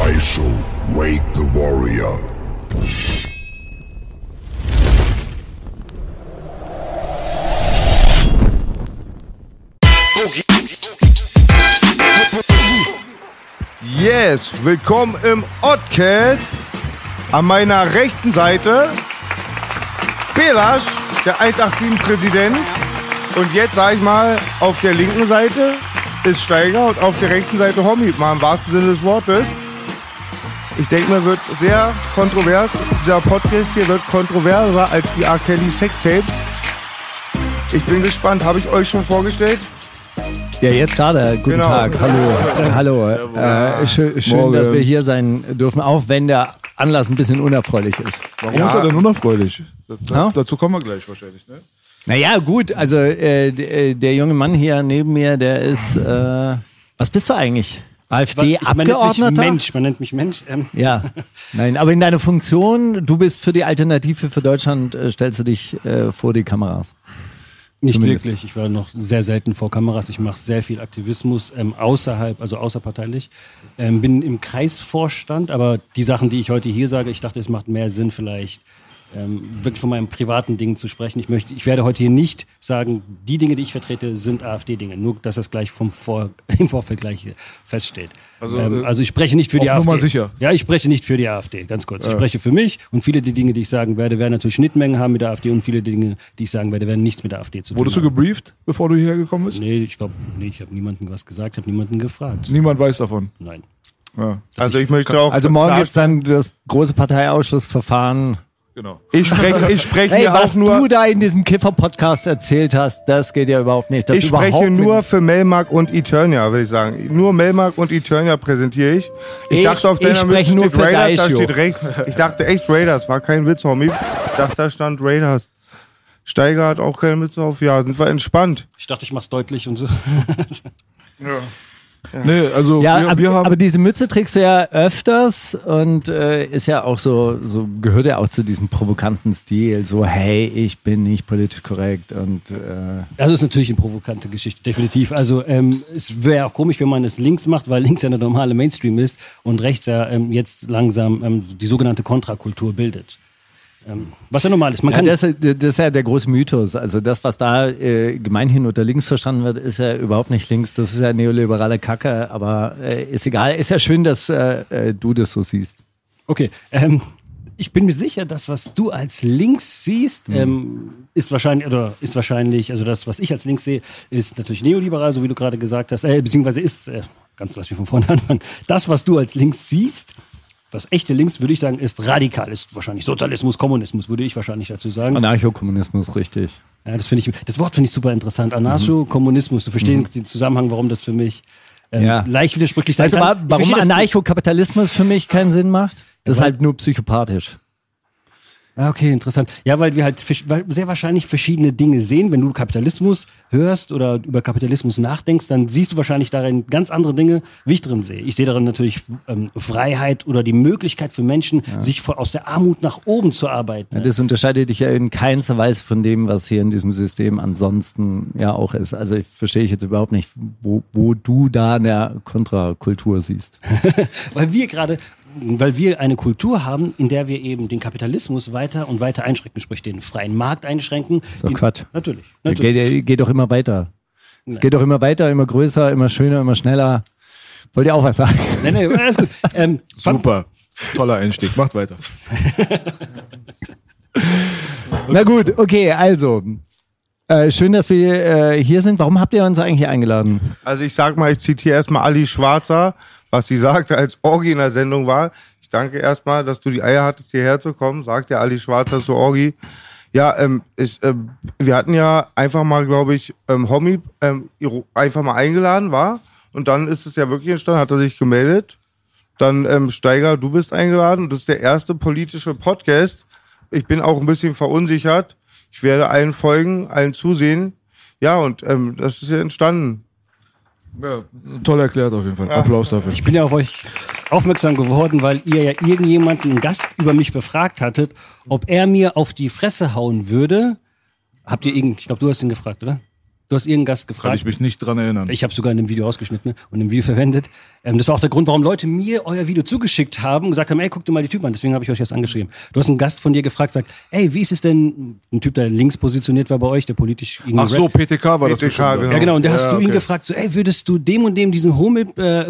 Faisal, wake the warrior. Yes, willkommen im Oddcast. An meiner rechten Seite Belasch, der 187-Präsident. Und jetzt sag ich mal, auf der linken Seite ist Steiger und auf der rechten Seite Homie, mal im wahrsten Sinne des Wortes. Ich denke mir, wird sehr kontrovers. Dieser Podcast hier wird kontroverser als die R. Kelly Sextapes. Ich bin gespannt. Habe ich euch schon vorgestellt? Ja, jetzt gerade. Guten Genau. Tag. Hallo. Servus. Hallo. Äh, schön, schön dass wir hier sein dürfen, auch wenn der Anlass ein bisschen unerfreulich ist. Warum Ja. ist er denn unerfreulich? Da, da, Ja? Dazu kommen wir gleich wahrscheinlich. Ne? Naja, gut. Also äh, äh, der junge Mann hier neben mir, der ist. Äh, was bist du eigentlich? AfD-Abgeordneter? Mensch, man nennt mich Mensch. Ähm, Ja, nein, aber in deiner Funktion, du bist für die Alternative für Deutschland, äh, stellst du dich äh, vor die Kameras. nicht Zumindest. wirklich. Ich war noch sehr selten vor Kameras. Ich mache sehr viel Aktivismus ähm, außerhalb, also außerparteilich. Ähm, bin im Kreisvorstand, aber die Sachen, die ich heute hier sage, ich dachte, es macht mehr Sinn vielleicht. Ähm, wirklich von meinem privaten Ding zu sprechen. Ich möchte, ich werde heute hier nicht sagen, die Dinge, die ich vertrete, sind AfD-Dinge. Nur, dass das gleich vom Vor im Vorfeld gleich feststeht. Also, ähm, äh, also ich spreche nicht für die AfD. Nummer sicher. Ja, ich spreche nicht für die AfD, ganz kurz. Ich spreche für mich und viele der Dinge, die ich sagen werde, werden natürlich Schnittmengen haben mit der AfD und viele Dinge, die ich sagen werde, werden nichts mit der AfD zu tun Wurdest du haben. gebrieft, bevor du hierher gekommen bist? Nee, ich glaube, nee, ich habe niemandem was gesagt, habe niemanden gefragt. Niemand weiß davon. Nein. Ja, Also ich möchte auch. Also morgen klar- gibt's dann das große Parteiausschussverfahren. Genau. Ich spreche, ich spreche Hey, hier was auch nur. du da in diesem Kiffer-Podcast erzählt hast, das geht ja überhaupt nicht. Das Ich überhaupt spreche nur für Melmark und Eternia, würde ich sagen. Nur Melmark und Eternia präsentiere ich. Ich, Ich- dachte, auf deiner Mütze steht Raiders, da steht rechts. Ich dachte echt Raiders, war kein Witz, Homie. Ich dachte, da stand Raiders. Steiger hat auch keine Mütze auf. Ja, sind wir entspannt. Ich dachte, ich mach's deutlich und so. Nee, also Ja, wir, aber, wir haben. aber diese Mütze trägst du ja öfters und äh, ist ja auch so, so, gehört ja auch zu diesem provokanten Stil. So, hey, ich bin nicht politisch korrekt und äh, Also ist natürlich eine provokante Geschichte, definitiv. Also ähm, es wäre auch komisch, wenn man es links macht, weil links ja eine normale Mainstream ist und rechts ja ähm, jetzt langsam ähm, die sogenannte Kontrakultur bildet. Ähm, was ja normal ist. Man Ja, kann das, das ist ja der große Mythos. Also das, was da äh, gemeinhin unter links verstanden wird, ist ja überhaupt nicht links. Das ist ja neoliberale Kacke, aber äh, ist egal. Ist ja schön, dass äh, äh, du das so siehst. Okay, ähm, ich bin mir sicher, das, was du als links siehst, ähm, ist wahrscheinlich, oder ist wahrscheinlich, also das, was ich als links sehe, ist natürlich neoliberal, so wie du gerade gesagt hast, äh, beziehungsweise ist, äh, ganz lass mich von vorne anfangen, das, was du als links siehst, was echte links, würde ich sagen, ist radikal, ist wahrscheinlich Sozialismus, Kommunismus, würde ich wahrscheinlich dazu sagen. Anarchokommunismus, richtig. Ja, das finde ich, das Wort finde ich super interessant. Anarcho-Kommunismus, du verstehst den Zusammenhang, warum das für mich ähm, Ja. leicht widersprüchlich sein Weißt du, kann. Ich warum Anarchokapitalismus für mich keinen Sinn macht? Das ist halt nur psychopathisch. Ah, okay, interessant. Ja, weil wir halt sehr wahrscheinlich verschiedene Dinge sehen. Wenn du Kapitalismus hörst oder über Kapitalismus nachdenkst, dann siehst du wahrscheinlich darin ganz andere Dinge, wie ich drin sehe. Ich sehe darin natürlich ähm, Freiheit oder die Möglichkeit für Menschen, sich vor, aus der Armut nach oben zu arbeiten. Ja, das unterscheidet dich ja in keinster Weise von dem, was hier in diesem System ansonsten ja auch ist. Also ich verstehe ich jetzt überhaupt nicht, wo, wo du da eine Kontrakultur siehst. Weil wir gerade, weil wir eine Kultur haben, in der wir eben den Kapitalismus weiter und weiter einschränken, sprich den freien Markt einschränken. In- Quatsch. Natürlich. Der natürlich. geht, der geht doch immer weiter. Es geht doch immer weiter, immer größer, immer schöner, immer schneller. Wollt ihr auch was sagen? Nee, nee, alles gut. Ähm, Super. Toller Einstieg. Macht weiter. Na gut, okay, also. Äh, schön, dass wir äh, hier sind. Warum habt ihr uns eigentlich eingeladen? Also ich sag mal, ich zitiere erstmal Ali Schwarzer, was sie sagte, als Orgi in der Sendung war. Ich danke erstmal, dass du die Eier hattest, hierher zu kommen, sagt der Ali Schwarzer zu Orgi. Ja, ähm, ich, ähm, wir hatten ja einfach mal, glaube ich, ähm, Homie ähm, einfach mal eingeladen, war. Und dann ist es ja wirklich entstanden, hat er sich gemeldet. Dann, ähm, Steiger, du bist eingeladen. Das ist der erste politische Podcast. Ich bin auch ein bisschen verunsichert. Ich werde allen folgen, allen zusehen. Ja, und ähm, das ist ja entstanden. Ja, toll erklärt auf jeden Fall. Applaus dafür. Ich bin ja auf euch aufmerksam geworden, weil ihr ja irgendjemanden, einen Gast über mich befragt hattet, ob er mir auf die Fresse hauen würde. Habt ihr irgend, ich glaube, du hast ihn gefragt, oder? Du hast irgendeinen Gast Kann gefragt. ich mich nicht dran erinnern. Ich habe sogar in einem Video ausgeschnitten ne, und im Video verwendet. Ähm, das war auch der Grund, warum Leute mir euer Video zugeschickt haben und gesagt haben, ey, guck dir mal die Typen an. Deswegen habe ich euch das angeschrieben. Du hast einen Gast von dir gefragt, sagt, ey, wie ist es denn, ein Typ, der links positioniert war bei euch, der politisch irgendwie Ach so, Rap- PTK war das PTK, bestimmt. genau. ja, genau. Und da hast Ja, du ihn okay. gefragt, so, ey, würdest du dem und dem diesen Homo, äh,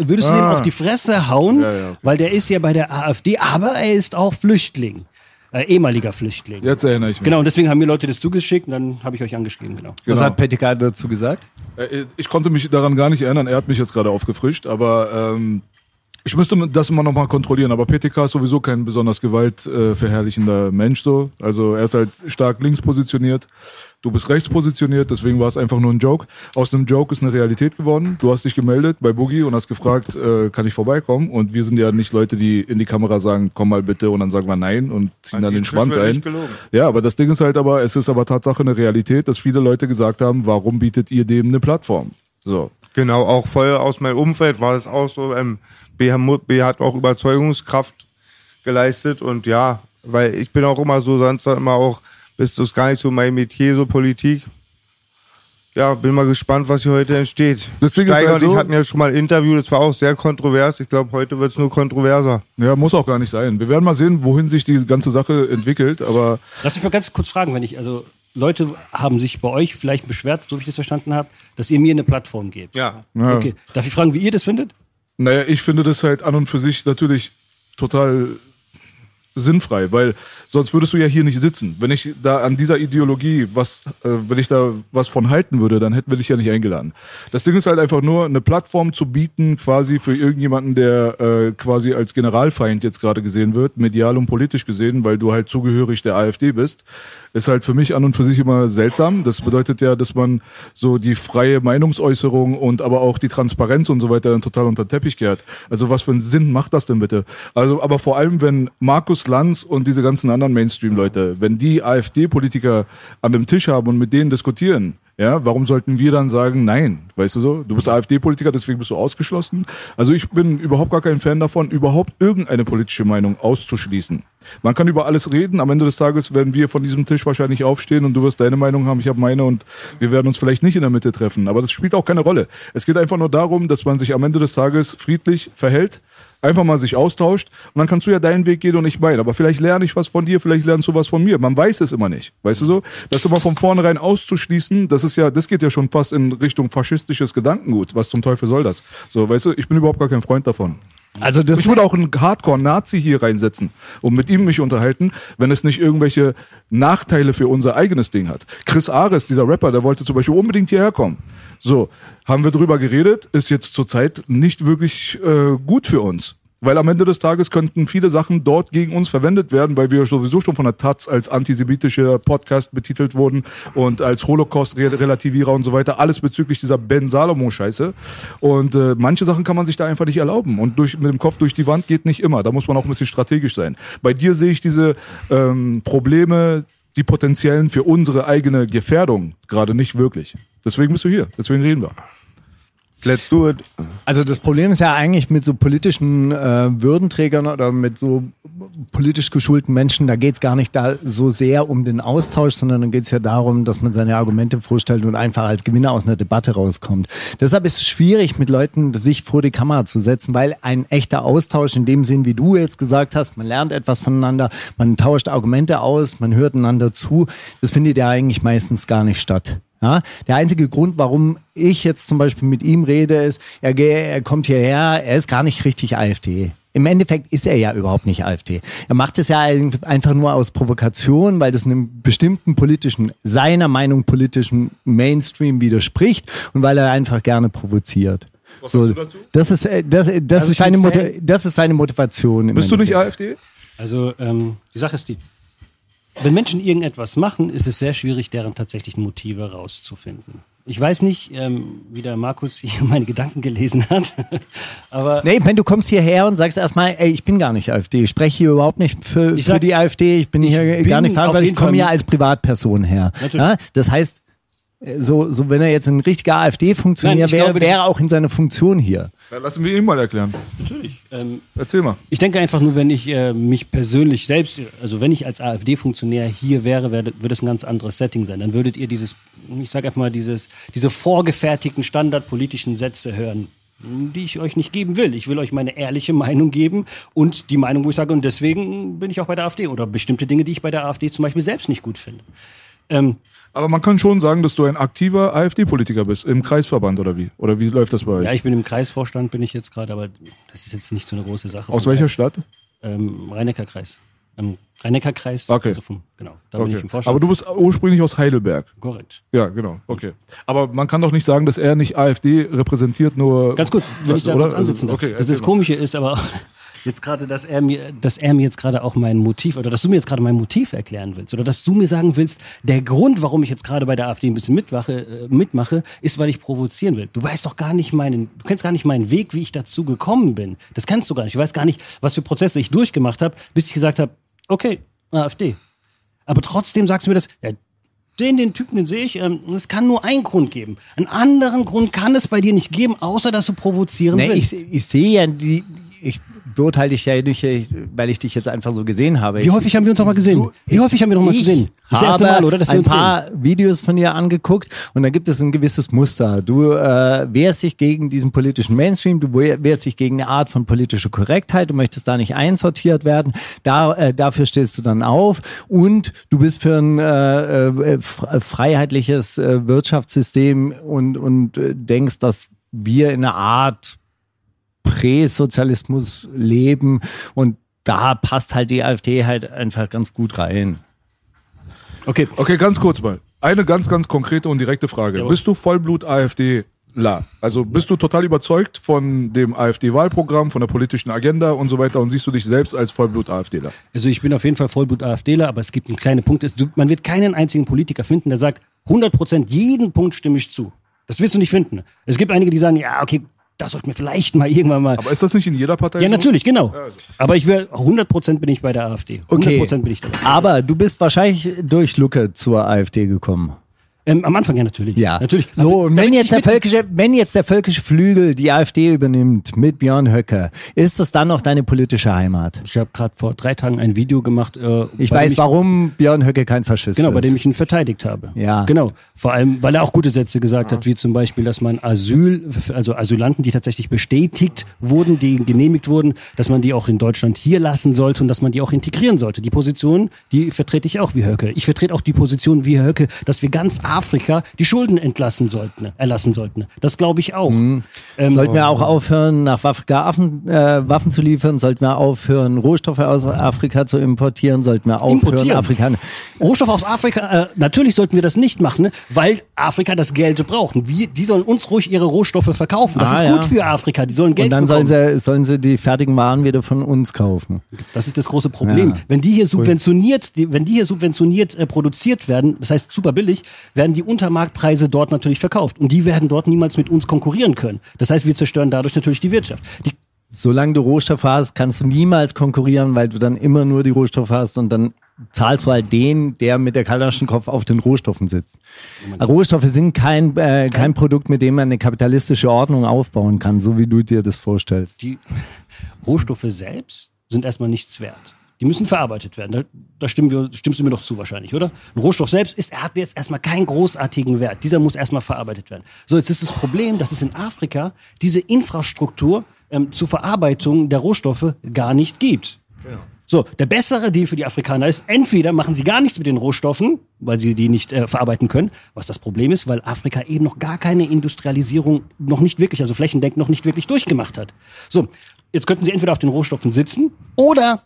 würdest du dem Ah. auf die Fresse hauen? Ja, ja, okay. Weil der ist ja bei der AfD, aber er ist auch Flüchtling. Äh, ehemaliger Flüchtling. Jetzt erinnere ich mich. Genau, und deswegen haben mir Leute das zugeschickt und dann habe ich euch angeschrieben, genau. Was Genau. hat Pettika dazu gesagt? Äh, Ich konnte mich daran gar nicht erinnern. Er hat mich jetzt gerade aufgefrischt, aber ähm, ich müsste das immer noch mal kontrollieren. Aber PTK ist sowieso kein besonders gewaltverherrlichender Mensch so. Also er ist halt stark links positioniert. Du bist rechts positioniert, deswegen war es einfach nur ein Joke. Aus einem Joke ist eine Realität geworden. Du hast dich gemeldet bei Boogie und hast gefragt, äh, kann ich vorbeikommen? Und wir sind ja nicht Leute, die in die Kamera sagen, komm mal bitte, und dann sagen wir nein und ziehen dann die den Schwanz wird ein. nicht gelogen. Ja, aber das Ding ist halt aber, es ist aber Tatsache eine Realität, dass viele Leute gesagt haben, warum bietet ihr dem eine Plattform? So. Genau, auch voll aus meinem Umfeld war es auch so. Ähm, B, hat- B hat auch Überzeugungskraft geleistet und ja, weil ich bin auch immer so, sonst dann immer auch, bist du gar nicht so mein Metier, so Politik. Ja, bin mal gespannt, was hier heute entsteht. Das Ding ist Steiger halt und ich so- hatten ja schon mal ein Interview, das war auch sehr kontrovers. Ich glaube, heute wird es nur kontroverser. Ja, muss auch gar nicht sein. Wir werden mal sehen, wohin sich die ganze Sache entwickelt, aber Lass mich mal ganz kurz fragen, wenn ich, also Leute haben sich bei euch vielleicht beschwert, so wie ich das verstanden habe, dass ihr mir eine Plattform gebt. Ja. Ja. Okay. Darf ich fragen, wie ihr das findet? naja, ich finde das halt an und für sich natürlich total sinnfrei, weil sonst würdest du ja hier nicht sitzen. Wenn ich da an dieser Ideologie was, äh, wenn ich da was von halten würde, dann hätten wir dich ja nicht eingeladen. Das Ding ist halt einfach nur, eine Plattform zu bieten, quasi für irgendjemanden, der äh, quasi als Generalfeind jetzt gerade gesehen wird, medial und politisch gesehen, weil du halt zugehörig der AfD bist, ist halt für mich an und für sich immer seltsam. Das bedeutet ja, dass man so die freie Meinungsäußerung und aber auch die Transparenz und so weiter dann total unter Teppich kehrt. Also was für einen Sinn macht das denn bitte? Also, aber vor allem, wenn Markus Lanz und diese ganzen anderen Mainstream-Leute, wenn die AfD-Politiker an dem Tisch haben und mit denen diskutieren, ja, warum sollten wir dann sagen, nein? Weißt du so? Du bist AfD-Politiker, deswegen bist du ausgeschlossen. Also ich bin überhaupt gar kein Fan davon, überhaupt irgendeine politische Meinung auszuschließen. Man kann über alles reden. Am Ende des Tages werden wir von diesem Tisch wahrscheinlich aufstehen und du wirst deine Meinung haben, ich habe meine und wir werden uns vielleicht nicht in der Mitte treffen. Aber das spielt auch keine Rolle. Es geht einfach nur darum, dass man sich am Ende des Tages friedlich verhält, einfach mal sich austauscht und dann kannst du ja deinen Weg gehen und ich meinen. Aber vielleicht lerne ich was von dir, vielleicht lernst du was von mir. Man weiß es immer nicht. Weißt du so? Das immer von vornherein auszuschließen, das ist ja, das geht ja schon fast in Richtung faschistisches Gedankengut. Was zum Teufel soll das? So, weißt du, ich bin überhaupt gar kein Freund davon. Also das Ich würde auch einen Hardcore-Nazi hier reinsetzen und mit ihm mich unterhalten, wenn es nicht irgendwelche Nachteile für unser eigenes Ding hat. Chris Ares, dieser Rapper, der wollte zum Beispiel unbedingt hierher kommen. So, haben wir drüber geredet, ist jetzt zurzeit nicht wirklich äh, gut für uns. Weil am Ende des Tages könnten viele Sachen dort gegen uns verwendet werden, weil wir sowieso schon von der Taz als antisemitischer Podcast betitelt wurden und als Holocaust-Relativierer und so weiter. Alles bezüglich dieser Ben Salomo-Scheiße. Und äh, manche Sachen kann man sich da einfach nicht erlauben. Und durch, mit dem Kopf durch die Wand geht nicht immer. Da muss man auch ein bisschen strategisch sein. Bei dir sehe ich diese ähm, Probleme, die potenziellen für unsere eigene Gefährdung gerade nicht wirklich. Deswegen bist du hier. Deswegen reden wir. Let's do it. Also das Problem ist ja eigentlich mit so politischen äh, Würdenträgern oder mit so politisch geschulten Menschen, da geht es gar nicht da so sehr um den Austausch, sondern dann geht es ja darum, dass man seine Argumente vorstellt und einfach als Gewinner aus einer Debatte rauskommt. Deshalb ist es schwierig, mit Leuten sich vor die Kamera zu setzen, weil ein echter Austausch in dem Sinn, wie du jetzt gesagt hast, man lernt etwas voneinander, man tauscht Argumente aus, man hört einander zu, das findet ja eigentlich meistens gar nicht statt. Ja, der einzige Grund, warum ich jetzt zum Beispiel mit ihm rede, ist, er, er kommt hierher, er ist gar nicht richtig AfD. Im Endeffekt ist er ja überhaupt nicht AfD. Er macht es ja ein- einfach nur aus Provokation, weil das einem bestimmten politischen, seiner Meinung politischen Mainstream widerspricht und weil er einfach gerne provoziert. Was So, dazu? das ist, äh, das, das, Also ist seine Moti- das ist seine Motivation. im Bist du nicht. AfD? Also ähm, die Sache ist die, wenn Menschen irgendetwas machen, ist es sehr schwierig, deren tatsächlichen Motive rauszufinden. Ich weiß nicht, ähm, wie der Markus hier meine Gedanken gelesen hat. Aber Nee, wenn du kommst hierher und sagst erstmal, ey, ich bin gar nicht AfD, ich spreche hier überhaupt nicht für, Ich für sag, die AfD, ich bin ich hier bin gar nicht verantwortlich, ich komme hier als Privatperson her. Ja? Das heißt, so, so wenn er jetzt ein richtiger AfD-Funktionär wäre, wäre er auch in seiner Funktion hier. Ja, lassen wir ihn mal erklären. natürlich. Ähm, Erzähl mal. Ich denke einfach nur, wenn ich äh, mich persönlich selbst, also wenn ich als AfD-Funktionär hier wäre, wär, würde es ein ganz anderes Setting sein. Dann würdet ihr dieses, ich sage einfach mal, dieses, diese vorgefertigten standardpolitischen Sätze hören, die ich euch nicht geben will. Ich will euch meine ehrliche Meinung geben und die Meinung, wo ich sage, und deswegen bin ich auch bei der AfD oder bestimmte Dinge, die ich bei der AfD zum Beispiel selbst nicht gut finde. Ähm, Aber man kann schon sagen, dass du ein aktiver AfD-Politiker bist, im Kreisverband oder wie? Oder wie läuft das bei euch? ja, ich bin im Kreisvorstand, bin ich jetzt gerade, aber das ist jetzt nicht so eine große Sache. Aus welcher Stadt? Ähm, Rhein-Neckar-Kreis. Ähm, Rhein-Neckar-Kreis. Okay. Also vom, genau, da bin ich Okay. im Vorstand. Aber du bist ursprünglich aus Heidelberg. Korrekt. Ja, genau. Okay. Aber man kann doch nicht sagen, dass er nicht AfD repräsentiert, nur. Ganz kurz, wenn ich da Oder? kurz ansitzen darf. Also, okay, das, das. Komische ist aber jetzt gerade, dass er mir, dass er mir jetzt gerade auch mein Motiv oder dass du mir jetzt gerade mein Motiv erklären willst oder dass du mir sagen willst, der Grund, warum ich jetzt gerade bei der AfD ein bisschen mitmache, äh, mitmache, ist, weil ich provozieren will. Du weißt doch gar nicht meinen, du kennst gar nicht meinen Weg, wie ich dazu gekommen bin. Das kannst du gar nicht. Du weißt gar nicht, was für Prozesse ich durchgemacht habe, bis ich gesagt habe, okay, AfD. Aber trotzdem sagst du mir das, ja, den, den Typen, den sehe ich, ähm, es kann nur einen Grund geben. Einen anderen Grund kann es bei dir nicht geben, außer dass du provozieren Nee, willst. ich, ich sehe ja die, ich beurteile dich ja nicht, ich- weil ich dich jetzt einfach so gesehen habe. Wie häufig haben wir uns noch mal gesehen? Wie häufig haben wir noch mal ich gesehen? Das erste Mal, oder? Dass wir ein uns paar Videos von dir angeguckt und da gibt es ein gewisses Muster. Du äh, wehrst dich gegen diesen politischen Mainstream, du wehr- wehrst dich gegen eine Art von politischer Korrektheit, du möchtest da nicht einsortiert werden. Da, äh, dafür stehst du dann auf und du bist für ein äh, äh, freiheitliches äh, Wirtschaftssystem und, und äh, denkst, dass wir in einer Art Präsozialismus leben und da passt halt die AfD halt einfach ganz gut rein. Okay. Okay, ganz kurz mal. Eine ganz, ganz konkrete und direkte Frage. Bist du Vollblut-AfDler? Also bist du total überzeugt von dem AfD-Wahlprogramm, von der politischen Agenda und so weiter und siehst du dich selbst als Vollblut-AfDler? Also ich bin auf jeden Fall Vollblut-AfDler, aber es gibt einen kleinen Punkt. Man wird keinen einzigen Politiker finden, der sagt, 100 Prozent, jeden Punkt stimme ich zu. Das wirst du nicht finden. Es gibt einige, die sagen, ja, okay, das sollten wir vielleicht mal irgendwann mal. Aber ist das nicht in jeder Partei ja, so? natürlich, genau. Aber ich will, 100 Prozent bin ich bei der AfD. 100 Okay. Prozent bin ich dabei. Aber du bist wahrscheinlich durch Lucke zur AfD gekommen. Ähm, am Anfang ja natürlich. Ja. Natürlich. So, Aber und wenn jetzt, ich der völkische, wenn jetzt der völkische Flügel die AfD übernimmt mit Björn Höcke, ist das dann noch deine politische Heimat? Ich habe gerade vor drei Tagen ein Video gemacht. Äh, Ich weiß, warum Björn Höcke kein Faschist Genau, ist. bei dem ich ihn verteidigt habe. Ja. Genau. Vor allem, weil er auch gute Sätze gesagt hat, wie zum Beispiel, dass man Asyl, also Asylanten, die tatsächlich bestätigt wurden, die genehmigt wurden, dass man die auch in Deutschland hier lassen sollte und dass man die auch integrieren sollte. Die Position, die vertrete ich auch wie Höcke. Ich vertrete auch die Position wie Höcke, dass wir ganz Afrika die Schulden entlassen sollten, erlassen sollten. Das glaube ich auch. Ähm, Sollten wir auch aufhören, nach Afrika Affen, äh, Waffen zu liefern? Sollten wir aufhören, Rohstoffe aus Afrika zu importieren? Sollten wir aufhören, Importieren. Afrikaner... Rohstoff aus Afrika, äh, natürlich sollten wir das nicht machen, ne? weil Afrika das Geld braucht. Wir, die sollen uns ruhig ihre Rohstoffe verkaufen. Das Ah, ist ja. gut für Afrika. Die sollen Geld Und dann bekommen. sollen sie, sollen sie die fertigen Waren wieder von uns kaufen. Das ist das große Problem. Ja. Wenn die hier subventioniert, die, wenn die hier subventioniert äh, produziert werden, das heißt super billig, werden die Untermarktpreise dort natürlich verkauft. Und die werden dort niemals mit uns konkurrieren können. Das heißt, wir zerstören dadurch natürlich die Wirtschaft. Die, Solange du Rohstoffe hast, kannst du niemals konkurrieren, weil du dann immer nur die Rohstoffe hast und dann zahlst du halt den, der mit der Kalaschnikow auf den Rohstoffen sitzt. Rohstoffe sind kein, äh, kein Produkt, mit dem man eine kapitalistische Ordnung aufbauen kann, so wie du dir das vorstellst. die Rohstoffe selbst sind erstmal nichts wert. Die müssen verarbeitet werden. Da, da stimmen wir, stimmst du mir doch zu wahrscheinlich, oder? Ein Rohstoff selbst ist, er hat jetzt erstmal keinen großartigen Wert. Dieser muss erstmal verarbeitet werden. So, jetzt ist das Problem, dass es in Afrika diese Infrastruktur ähm, zur Verarbeitung der Rohstoffe gar nicht gibt. So, der bessere Deal für die Afrikaner ist, entweder machen sie gar nichts mit den Rohstoffen, weil sie die nicht äh, verarbeiten können, was das Problem ist, weil Afrika eben noch gar keine Industrialisierung noch nicht wirklich, also flächendeckend noch nicht wirklich durchgemacht hat. So, jetzt könnten sie entweder auf den Rohstoffen sitzen oder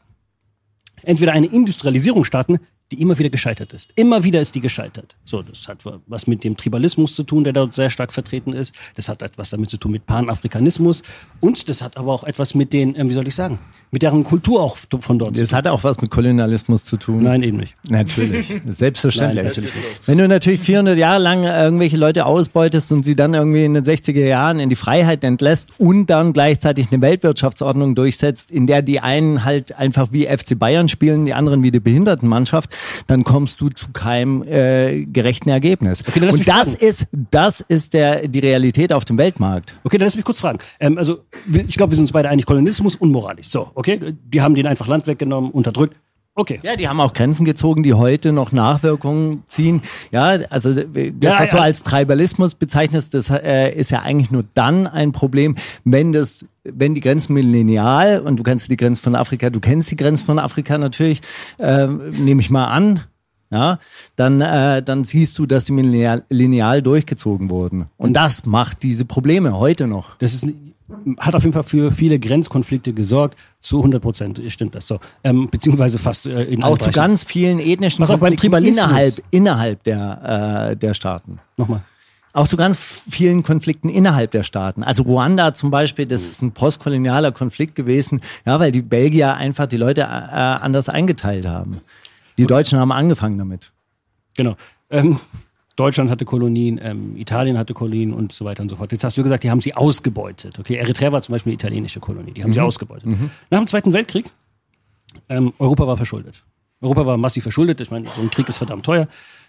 entweder eine Industrialisierung starten, die immer wieder gescheitert ist. Immer wieder ist die gescheitert. So, das hat was mit dem Tribalismus zu tun, der dort sehr stark vertreten ist. Das hat etwas damit zu tun mit Panafrikanismus. Und das hat aber auch etwas mit den, äh, wie soll ich sagen, mit deren Kultur auch von dort Das zu tun. hat auch was mit Kolonialismus zu tun. Nein, eben nicht. Natürlich, selbstverständlich. Nein, natürlich. Wenn du natürlich 400 Jahre lang irgendwelche Leute ausbeutest und sie dann irgendwie in den 60er Jahren in die Freiheit entlässt und dann gleichzeitig eine Weltwirtschaftsordnung durchsetzt, in der die einen halt einfach wie FC Bayern spielen, die anderen wie die Behindertenmannschaft, dann kommst du zu keinem äh, gerechten Ergebnis. Okay, und das fragen. ist, das ist der, die Realität auf dem Weltmarkt. Okay, dann lass mich kurz fragen. Ähm, also, ich glaube, wir sind uns beide einig, Kolonialismus unmoralisch. So, okay? Die haben denen einfach Land weggenommen, unterdrückt. Okay. Ja, die haben auch Grenzen gezogen, die heute noch Nachwirkungen ziehen. Ja, also das, Ja, was du ja. als Tribalismus bezeichnest, das äh, ist ja eigentlich nur dann ein Problem, wenn das, wenn die Grenzen lineal und du kennst die Grenzen von Afrika, du kennst die Grenzen von Afrika natürlich, äh, nehme ich mal an. Ja, dann, äh, dann siehst du, dass die lineal, lineal durchgezogen wurden. Und das macht diese Probleme heute noch. Das ist, hat auf jeden Fall für viele Grenzkonflikte gesorgt. Zu 100 Prozent stimmt das so. Ähm, beziehungsweise fast äh, in allen Auch zu ganz vielen ethnischen beim Konflikten Tribalismus. innerhalb, innerhalb der, äh, der Staaten. Nochmal. Auch zu ganz vielen Konflikten innerhalb der Staaten. Also Ruanda zum Beispiel, das ist ein postkolonialer Konflikt gewesen, ja, weil die Belgier einfach die Leute äh, anders eingeteilt haben. Die Deutschen haben angefangen damit. Genau. Ähm, Deutschland hatte Kolonien, ähm, Italien hatte Kolonien und so weiter und so fort. Jetzt hast du gesagt, die haben sie ausgebeutet. Okay, Eritrea war zum Beispiel eine italienische Kolonie, die haben sie ausgebeutet. Nach dem Zweiten Weltkrieg, ähm, Europa war verschuldet. Europa war massiv verschuldet. Ich meine, so ein Krieg ist verdammt teuer.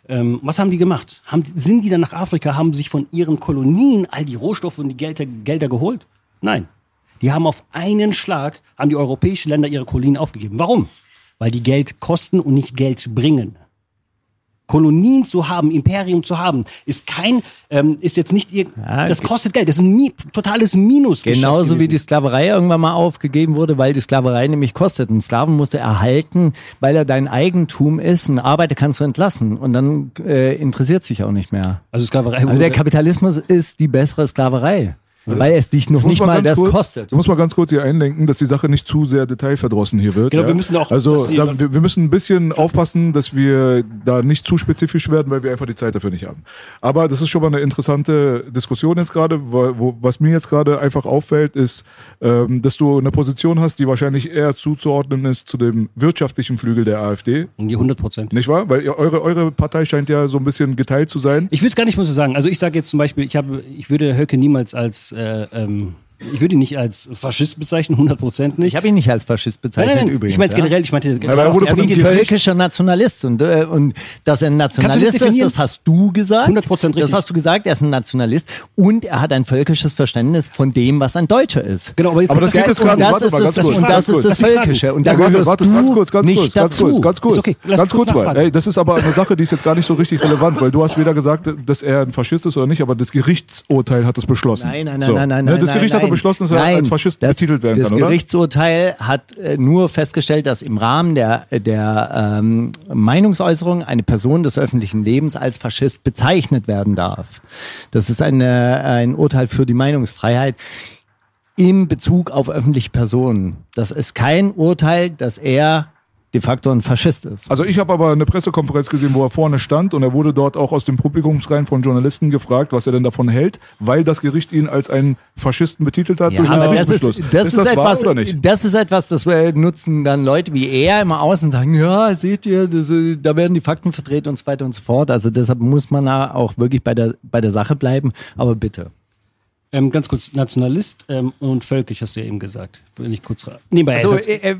Ähm, was haben die gemacht? Haben, sind die dann nach Afrika, haben sich von ihren Kolonien all die Rohstoffe und die Gelder, Gelder geholt? Nein. Die haben auf einen Schlag, haben die europäischen Länder ihre Kolonien aufgegeben. Warum? Weil die Geld kosten und nicht Geld bringen. Kolonien zu haben, Imperium zu haben, ist kein, ähm, ist jetzt nicht, ihr, Ja, das kostet Geld, das ist ein Mi totales Minus. Genauso wie die Sklaverei irgendwann mal aufgegeben wurde, weil die Sklaverei nämlich kostet. Ein Sklaven musst du erhalten, weil er dein Eigentum ist. Ein Arbeiter kannst du entlassen und dann äh, interessiert sich auch nicht mehr. Also Sklaverei Also der Kapitalismus ist die bessere Sklaverei, weil es dich noch nicht mal das kurz, kostet. Ich muss mal ganz kurz hier einlenken, dass die Sache nicht zu sehr detailverdrossen hier wird. Genau, ja? wir müssen auch- Also da, wir, wir müssen ein bisschen aufpassen, dass wir da nicht zu spezifisch werden, weil wir einfach die Zeit dafür nicht haben. Aber das ist schon mal eine interessante Diskussion jetzt gerade. Wo, wo, was mir jetzt gerade einfach auffällt, ist, ähm, dass du eine Position hast, die wahrscheinlich eher zuzuordnen ist zu dem wirtschaftlichen Flügel der AfD. Um die 100 Prozent. Nicht wahr? Weil eure, eure Partei scheint ja so ein bisschen geteilt zu sein. Ich will es gar nicht mal so sagen. Also ich sage jetzt zum Beispiel, ich habe, ich würde Höcke niemals als, Äh, ähm, ich würde ihn nicht als Faschist bezeichnen, 100 Prozent nicht. Ich habe ihn nicht als Faschist bezeichnet nein, nein, nein. übrigens. ich meine ja. generell, ich meinte gerade er Er ist ein völkischer Nationalist und, äh, und dass er ein Nationalist ist, definieren? das hast du gesagt. 100% richtig. Das hast du gesagt, er ist ein Nationalist und er hat ein völkisches Verständnis von dem, was ein Deutscher ist. Genau, aber, jetzt Aber das geht jetzt gerade- das warte ist mal, das, ganz kurz, und das ist das. Völkische. Und da Ja, warte, gehörst warte, du ganz kurz, ganz nicht kurz, ganz kurz, ganz kurz. Ist ganz. Ey, das ist aber eine Sache, die ist jetzt gar nicht so richtig relevant, weil du hast weder gesagt, dass er ein Faschist ist oder nicht, aber das Gerichtsurteil hat es beschlossen. Nein, nein, nein, nein, nein, Ne, nein. Das Gericht nein, hat doch beschlossen, dass er nein. als Faschist das, betitelt werden das kann, oder? Gerichtsurteil hat äh, nur festgestellt, dass im Rahmen der, der ähm, Meinungsäußerung eine Person des öffentlichen Lebens als Faschist bezeichnet werden darf. Das ist eine, ein Urteil für die Meinungsfreiheit in Bezug auf öffentliche Personen. Das ist kein Urteil, dass er de facto ein Faschist ist. Also ich habe aber eine Pressekonferenz gesehen, wo er vorne stand und er wurde dort auch aus dem Publikumsreihen von Journalisten gefragt, was er denn davon hält, weil das Gericht ihn als einen Faschisten betitelt hat Ja, durch einen aber das ist, Gerichtsbeschluss. das ist, das wahr etwas, das ist etwas, das nutzen dann Leute wie er immer aus und sagen, ja, seht ihr, das, äh, da werden die Fakten verdreht und so weiter und so fort. Also deshalb muss man da auch wirklich bei der, bei der Sache bleiben. Aber bitte. Ähm, ganz kurz, Nationalist ähm, und völkisch hast du ja eben gesagt. Will ich kurz ra- Nee, bei Also, äh, äh,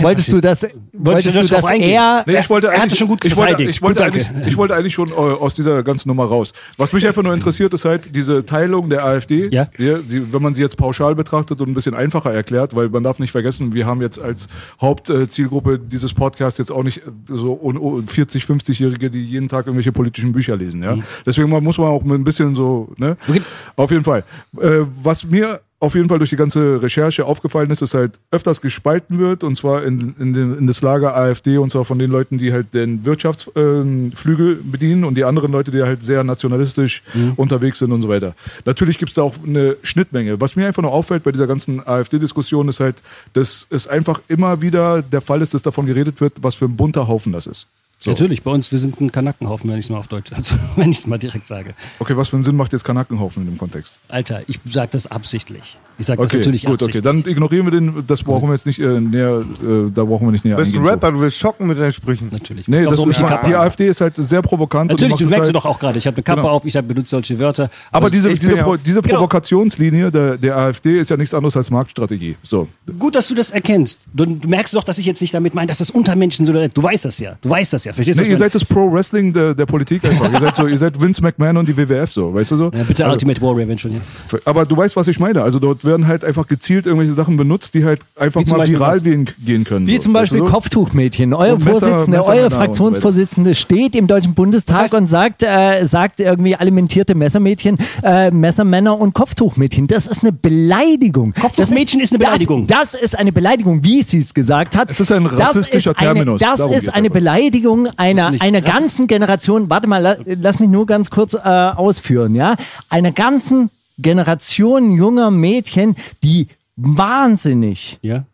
wolltest du das, wolltest du du, darauf dass eingehen? er, Nee, ich wollte er das schon gut ich wollte, ich, wollte Gut, eigentlich, ich wollte eigentlich schon äh, aus dieser ganzen Nummer raus. Was mich einfach nur interessiert, ist halt diese Teilung der AfD, Ja. die, die, wenn man sie jetzt pauschal betrachtet und ein bisschen einfacher erklärt, weil man darf nicht vergessen, wir haben jetzt als Hauptzielgruppe dieses Podcasts jetzt auch nicht so un- un- 40, 50-Jährige, die jeden Tag irgendwelche politischen Bücher lesen. Ja? Deswegen muss man auch mit ein bisschen so, ne? Mhm. Okay. Auf jeden Fall. Äh, was mir auf jeden Fall durch die ganze Recherche aufgefallen ist, dass halt öfters gespalten wird und zwar in, in, in das Lager AfD und zwar von den Leuten, die halt den Wirtschaftsflügel ähm, Flügel bedienen und die anderen Leute, die halt sehr nationalistisch unterwegs sind und so weiter. Natürlich gibt es da auch eine Schnittmenge. Was mir einfach nur auffällt bei dieser ganzen AfD-Diskussion ist halt, dass es einfach immer wieder der Fall ist, dass davon geredet wird, was für ein bunter Haufen das ist. So. Natürlich, bei uns, wir sind ein Kanackenhaufen, wenn ich es mal auf Deutsch, also, wenn ich es mal direkt sage. Okay, was für einen Sinn macht jetzt Kanackenhaufen in dem Kontext? Alter, ich sage das absichtlich. Ich sage das Okay, natürlich gut, okay, absichtlich. dann ignorieren wir den, das brauchen wir jetzt nicht äh, näher, äh, da brauchen wir nicht näher Du bist ein. Rapper, du willst schocken mit deinen Sprüchen. Natürlich. Nee, das so ist, die AfD ist halt sehr provokant Natürlich, und du merkst halt, doch auch gerade. Ich habe eine Kappe Genau. auf, ich hab benutze solche Wörter. Aber diese, ich diese, ja Pro, diese Genau. Provokationslinie der, der AfD ist ja nichts anderes als Marktstrategie. So. Gut, dass du das erkennst. Du, du merkst doch, dass ich jetzt nicht damit meine, dass das Untermenschen sind. oder- Du weißt das ja. Du weißt das ja. Verstehst du? Nee, ihr seid das Pro-Wrestling der, der Politik einfach. ihr, seid so, ihr seid Vince McMahon und die WWF so, weißt du so? ja, bitte Also, Ultimate Warrior, wenn schon hier. aber du weißt, was ich meine. Also dort werden halt einfach gezielt irgendwelche Sachen benutzt, die halt einfach Wie mal Beispiel viral was? gehen, gehen können. Wie so, zum Beispiel weißt du so? Kopftuchmädchen. Euer Und Messer- Vorsitzende, und so Fraktionsvorsitzende steht im Deutschen Bundestag Das heißt- und sagt, äh, sagt irgendwie alimentierte Messermädchen, äh, Messermänner und Kopftuchmädchen. Das ist eine Beleidigung. Kopftuchmädchen ist eine Beleidigung. Das, das ist eine Beleidigung, wie sie es gesagt hat. Es ist ein Das rassistischer ist eine, Terminus. Das Darum ist eine einfach. Beleidigung einer, nicht. einer Das- ganzen Generation. Warte mal, la, lass mich nur ganz kurz äh, ausführen, ja? Einer ganzen Generation junger Mädchen, die wahnsinnig Ja?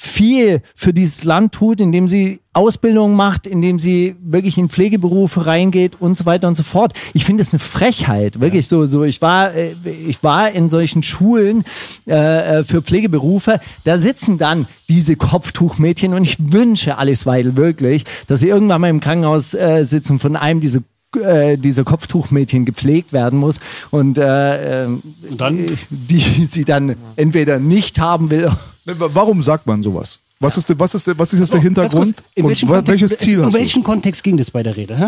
Viel für dieses Land tut, indem sie Ausbildung macht, indem sie wirklich in Pflegeberufe reingeht und so weiter und so fort. Ich finde es eine Frechheit, wirklich so. So, ich war, äh, ich war in solchen Schulen äh, äh, für Pflegeberufe. Da sitzen dann diese Kopftuchmädchen und ich wünsche Alice Weidel wirklich, dass sie irgendwann mal im Krankenhaus äh, sitzen von einem diese äh, diese Kopftuchmädchen gepflegt werden muss und, äh, ähm, Und dann? die sie dann entweder nicht haben will Warum sagt man sowas? Was ist, der- was ist, der- was ist jetzt der kurz, Hintergrund? in und Kontext, welches Ziel um hast du? welchen Kontext ging es bei der Rede? Hä?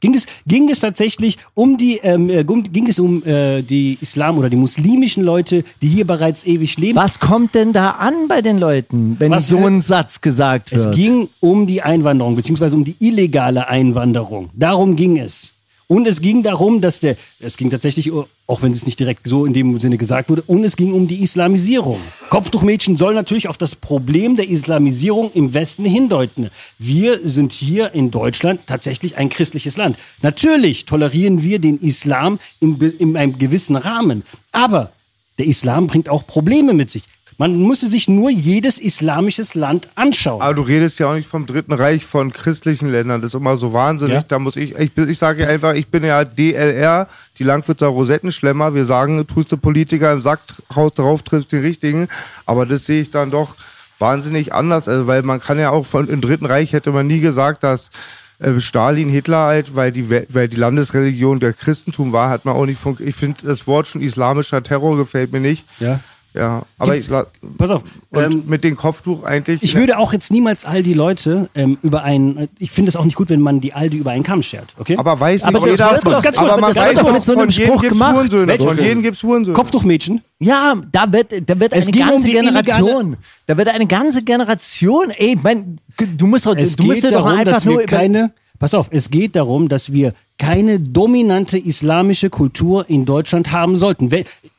Ging es, ging es tatsächlich um die, ähm, äh, um- ging es um äh, die Islam oder die muslimischen Leute, die hier bereits ewig leben? Was kommt denn da an bei den Leuten, wenn Was- so ein Satz gesagt wird? Es ging um die Einwanderung, beziehungsweise um die illegale Einwanderung. Darum ging es. Und es ging darum, dass der, es ging tatsächlich, auch wenn es nicht direkt so in dem Sinne gesagt wurde, und es ging um die Islamisierung. Kopftuchmädchen soll natürlich auf das Problem der Islamisierung im Westen hindeuten. Wir sind hier in Deutschland tatsächlich ein christliches Land. Natürlich tolerieren wir den Islam in, in einem gewissen Rahmen. Aber der Islam bringt auch Probleme mit sich. Man müsste sich nur jedes islamisches Land anschauen. Aber du redest ja auch nicht vom Dritten Reich von christlichen Ländern. Das ist immer so wahnsinnig. Ja. Da muss ich, ich, ich sage ja einfach, ich bin ja DLR, die Langwitzer Rosettenschlemmer. Wir sagen, tust du Politiker im Sack, haust drauf, triffst den richtigen. Aber das sehe ich dann doch wahnsinnig anders. Also, weil man kann ja auch von, im Dritten Reich hätte man nie gesagt, dass äh, Stalin, Hitler halt, weil die, We- weil die Landesreligion der Christentum war, hat man auch nicht von, ich finde das Wort schon islamischer Terror gefällt mir nicht. Ja. Ja, aber Gibt- ich, Pass auf. und Ähm, mit dem Kopftuch eigentlich. ich würde auch jetzt niemals all die Leute ähm, über einen. Ich finde es auch nicht gut, wenn man die Aldi über einen Kamm schert. Okay? Aber weiß Aber nicht jeder, ganz kurz, aber man das weiß doch mit so einem von jedem Spruch gibt's gemacht. Hurensöhne, von jedem gibt's Hurensöhne. Kopftuchmädchen. Ja, da wird, da wird Es eine ging um ganze die illegale- Generation. Da wird eine ganze Generation. Ey, mein, du musst doch, Es du musst geht dir doch darum, einfach dass nur keine. Pass auf, es geht darum, dass wir keine dominante islamische Kultur in Deutschland haben sollten.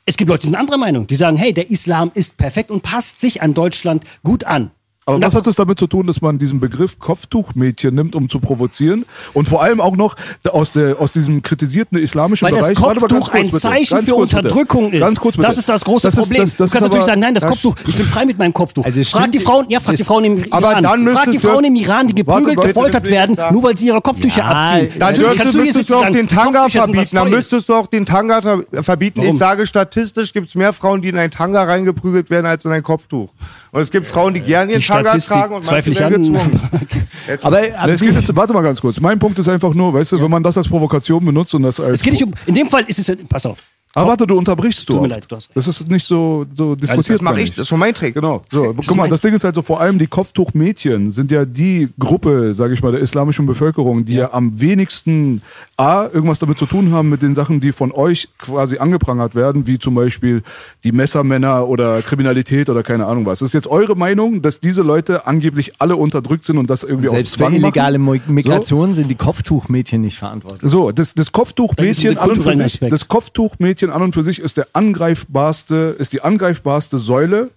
Es gibt Leute, die sind anderer Meinung. Die sagen, hey, der Islam ist perfekt und passt sich an Deutschland gut an. Aber Und was hat es damit zu tun, dass man diesen Begriff Kopftuchmädchen nimmt, um zu provozieren? Und vor allem auch noch aus, der, aus diesem kritisierten islamischen Weil das Bereich. Mal ganz Kopftuch kurz ein bitte. Zeichen Ganz für kurz bitte. Unterdrückung ist. Ganz kurz bitte. Das ist das große Das ist- Problem. das- das du kannst natürlich sagen, nein, das das- Kopftuch, ich bin frei mit meinem Kopftuch. Also frag die Frauen, ja, frag die Frauen im Iran. Aber dann frag die müsstest Frauen du- im Iran, die geprügelt, warte, gefoltert bitte, werden, bitte. nur weil sie ihre Kopftücher Ja, abziehen. Dann müsstest du auch den Tanga verbieten. Dann müsstest du auch den Tanga ta- verbieten. Ich sage, statistisch gibt es mehr Frauen, die in ein Tanga reingeprügelt werden, als in ein Kopftuch. Und es gibt Frauen, die gerne ihren Tanga Statistik tragen und zweifle manche ich werden an. gezwungen. Aber, aber Es geht jetzt, warte mal ganz kurz. Mein Punkt ist einfach nur, weißt du, wenn man das als Provokation benutzt und das als. Es geht nicht um, in dem Fall ist es, pass auf. Aber warte, du unterbrichst du. Tut mir oft. leid, du hast recht. Das ist nicht so, so diskutiert. das mache ich, nicht. das ist schon mein Trick. Genau. So, guck mal, das Ding ist halt so, vor allem die Kopftuchmädchen sind ja die Gruppe, sage ich mal, der islamischen Bevölkerung, die ja. am wenigsten A, irgendwas damit zu tun haben mit den Sachen, die von euch quasi angeprangert werden, wie zum Beispiel die Messermänner oder Kriminalität oder keine Ahnung was. Ist jetzt eure Meinung, dass diese Leute angeblich alle unterdrückt sind und das irgendwie aus selbst für Zwang illegale machen? Mo- Migration sind die Kopftuchmädchen nicht verantwortlich. So, das, das Kopftuchmädchen an und für sich, das Kopftuchmädchen an und für sich ist der angreifbarste, ist die angreifbarste Säule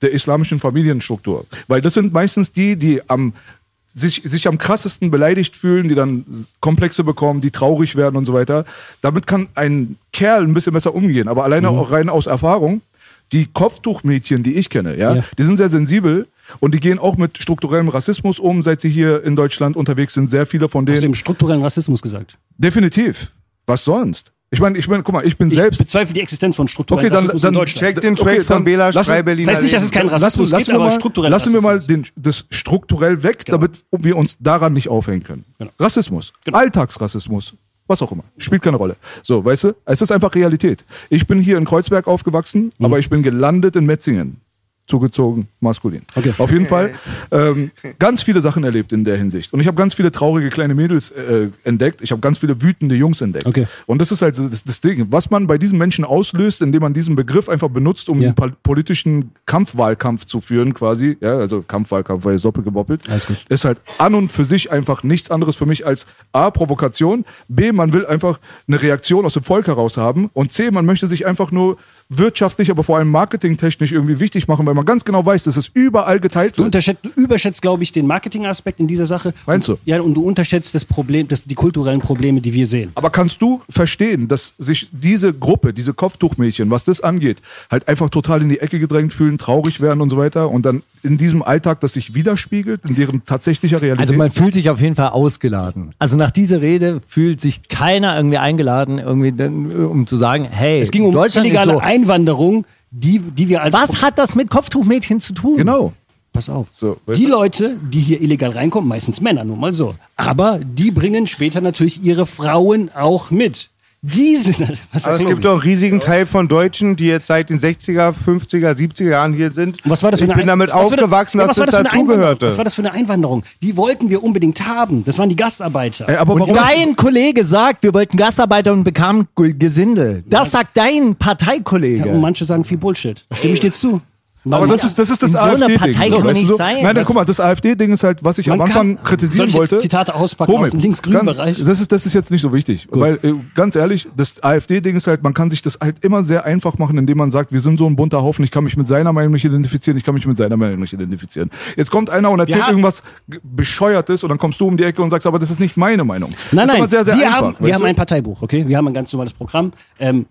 der islamischen Familienstruktur. Weil das sind meistens die, die am sich, sich am krassesten beleidigt fühlen, die dann Komplexe bekommen, die traurig werden und so weiter. Damit kann ein Kerl ein bisschen besser umgehen. Aber alleine Mhm. auch rein aus Erfahrung, Die Kopftuchmädchen, die ich kenne, ja, Ja. die sind sehr sensibel und die gehen auch mit strukturellem Rassismus um, seit sie hier in Deutschland unterwegs sind. Sehr viele von Hast du denen. im strukturellen Rassismus gesagt? Definitiv. Was sonst? Ich meine, ich meine, guck mal, ich bin Ich selbst. bezweifle die Existenz von strukturellen Okay, dann- Rassismus dann in Deutschland. Check den Okay, Track von dann Bela lassen- Schrei Berliner Das heißt nicht, dass es keinen Rassismus lassen, gibt, lassen wir aber mal, strukturell lassen wir mal den, das strukturell weg, Genau. damit wir uns daran nicht aufhängen können. Genau. Rassismus, Genau. Alltagsrassismus, was auch immer, spielt keine Rolle. So, weißt du, es ist einfach Realität. Ich bin hier in Kreuzberg aufgewachsen, Mhm. aber ich bin gelandet in Metzingen. Zugezogen, maskulin. Okay. Auf jeden Fall ähm, ganz viele Sachen erlebt in der Hinsicht. Und ich habe ganz viele traurige kleine Mädels äh, entdeckt. Ich habe ganz viele wütende Jungs entdeckt. Okay. Und das ist halt das, das Ding. Was man bei diesen Menschen auslöst, indem man diesen Begriff einfach benutzt, um Ja. einen pol- politischen Kampfwahlkampf zu führen, quasi, ja, also Kampfwahlkampf war jetzt doppelt geboppelt, ist halt an und für sich einfach nichts anderes für mich als A, Provokation, B, man will einfach eine Reaktion aus dem Volk heraus haben und C, man möchte sich einfach nur wirtschaftlich, aber vor allem marketingtechnisch irgendwie wichtig machen, weil man ganz genau weiß, dass es überall geteilt Du, wird. unterschätzt, du überschätzt, glaube ich, den Marketingaspekt in dieser Sache. Meinst du? Ja, und du unterschätzt das Problem, das, die kulturellen Probleme, die wir sehen. Aber kannst du verstehen, dass sich diese Gruppe, diese Kopftuchmädchen, was das angeht, halt einfach total in die Ecke gedrängt fühlen, traurig werden und so weiter und dann in diesem Alltag das sich widerspiegelt, in deren tatsächlicher Realität? Also man fühlt sich auf jeden Fall ausgeladen. Also nach dieser Rede fühlt sich keiner irgendwie eingeladen, irgendwie, äh, um zu sagen, hey, Es ging um Deutschland illegale ist so. Einwanderung, die, die wir als. Was hat das mit Kopftuchmädchen zu tun? genau. Pass auf. So, die du? Leute, die hier illegal reinkommen, meistens Männer, nur mal so. Aber die bringen später natürlich ihre Frauen auch mit. Die sind. Was Aber es gibt doch einen riesigen Teil von Deutschen, die jetzt seit den 60er, 50er, 70er Jahren hier sind. Was war das für ich eine bin Ein- damit aufgewachsen, ja, dass was war das Einwanderung? dazugehörte. Was war das für eine Einwanderung? Die wollten wir unbedingt haben. Das waren die Gastarbeiter. Ey, aber Und warum? dein Kollege sagt, wir wollten Gastarbeiter und bekamen Gesindel. Das sagt dein Parteikollege. Ja, und manche sagen viel Bullshit. Da stimme ich dir zu. Aber das ist, das ist das In so AfD-Ding. Partei kann man weißt du nicht sein. Nein, dann guck mal, das AfD-Ding ist halt, was ich Man am Anfang kann- kritisieren Soll ich jetzt wollte. Zitate auspacken aus dem links-grünen Bereich? Das ist, das ist jetzt nicht so wichtig. Weil, äh, ganz ehrlich, das AfD-Ding ist halt, man kann sich das halt immer sehr einfach machen, indem man sagt, wir sind so ein bunter Haufen, ich kann mich mit seiner Meinung nicht identifizieren, ich kann mich mit seiner Meinung nicht identifizieren. Jetzt kommt einer und erzählt haben- irgendwas Bescheuertes und dann kommst du um die Ecke und sagst, aber das ist nicht meine Meinung. Nein, das ist nein, immer sehr, sehr wir, einfach. haben, wir haben ein Parteibuch, okay? Wir haben ein ganz normales Programm. Ähm,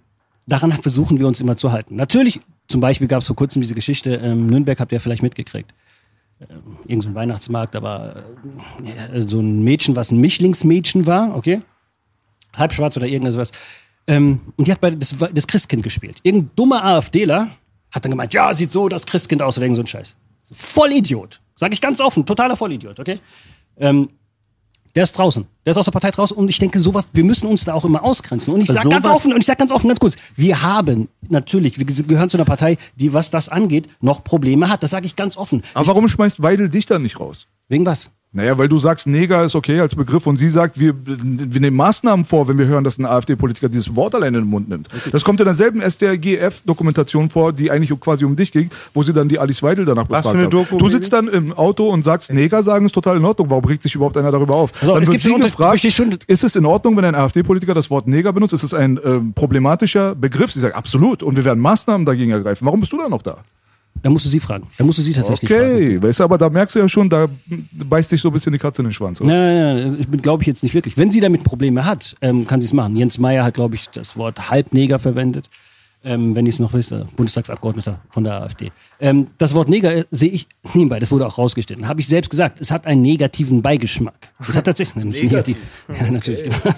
daran versuchen wir uns immer zu halten. Natürlich, zum Beispiel gab es vor kurzem diese Geschichte, ähm, Nürnberg habt ihr vielleicht mitgekriegt. Ähm, irgend so ein Weihnachtsmarkt, aber äh, so ein Mädchen, was ein Mischlingsmädchen war, okay? Halb schwarz oder irgendwas. Ähm, und die hat bei das, das Christkind gespielt. Irgendein dummer AfDler hat dann gemeint, ja, sieht so das Christkind aus oder irgend so ein Scheiß. Vollidiot. Sag ich ganz offen, totaler Vollidiot, okay? Ähm, der ist draußen. Der ist aus der Partei draußen. Und ich denke, sowas, wir müssen uns da auch immer ausgrenzen. Und ich sage ganz offen, und ich sage ganz offen, ganz kurz, wir haben natürlich, wir gehören zu einer Partei, die, was das angeht, noch Probleme hat. Das sage ich ganz offen. Aber warum schmeißt Weidel dich dann nicht raus? Wegen was? Naja, weil du sagst, Neger ist okay als Begriff und sie sagt, wir, wir nehmen Maßnahmen vor, wenn wir hören, dass ein AfD-Politiker dieses Wort allein in den Mund nimmt. Das kommt in derselben SDRGF-Dokumentation vor, die eigentlich quasi um dich ging, wo sie dann die Alice Weidel danach Was befragt haben. Doku, Du sitzt dann im Auto und sagst, Neger sagen ist total in Ordnung. Warum regt sich überhaupt einer darüber auf? Also, dann es wird gibt sie gefragt, ist es in Ordnung, wenn ein AfD-Politiker das Wort Neger benutzt? Ist es ein ähm, problematischer Begriff? Sie sagt, absolut. Und wir werden Maßnahmen dagegen ergreifen. Warum bist du dann noch da? Da musst du sie fragen. Da musst du sie tatsächlich fragen. Okay, weißt du, aber da merkst du ja schon, da beißt sich so ein bisschen die Katze in den Schwanz. Oder? Nein, nein, nein, ich bin, glaube ich jetzt nicht wirklich. Wenn sie damit Probleme hat, ähm, kann sie es machen. Jens Meyer hat, glaube ich, das Wort Halbneger verwendet. Ähm, wenn ich es noch wüsste, Bundestagsabgeordneter von der AfD. Ähm, das Wort Neger äh, sehe ich nebenbei, das wurde auch rausgestellt. Habe ich selbst gesagt, es hat einen negativen Beigeschmack. Es hat tatsächlich, nein, nicht negativ. Ja, natürlich, genau.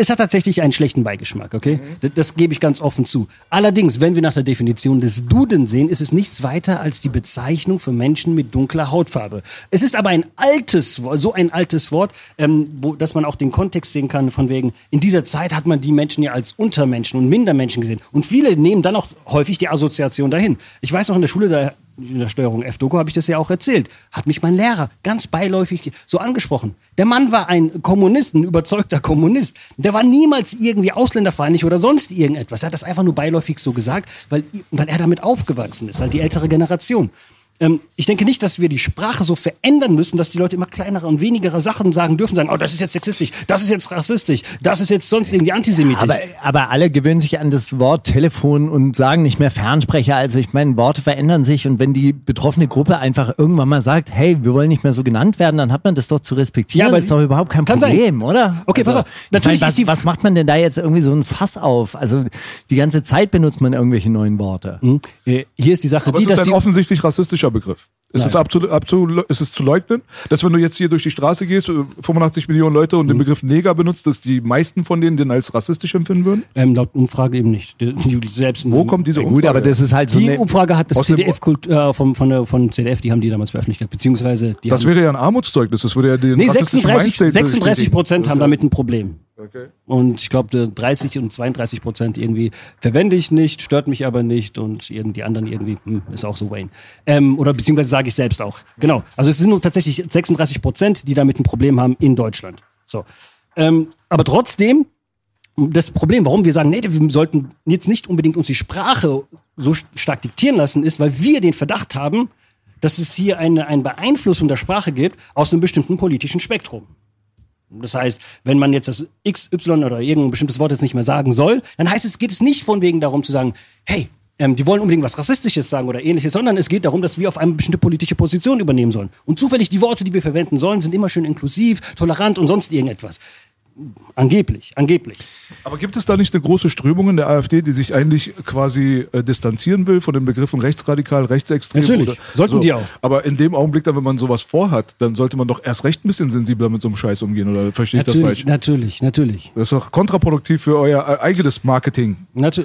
Es hat tatsächlich einen schlechten Beigeschmack, okay? Das, das gebe ich ganz offen zu. Allerdings, wenn wir nach der Definition des Duden sehen, ist es nichts weiter als die Bezeichnung für Menschen mit dunkler Hautfarbe. Es ist aber ein altes Wort, so ein altes Wort, ähm, wo, dass man auch den Kontext sehen kann, von wegen, in dieser Zeit hat man die Menschen ja als Untermenschen und Mindermenschen gesehen. Und viele nehmen dann auch häufig die Assoziation dahin. Ich weiß noch in der Schule, da in der Steuerung F-Doku habe ich das ja auch erzählt, hat mich mein Lehrer ganz beiläufig so angesprochen. Der Mann war ein Kommunist, ein überzeugter Kommunist. Der war niemals irgendwie ausländerfeindlich oder sonst irgendetwas. Er hat das einfach nur beiläufig so gesagt, weil, weil er damit aufgewachsen ist, halt die ältere Generation. Ähm, ich denke nicht, dass wir die Sprache so verändern müssen, dass die Leute immer kleinere und wenigere Sachen sagen dürfen, sagen, oh, das ist jetzt sexistisch, das ist jetzt rassistisch, das ist jetzt sonst irgendwie antisemitisch. Aber, aber alle gewöhnen sich an das Wort Telefon und sagen nicht mehr Fernsprecher. Also ich meine, Worte verändern sich und wenn die betroffene Gruppe einfach irgendwann mal sagt, hey, wir wollen nicht mehr so genannt werden, dann hat man das doch zu respektieren. Ja, aber das ist doch überhaupt kein kann sein. Problem, oder? Okay, also, pass auf. ich Natürlich meine, ist die- was, was macht man denn da jetzt irgendwie so ein Fass auf? Also die ganze Zeit benutzt man irgendwelche neuen Worte. Hm? Äh, Hier ist die Sache Aber die, es ist dass ein die offensichtlich rassistischer Begriff. Ist es, abzu, abzu, ist es zu leugnen, dass wenn du jetzt hier durch die Straße gehst, äh, 85 Millionen Leute und den Begriff Neger benutzt, dass die meisten von denen den als rassistisch empfinden würden? ähm, laut Umfrage eben nicht. Die, die selbst Wo kommt diese Umfrage? Gut, aber das ist halt so die eine, Umfrage hat das CDF äh, vom, von, der, von CDF, die haben die damals veröffentlicht, beziehungsweise die Das haben, wäre ja ein Armutszeugnis. Das würde ja den nee, rassistischen 36, Mindstate 36 bestätigen. Prozent haben ist damit ein Problem. Okay. Und ich glaube, 30 und 32 Prozent irgendwie verwende ich nicht, stört mich aber nicht und die anderen irgendwie, hm, ist auch so Wayne. Ähm, oder beziehungsweise sage ich selbst auch. Genau. Also es sind nur tatsächlich 36 Prozent, die damit ein Problem haben in Deutschland. So. Ähm, aber trotzdem, das Problem, warum wir sagen, nee, wir sollten jetzt nicht unbedingt uns die Sprache so st- stark diktieren lassen, ist, weil wir den Verdacht haben, dass es hier eine, eine Beeinflussung der Sprache gibt aus einem bestimmten politischen Spektrum. Das heißt, wenn man jetzt das XY oder irgendein bestimmtes Wort jetzt nicht mehr sagen soll, dann heißt es, geht es nicht von wegen darum zu sagen, hey, ähm, die wollen unbedingt was Rassistisches sagen oder ähnliches, sondern es geht darum, dass wir auf eine bestimmte politische Position übernehmen sollen. Und zufällig die Worte, die wir verwenden sollen, sind immer schön inklusiv, tolerant und sonst irgendetwas. Angeblich, angeblich. Aber gibt es da nicht eine große Strömung in der AfD, die sich eigentlich quasi äh, distanzieren will von den Begriffen rechtsradikal, rechtsextrem? Natürlich. Sollten die auch. Aber in dem Augenblick, dann, wenn man sowas vorhat, dann sollte man doch erst recht ein bisschen sensibler mit so einem Scheiß umgehen, oder verstehe ich das Natürlich, falsch? natürlich, natürlich. Das ist doch kontraproduktiv für euer äh, eigenes Marketing. Natu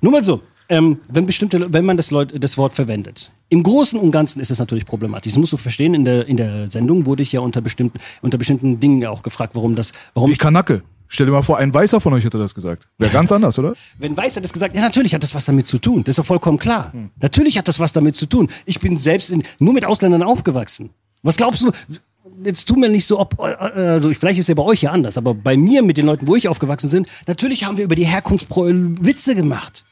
Nur mal so, ähm, wenn bestimmte, wenn man das, Leut das Wort verwendet. Im Großen und Ganzen ist es natürlich problematisch. Das musst du verstehen. In der, in der Sendung wurde ich ja unter bestimmten, unter bestimmten Dingen auch gefragt, warum das, warum Wie ich Kanacke. Stell dir mal vor, ein Weißer von euch hätte das gesagt. Wäre ganz anders, oder? Wenn Weiß hat das gesagt, ja, natürlich hat das was damit zu tun. Das ist doch vollkommen klar. Natürlich hat das was damit zu tun. Ich bin selbst in, nur mit Ausländern aufgewachsen. Was glaubst du? Jetzt tu mir nicht so, ob, äh, also vielleicht ist ja bei euch ja anders, aber bei mir mit den Leuten, wo ich aufgewachsen bin, natürlich haben wir über die Herkunft Witze gemacht.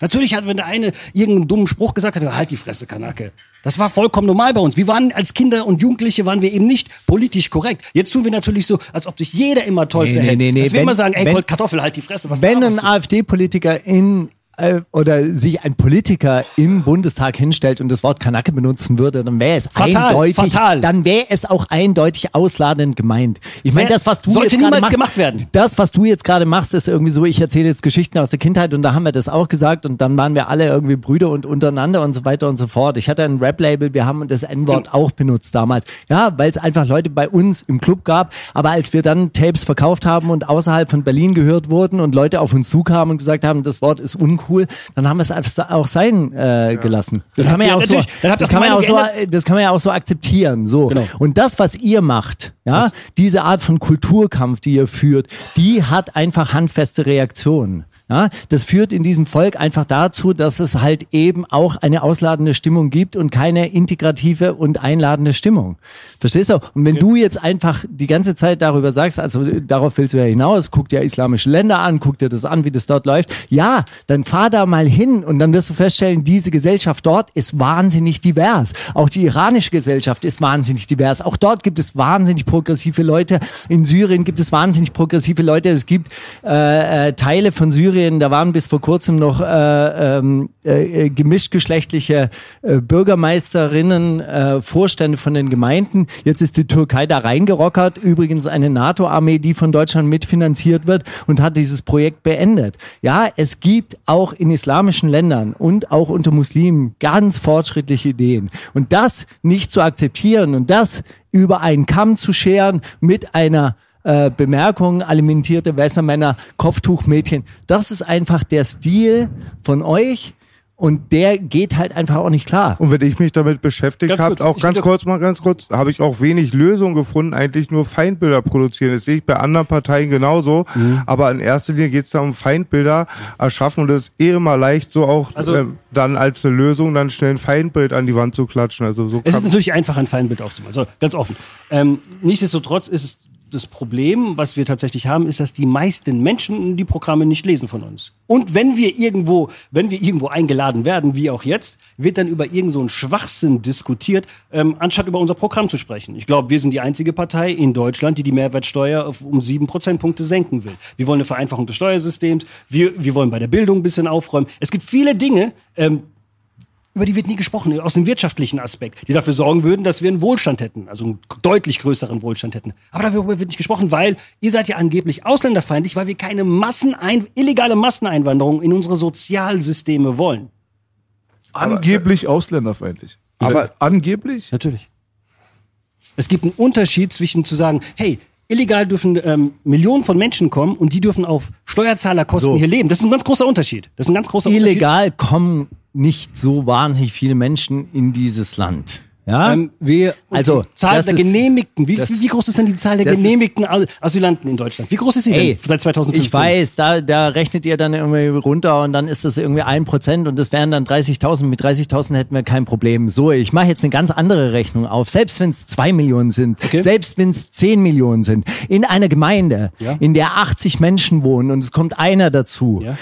Natürlich hat, wenn der eine irgendeinen dummen Spruch gesagt hat, halt die Fresse, Kanake. Das war vollkommen normal bei uns. Wir waren als Kinder und Jugendliche waren wir eben nicht politisch korrekt. Jetzt tun wir natürlich so, als ob sich jeder immer toll Nee, verhält. nee, nee, nee. Dass wir Wenn- immer sagen, ey, wenn- Kartoffel, halt die Fresse. Was Wenn ein? AfD-Politiker in äh, oder sich ein Politiker im Bundestag hinstellt und das Wort Kanacke benutzen würde, dann wäre es Fatal, eindeutig, fatal. dann wäre es auch eindeutig ausladend gemeint. Ich meine, das, was du sollte jetzt niemals machst, gemacht werden. das, was du jetzt gerade machst, ist irgendwie so, ich erzähle jetzt Geschichten aus der Kindheit und da haben wir das auch gesagt und dann waren wir alle irgendwie Brüder und untereinander und so weiter und so fort. Ich hatte ein Rap-Label, wir haben das N-Wort auch benutzt damals. Ja, weil es einfach Leute bei uns im Club gab, aber als wir dann Tapes verkauft haben und außerhalb von Berlin gehört wurden und Leute auf uns zukamen und gesagt haben, das Wort ist uncool, dann haben wir es einfach auch sein äh, gelassen. Das kann man ja auch so, das kann man ja auch so, das kann man ja auch so akzeptieren. So. Genau. Und das, was ihr macht, ja, diese Art von Kulturkampf, die ihr führt, die hat einfach handfeste Reaktionen. Ja, das führt in diesem Volk einfach dazu, dass es halt eben auch eine ausladende Stimmung gibt und keine integrative und einladende Stimmung. Verstehst du? Und wenn du jetzt einfach die ganze Zeit darüber sagst, also darauf willst du ja hinaus, guck dir islamische Länder an, guck dir das an, wie das dort läuft. Ja, dann fahr da mal hin und dann wirst du feststellen, diese Gesellschaft dort ist wahnsinnig divers. Auch die iranische Gesellschaft ist wahnsinnig divers. Auch dort gibt es wahnsinnig progressive Leute. In Syrien gibt es wahnsinnig progressive Leute. Es gibt äh, äh, Teile von Syrien, da waren bis vor kurzem noch äh, ähm, äh, äh, gemischtgeschlechtliche äh, Bürgermeisterinnen, äh, Vorstände von den Gemeinden. Jetzt ist die Türkei da reingerockert. Übrigens eine NATO-Armee, die von Deutschland mitfinanziert wird und hat dieses Projekt beendet. Ja, es gibt auch in islamischen Ländern und auch unter Muslimen ganz fortschrittliche Ideen. Und das nicht zu akzeptieren und das über einen Kamm zu scheren mit einer äh, Bemerkung, alimentierte Wässermänner, Kopftuchmädchen, das ist einfach der Stil von euch und der geht halt einfach auch nicht klar. Und wenn ich mich damit beschäftigt habe, auch ganz kurz mal ganz kurz, habe ich auch wenig Lösungen gefunden, eigentlich nur Feindbilder produzieren. Das sehe ich bei anderen Parteien genauso. Mhm. Aber in erster Linie geht es da um Feindbilder erschaffen und das ist eh immer leicht, so auch Also- ähm, dann als eine Lösung dann schnell ein Feindbild an die Wand zu klatschen. Also so Es ist natürlich einfach, ein Feindbild aufzumalen. So, ganz offen. Ähm, nichtsdestotrotz ist es das Problem, was wir tatsächlich haben, ist, dass die meisten Menschen die Programme nicht lesen von uns. Und wenn wir irgendwo, wenn wir irgendwo eingeladen werden, wie auch jetzt, wird dann über irgend so einen Schwachsinn diskutiert, ähm, anstatt über unser Programm zu sprechen. Ich glaube, wir sind die einzige Partei in Deutschland, die die Mehrwertsteuer um sieben Prozentpunkte senken will. Wir wollen eine Vereinfachung des Steuersystems. Wir, wir wollen bei der Bildung ein bisschen aufräumen. Es gibt viele Dinge, ähm, über die wird nie gesprochen, aus dem wirtschaftlichen Aspekt, die dafür sorgen würden, dass wir einen Wohlstand hätten, also einen deutlich größeren Wohlstand hätten. Aber darüber wird nicht gesprochen, weil ihr seid ja angeblich ausländerfeindlich, weil wir keine Massenein illegale Masseneinwanderung in unsere Sozialsysteme wollen. Angeblich ausländerfeindlich. Aber- Aber angeblich? Natürlich. Es gibt einen Unterschied zwischen zu sagen, hey, illegal dürfen ähm, Millionen von Menschen kommen und die dürfen auf Steuerzahlerkosten So. hier leben. Das ist ein ganz großer Unterschied. Das ist ein ganz großer Unterschied. Illegal kommen nicht so wahnsinnig viele Menschen in dieses Land. Ja? Ähm, wir, Also, die Zahl der ist- genehmigten, wie, das- wie groß ist denn die Zahl der ist- genehmigten Al- Asylanten in Deutschland? Wie groß ist sie Ey, denn seit 2015? Ich weiß, da, da rechnet ihr dann irgendwie runter und dann ist das irgendwie ein Prozent und das wären dann 30.000. Mit 30.000 hätten wir kein Problem. So, ich mache jetzt eine ganz andere Rechnung auf. Selbst wenn es zwei Millionen sind, Okay. selbst wenn es zehn Millionen sind, in einer Gemeinde, Ja. in der 80 Menschen wohnen und es kommt einer dazu. Ja.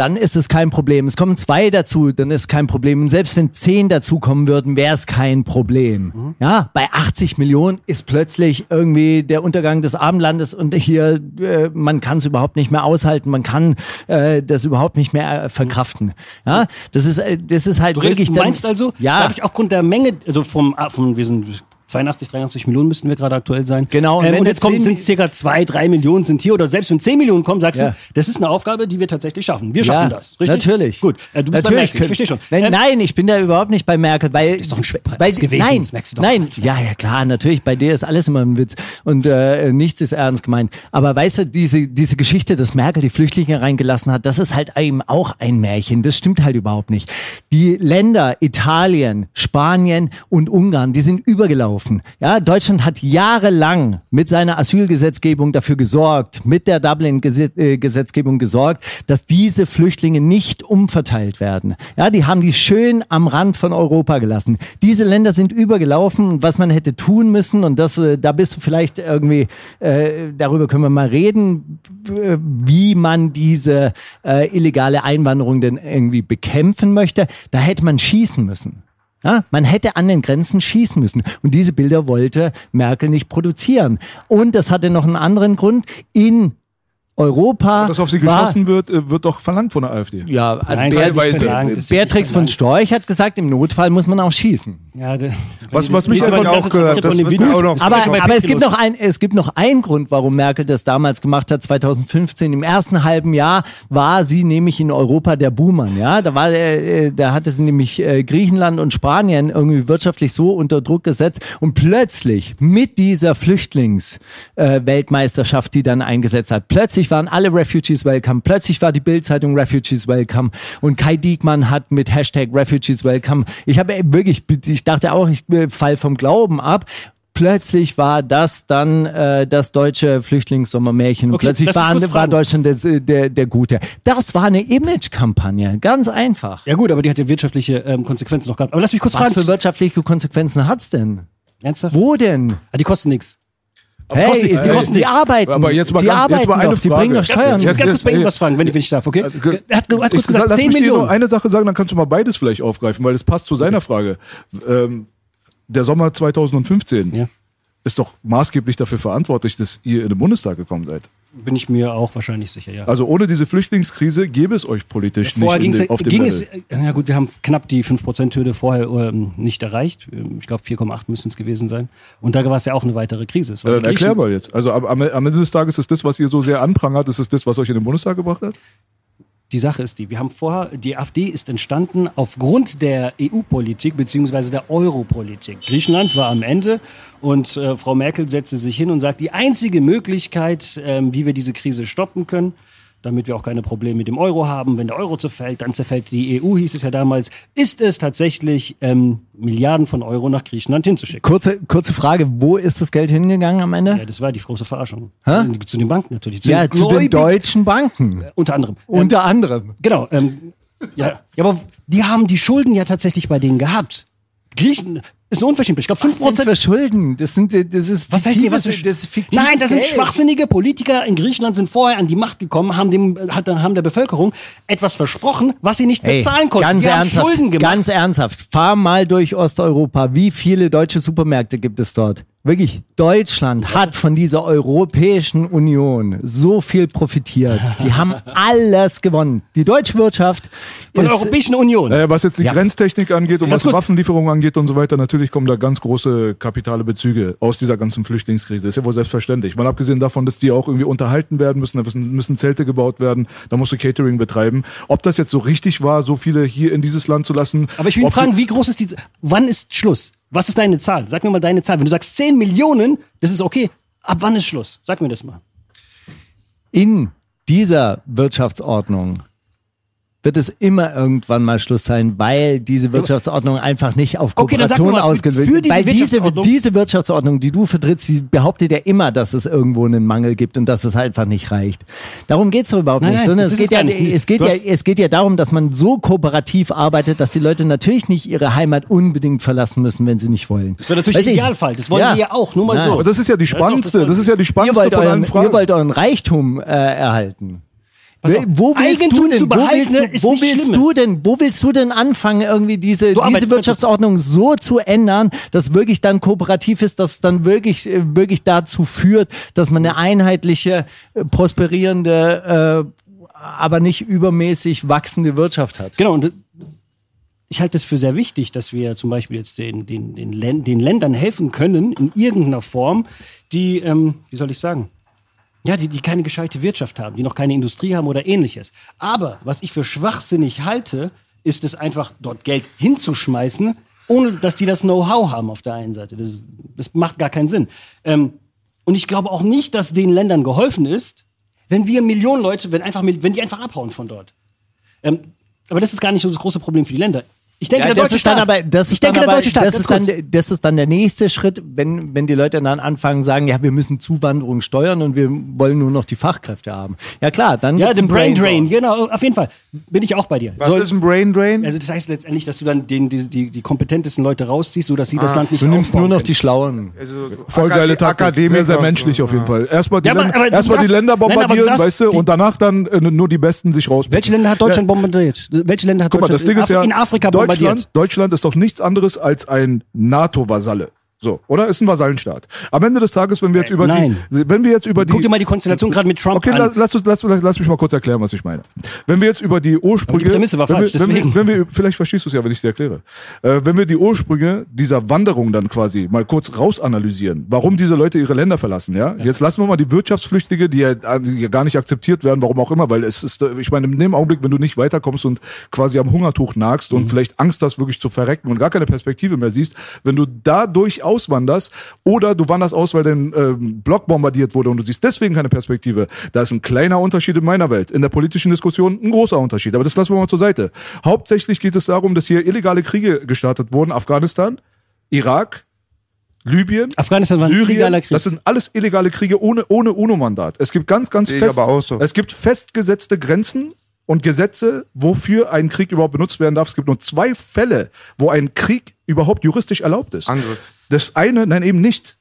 Dann ist es kein Problem. Es kommen zwei dazu, dann ist kein Problem. Und selbst wenn zehn dazukommen würden, wäre es kein Problem. Mhm. Ja, bei 80 Millionen ist plötzlich irgendwie der Untergang des Abendlandes und hier, äh, man kann es überhaupt nicht mehr aushalten, man kann äh, das überhaupt nicht mehr äh, verkraften. Ja, das ist, äh, das ist halt Du, redest, wirklich. du dann- meinst also, ja, dadurch aufgrund der Menge, also vom, ah, vom wir sind 82, 83 Millionen müssten wir gerade aktuell sein. Genau, und Ähm, und jetzt zehn- sind es circa zwei, drei Millionen sind hier oder selbst wenn 10 Millionen kommen, sagst Ja. du, das ist eine Aufgabe, die wir tatsächlich schaffen. Wir schaffen das. Richtig? Natürlich. Gut. Äh, du bist bei natürlich Merkel, ich verstehe schon. Nein, Ähm, nein, ich bin da überhaupt nicht bei Merkel, weil ist doch ein weil, gewesen, nein, das merkst du doch. nein, ja, ja klar, natürlich. Bei dir ist alles immer ein Witz und äh, nichts ist ernst gemeint. Aber weißt du, diese diese Geschichte, dass Merkel die Flüchtlinge reingelassen hat, das ist halt eben auch ein Märchen. Das stimmt halt überhaupt nicht. Die Länder Italien, Spanien und Ungarn, die sind übergelaufen. Ja, Deutschland hat jahrelang mit seiner Asylgesetzgebung dafür gesorgt, mit der Dublin-Gesetzgebung gesorgt, dass diese Flüchtlinge nicht umverteilt werden. Ja, die haben die schön am Rand von Europa gelassen. Diese Länder sind übergelaufen was man hätte tun müssen und das, äh, da bist du vielleicht irgendwie, äh, darüber können wir mal reden, äh, wie man diese äh, illegale Einwanderung denn irgendwie bekämpfen möchte. Da hätte man schießen müssen. Ja, man hätte an den Grenzen schießen müssen. Und diese Bilder wollte Merkel nicht produzieren. Und das hatte noch einen anderen Grund. In Europa. Dass auf sie war, geschossen wird, äh, wird doch verlangt von der AfD. Ja, also Nein, verlangt, wird Beatrix von. Storch hat gesagt, im Notfall muss man auch schießen. Ja, Was- was mich einfach auch gehört, das wird auch noch- Aber, aber es, gibt noch ein, es gibt noch einen Grund, warum Merkel das damals gemacht hat, 2015. Im ersten halben Jahr war sie nämlich in Europa der Buhmann. Ja? Da, war, äh, da hatte sie nämlich äh, Griechenland und Spanien irgendwie wirtschaftlich so unter Druck gesetzt. Und plötzlich mit dieser Flüchtlingsweltmeisterschaft, die dann eingesetzt hat, plötzlich waren alle Refugees welcome. Plötzlich war die Bildzeitung Refugees welcome. Und Kai Diekmann hat mit Hashtag Refugees welcome. Ich habe wirklich, ich dachte auch, ich äh, fall vom Glauben ab. Plötzlich war das dann äh, das deutsche Flüchtlingssommermärchen. Okay, Plötzlich war, war. Deutschland der, der, der Gute. Das war eine Imagekampagne, ganz einfach. ja gut, aber die hat ja wirtschaftliche ähm, Konsequenzen noch gehabt. Aber lass mich kurz Was fragen. für wirtschaftliche Konsequenzen hat's denn? Ernsthaft? Wo denn? Ah, die kosten nichts. Hey, kostet- die, die kosten die arbeiten. Aber jetzt mal die ganz- jetzt arbeiten mal eine doch, die Frage. bringen doch Steuern. Ich muss ganz kurz bei Jetzt- Ihnen was fragen, wenn ich, wenn ich darf, okay? Äh, Er hat, er hat kurz gesagt, lass 10 mich dir Millionen. nur eine Sache sagen, dann kannst du mal beides vielleicht aufgreifen, weil das passt zu seiner Frage. Ähm, der Sommer 2015 Ja. ist doch maßgeblich dafür verantwortlich, dass ihr in den Bundestag gekommen seid. Bin ich mir auch wahrscheinlich sicher, ja. Also ohne diese Flüchtlingskrise gäbe es euch politisch Vorher nicht den, auf dem ging Level. es, ja gut, wir haben knapp die 5%-Hürde vorher ähm, nicht erreicht. Ich glaube 4,8 müssen es gewesen sein. Und da war es ja auch eine weitere Krise. Die dann erklär mal jetzt. Also am, am am Ende des Tages ist das, was ihr so sehr anprangert, ist es das, was euch in den Bundestag gebracht hat? Die Sache ist die, wir haben vorher, die AfD ist entstanden aufgrund der EU-Politik beziehungsweise der Euro-Politik. Griechenland war am Ende und äh, Frau Merkel setzte sich hin und sagt, die einzige Möglichkeit, ähm, wie wir diese Krise stoppen können, damit wir auch keine Probleme mit dem Euro haben, wenn der Euro zerfällt, dann zerfällt die EU, hieß es ja damals, ist es tatsächlich ähm, Milliarden von Euro nach Griechenland hinzuschicken. Kurze, kurze Frage, wo ist das Geld hingegangen am Ende? Ja, das war die große Verarschung. Hä? Zu den Banken natürlich. Zu Ja, den zu den deutschen Banken. Unter anderem. Ähm, Unter anderem. Genau. Ähm, ja. ja, aber die haben die Schulden ja tatsächlich bei denen gehabt. Griechen, Ist eine Unverschämtheit. Ich glaube, Was 5%. denn für Schulden? Das sind, das ist Was heißt was für- das ist fiktives Nein, das sind Geld. schwachsinnige Politiker in Griechenland sind vorher an die Macht gekommen, haben dem hat, haben der Bevölkerung etwas versprochen, was sie nicht Ey, bezahlen konnten. Ganz Die haben ernsthaft, Schulden gemacht. ganz ernsthaft. Fahr mal durch Osteuropa. Wie viele deutsche Supermärkte gibt es dort? Wirklich, Deutschland hat von dieser Europäischen Union so viel profitiert. Die haben alles gewonnen. Die deutsche Wirtschaft Von der Europäischen Union. Naja, was jetzt die Ja. Grenztechnik angeht und Ganz was kurz. Waffenlieferungen angeht und so weiter, natürlich kommen da ganz große kapitale Bezüge aus dieser ganzen Flüchtlingskrise. Ist ja wohl selbstverständlich. Mal abgesehen davon, dass die auch irgendwie unterhalten werden müssen, da müssen, müssen Zelte gebaut werden, da musst du Catering betreiben. Ob das jetzt so richtig war, so viele hier in dieses Land zu lassen. Aber ich will fragen, wie groß ist die, wann ist Schluss? Was ist deine Zahl? Sag mir mal deine Zahl. Wenn du sagst 10 Millionen, das ist okay. Ab wann ist Schluss? Sag mir das mal. in dieser Wirtschaftsordnung wird es immer irgendwann mal Schluss sein, weil diese Wirtschaftsordnung einfach nicht auf Okay, Kooperation ausgelegt für wird. diese Weil diese, Wirtschaftsordnung- diese Wirtschaftsordnung, die du vertrittst, die behauptet ja immer, dass es irgendwo einen Mangel gibt und dass es einfach nicht reicht. Darum geht es überhaupt Nein, nicht, nein, sondern es geht, ja, nicht. es, geht ja, es geht ja darum, dass man so kooperativ arbeitet, dass die Leute natürlich nicht ihre Heimat unbedingt verlassen müssen, wenn sie nicht wollen. Das wäre natürlich Weiß der ich- Idealfall. Das wollen Ja. wir ja auch. Nur mal Nein. so. Aber das ist ja die spannendste, das ist ja die Ihr spannendste wollt, von euren, Fragen. ihr wollt euren Reichtum äh, erhalten. Pass auf, Wo willst Eigentum du denn, zu behalten wo willst, du, wo willst du denn, wo willst du denn anfangen, irgendwie diese, Du, diese Wirtschaftsordnung so zu ändern, dass wirklich dann kooperativ ist, dass dann wirklich, äh, wirklich dazu führt, dass man eine einheitliche, äh, prosperierende, äh, aber nicht übermäßig wachsende Wirtschaft hat? Genau, und äh, ich halte es für sehr wichtig, dass wir zum Beispiel jetzt den, den, den, Län- den Ländern helfen können, in irgendeiner Form, die, ähm, wie soll ich sagen, ja, die, die keine gescheite Wirtschaft haben, die noch keine Industrie haben oder ähnliches. Aber was ich für schwachsinnig halte, ist es einfach, dort Geld hinzuschmeißen, ohne dass die das Know-how haben auf der einen Seite. Das, das macht gar keinen Sinn. Ähm, und ich glaube auch nicht, dass den Ländern geholfen ist, wenn wir Millionen Leute, wenn, einfach, wenn die einfach abhauen von dort. Ähm, aber das ist gar nicht so das große Problem für die Länder. Ich denke, Ja, der das deutsche ist dann Staat. aber, das ich ist denke, dann der aber, deutsche Staat. das ist dann, das ist dann der nächste Schritt, wenn, wenn die Leute dann anfangen, sagen, ja, wir müssen Zuwanderung steuern und wir wollen nur noch die Fachkräfte haben. Ja klar, dann ja, den Brain Drain, genau, auf jeden Fall. Bin ich auch bei dir. Was Soll- ist ein Brain Drain? also das heißt letztendlich, dass du dann den, die, die, die kompetentesten Leute rausziehst, sodass sie das Land nicht Du nimmst nur noch können. die Schlauen. Also, Voll geile Akade- Taktik. Akademiker Sehr, menschlich so. auf jeden Fall. Erstmal die, Ja, Länder, aber erstmal die Länder bombardieren, weißt du, und danach dann äh, nur die Besten sich raus. Welche Länder hat Deutschland bombardiert? Welche Länder hat Guck mal, Deutschland das Ding ist in, ja, in Afrika Deutschland, bombardiert? Deutschland ist doch nichts anderes als ein NATO-Vasalle. So, oder? Ist ein Vasallenstaat. Am Ende des Tages, wenn wir jetzt über Nein. die, wenn wir jetzt über die, Guck dir mal die Konstellation gerade mit Trump Okay, an. lass, lass, uns- lass, lass, lass mich mal kurz erklären, was ich meine. Wenn wir jetzt über die Ursprünge. Aber die Prämisse war wenn falsch, wir, wenn, wir, wenn wir, vielleicht verstehst du es ja, wenn ich es dir erkläre. Äh, wenn wir die Ursprünge dieser Wanderung dann quasi mal kurz rausanalysieren, warum diese Leute ihre Länder verlassen, ja? Jetzt lassen wir mal die Wirtschaftsflüchtige, die ja, die ja gar nicht akzeptiert werden, warum auch immer, weil es ist, äh, ich meine, in dem Augenblick, wenn du nicht weiterkommst und quasi am Hungertuch nagst Mhm. und vielleicht Angst hast, wirklich zu verrecken und gar keine Perspektive mehr siehst, wenn du dadurch auswanderst oder du wanderst aus, weil dein ähm, Block bombardiert wurde und du siehst deswegen keine Perspektive, da ist ein kleiner Unterschied in meiner Welt. In der politischen Diskussion ein großer Unterschied, aber das lassen wir mal zur Seite. Hauptsächlich geht es darum, dass hier illegale Kriege gestartet wurden, Afghanistan, Irak, Libyen, Afghanistan war ein Syrien, illegaler Krieg. das sind alles illegale Kriege ohne, ohne UNO-Mandat. Es gibt ganz, ganz fest, aber auch so. es gibt festgesetzte Grenzen und Gesetze, wofür ein Krieg überhaupt benutzt werden darf. Es gibt nur zwei Fälle, wo ein Krieg überhaupt juristisch erlaubt ist. Angriff. Das eine, nein, eben nicht.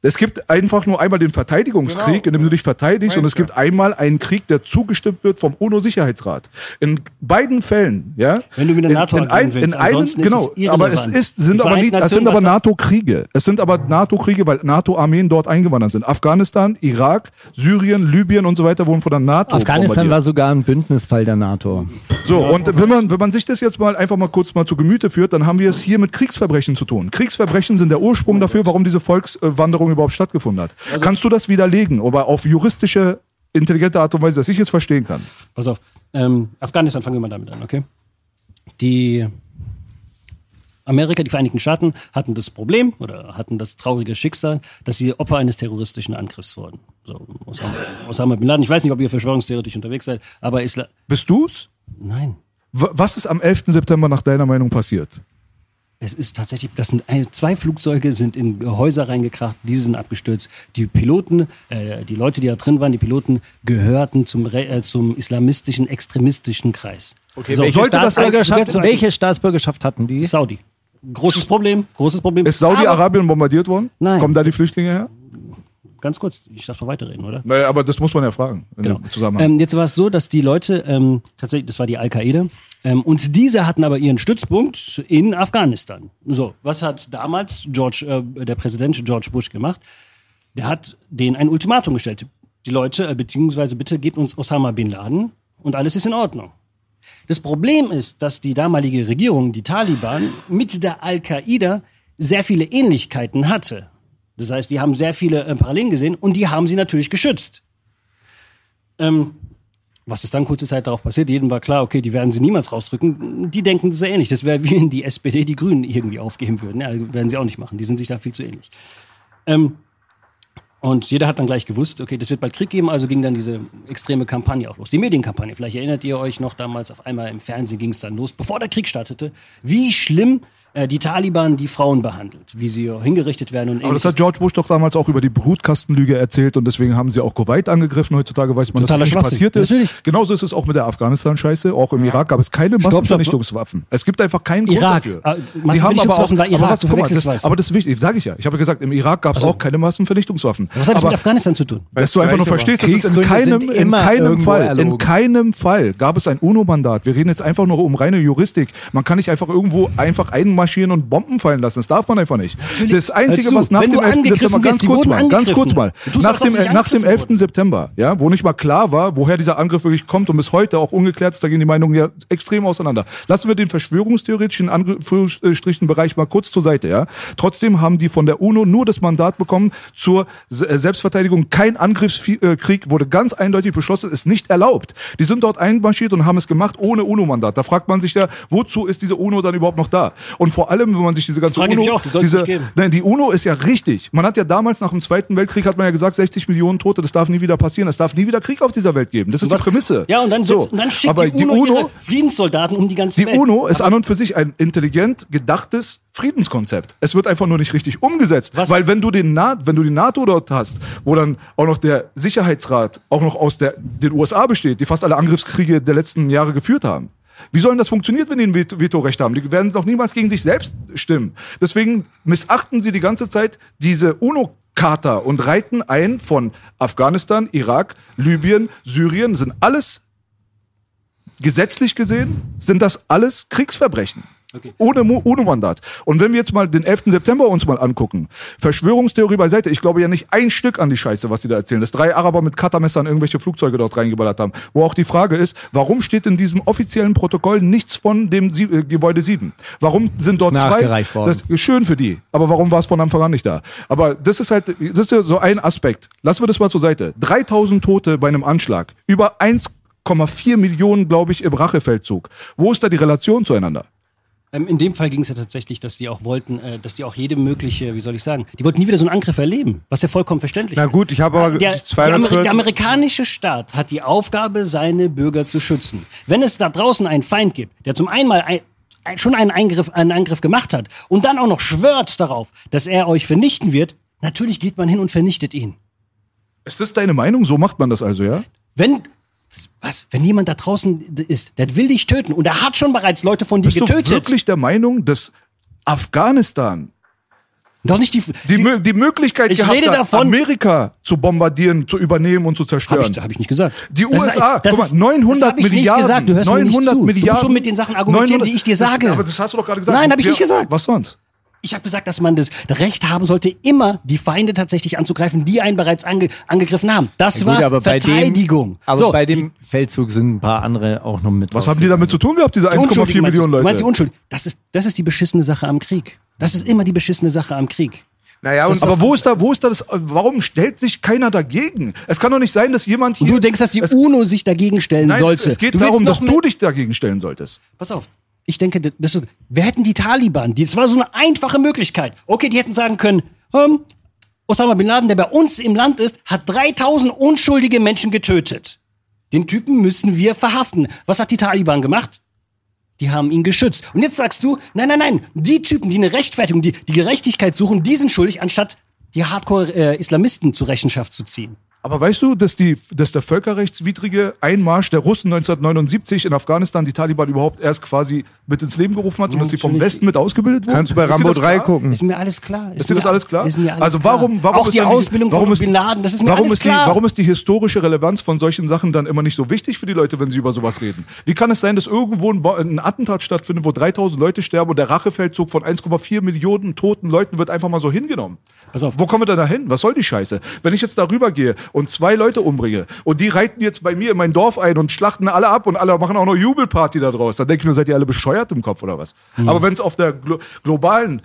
Es gibt einfach nur einmal den Verteidigungskrieg, Genau. in dem du dich verteidigst, und es gibt einmal einen Krieg, der zugestimmt wird vom UNO-Sicherheitsrat. In beiden Fällen, ja. Wenn du mit der in, NATO in, ein, agieren willst, in einem, genau, es aber es ist, sind aber nicht, es sind aber NATO-Kriege. Es sind aber NATO-Kriege, weil NATO-Armeen dort eingewandert sind. Afghanistan, Irak, Syrien, Libyen und so weiter wurden von der NATO Afghanistan war sogar ein Bündnisfall der NATO. So, und wenn man, wenn man sich das jetzt mal einfach mal kurz mal zu Gemüte führt, dann haben wir es hier mit Kriegsverbrechen zu tun. Kriegsverbrechen sind der Ursprung dafür, warum diese Volkswanderung überhaupt stattgefunden hat. Also Kannst du das widerlegen, aber auf juristische, intelligente Art und Weise, dass ich es verstehen kann? Pass auf. Ähm, Afghanistan, fangen wir mal damit an, okay? Die Amerika, die Vereinigten Staaten hatten das Problem oder hatten das traurige Schicksal, dass sie Opfer eines terroristischen Angriffs wurden. So, Osama, Osama Bin Laden. Ich weiß nicht, ob ihr verschwörungstheoretisch unterwegs seid, aber Isla Bist du's? Nein. Was ist am 11. September nach deiner Meinung passiert? Es ist tatsächlich, das sind ein, zwei Flugzeuge sind in Häuser reingekracht, diese sind abgestürzt. Die Piloten, äh, die Leute, die da drin waren, die Piloten gehörten zum, äh, zum islamistischen, extremistischen Kreis. Okay, welche, sollte das Staatsbürgerschaft, zu- welche Staatsbürgerschaft hatten die? Saudi. Großes Problem, großes Problem. Ist Saudi-Arabien bombardiert worden? Nein. Kommen da die Flüchtlinge her? Ganz kurz, ich darf doch weiterreden, oder? Naja, aber das muss man ja fragen. Genau. Zusammenhang. Ähm, jetzt war es so, dass die Leute, ähm, tatsächlich, das war die Al-Qaida, ähm, und diese hatten aber ihren Stützpunkt in Afghanistan. So, was hat damals George, äh, der Präsident George Bush gemacht? Der hat denen ein Ultimatum gestellt. Die Leute, äh, beziehungsweise bitte gebt uns Osama Bin Laden und alles ist in Ordnung. Das Problem ist, dass die damalige Regierung, die Taliban, mit der Al-Qaida sehr viele Ähnlichkeiten hatte. Das heißt, die haben sehr viele äh, Parallelen gesehen und die haben sie natürlich geschützt. Ähm, was ist dann kurze Zeit darauf passiert? Jedem war klar, okay, die werden sie niemals rausdrücken. Die denken sehr ähnlich. Das wäre wie wenn die SPD die Grünen irgendwie aufgeben würden. Ja, werden sie auch nicht machen. Die sind sich da viel zu ähnlich. Ähm, und jeder hat dann gleich gewusst, okay, das wird bald Krieg geben, also ging dann diese extreme Kampagne auch los. Die Medienkampagne. Vielleicht erinnert ihr euch noch damals auf einmal im Fernsehen ging es dann los, bevor der Krieg startete, wie schlimm die Taliban die Frauen behandelt, wie sie hingerichtet werden und Aber das hat George Bush doch damals auch über die Brutkastenlüge erzählt und deswegen haben sie auch Kuwait angegriffen. Heutzutage weiß man, Totaler dass das nicht passiert ist. Natürlich. Genauso ist es auch mit der Afghanistan-Scheiße. Auch im Irak gab es keine. Massenvernichtungswaffen. Es gibt einfach keinen Grund Irak. dafür. Ah, Massenvernichtungswaffen war Irak, aber was, du guck mal, das, aber das ist wichtig, sage ich ja. Ich habe gesagt, im Irak gab es auch keine Massenvernichtungswaffen. was hat das aber, mit Afghanistan zu tun? dass du einfach nur aber verstehst, dass es in keinem, in keinem Fall, in erlogen. keinem Fall gab es ein UNO-Mandat. Wir reden jetzt einfach nur um reine Juristik. Man kann nicht einfach irgendwo einfach einmarschieren und Bomben fallen lassen. Das darf man einfach nicht. Das Einzige, was nach wenn dem du 11. angegriffen September, ganz kurz mal, ganz kurz mal, nach dem, nach dem angegriffen 11. September, ja, wo nicht mal klar war, woher dieser Angriff wirklich kommt und bis heute auch ungeklärt ist, da gehen die Meinungen ja extrem auseinander. Lassen wir den verschwörungstheoretischen Anführungsstrichen Bereich mal kurz zur Seite, ja. Trotzdem haben die von der UNO nur das Mandat bekommen zur äh, Selbstverteidigung. Kein Angriffskrieg wurde ganz eindeutig beschlossen, ist nicht erlaubt. Die sind dort einmarschiert und haben es gemacht ohne UNO-Mandat. Da fragt man sich ja, wozu ist diese UNO dann überhaupt noch da? Und vor allem, wenn man sich diese ganze Frage UNO, auch, die diese. Nein, die UNO ist ja richtig. Man hat ja damals nach dem Zweiten Weltkrieg hat man ja gesagt, 60 Millionen Tote, das darf nie wieder passieren. Es darf nie wieder Krieg auf dieser Welt geben. Das ist die Prämisse. Ja, und dann, so. sitzt, und dann schickt Aber die UNO, ihre Friedenssoldaten um die ganze die Welt. UNO ist an und für sich ein intelligent gedachtes Friedenskonzept. Es wird einfach nur nicht richtig umgesetzt. Was? Weil wenn du, den Na wenn du die NATO dort hast, wo dann auch noch der Sicherheitsrat auch noch aus der, den USA besteht, die fast alle Angriffskriege der letzten Jahre geführt haben. Wie sollen das funktionieren, wenn die ein Veto- Vetorecht haben? Die werden doch niemals gegen sich selbst stimmen. Deswegen missachten sie die ganze Zeit diese UNO Charta und reiten ein von Afghanistan, Irak, Libyen, Syrien, sind alles gesetzlich gesehen sind das alles Kriegsverbrechen. Ohne, Mu- ohne Mandat. Und wenn wir jetzt mal den 11. September uns mal angucken, Verschwörungstheorie beiseite, ich glaube ja nicht ein Stück an die Scheiße, was die da erzählen, dass drei Araber mit Cuttermessern irgendwelche Flugzeuge dort reingeballert haben. Wo auch die Frage ist, warum steht in diesem offiziellen Protokoll nichts von dem Sie äh, Gebäude 7? Warum sind dort zwei? Das ist schön für die. Aber warum war es von Anfang an nicht da? Aber das ist halt, das ist ja so ein Aspekt. Lassen wir das mal zur Seite. 3000 Tote bei einem Anschlag. Über 1,4 Millionen, glaube ich, im Rachefeldzug. Wo ist da die Relation zueinander? Ähm, in dem Fall ging es ja tatsächlich, dass die auch wollten, äh, dass die auch jede mögliche, wie soll ich sagen, die wollten nie wieder so einen Angriff erleben, was ja vollkommen verständlich Na ist. gut, ich habe aber der, der, Ameri 240 der amerikanische Staat hat die Aufgabe, seine Bürger zu schützen. Wenn es da draußen einen Feind gibt, der zum einmal ein, ein, schon einen, Eingriff, einen Angriff gemacht hat und dann auch noch schwört darauf, dass er euch vernichten wird, natürlich geht man hin und vernichtet ihn. Ist das deine Meinung? So macht man das also, ja? Wenn, was, wenn jemand da draußen ist, der will dich töten und er hat schon bereits Leute von dir Bist du getötet. wirklich der Meinung, dass Afghanistan Doch nicht die, die, Mö- die Möglichkeit Ich gehabt rede hat, davon- Amerika zu bombardieren, zu übernehmen und zu zerstören? Hab ich, hab ich nicht gesagt. Die Das USA, das guck mal, ist- 900 das Milliarden. Gesagt. Du hörst 900 mir nicht zu. Milliarden. Du musst schon mit den Sachen argumentieren, 900 die ich dir sage. Aber das hast du doch gerade gesagt. Nein, hab ich nicht gesagt. Was sonst? Ich habe gesagt, dass man das Recht haben sollte, immer die Feinde tatsächlich anzugreifen, die einen bereits ange angegriffen haben. Das Ja, war gut, aber bei Verteidigung. Dem, aber so, bei dem Feldzug sind ein paar andere auch noch mit. Was haben die damit zu tun gehabt, diese die 1,4 Unschuldigen, meinst du? Millionen Du meinst die Leute? Unschuld. Das ist, das ist die beschissene Sache am Krieg. Das ist immer die beschissene Sache am Krieg. Naja, und Aber wo ist da, wo ist da das, warum stellt sich keiner dagegen? Es kann doch nicht sein, dass jemand hier... Und du denkst, dass die es, UNO sich dagegen stellen Nein, sollte. es, es geht darum, dass du dich dagegen stellen solltest. Pass auf. Ich denke, das ist, wer hätten die Taliban? Das war so eine einfache Möglichkeit. Okay, die hätten sagen können, ähm, Osama Bin Laden, der bei uns im Land ist, hat 3000 unschuldige Menschen getötet. Den Typen müssen wir verhaften. Was hat die Taliban gemacht? Die haben ihn geschützt. Und jetzt sagst du, nein, nein, nein, die Typen, die eine Rechtfertigung, die, die Gerechtigkeit suchen, die sind schuldig, anstatt die Hardcore-Islamisten zur Rechenschaft zu ziehen. Aber weißt du, dass, die, dass der völkerrechtswidrige Einmarsch der Russen 1979 in Afghanistan die Taliban überhaupt erst quasi mit ins Leben gerufen hat und dass sie vom. Westen mit ausgebildet wurden? Kannst du bei Ist Rambo das 3 klar? gucken. Ist mir alles klar. Ist dir das alles klar? Ist mir alles also warum, warum Auch ist die Ausbildung warum von ist, Bin Laden, das ist mir warum alles ist die, klar. Warum ist die historische Relevanz von solchen Sachen dann immer nicht so wichtig für die Leute, wenn sie über sowas reden? Wie kann es sein, dass irgendwo ein, ein Attentat stattfindet, wo 3000 Leute sterben und der Rachefeldzug von 1,4 Millionen toten Leuten wird einfach mal so hingenommen? Pass auf. Wo kommen wir denn da hin? Was soll die Scheiße? Wenn ich jetzt darüber gehe und zwei Leute umbringe und die reiten jetzt bei mir in mein Dorf ein und schlachten alle ab und alle machen auch noch Jubelparty da draus, dann denke ich mir, seid ihr alle bescheuert im Kopf oder was? Mhm. Aber wenn es auf der glo globalen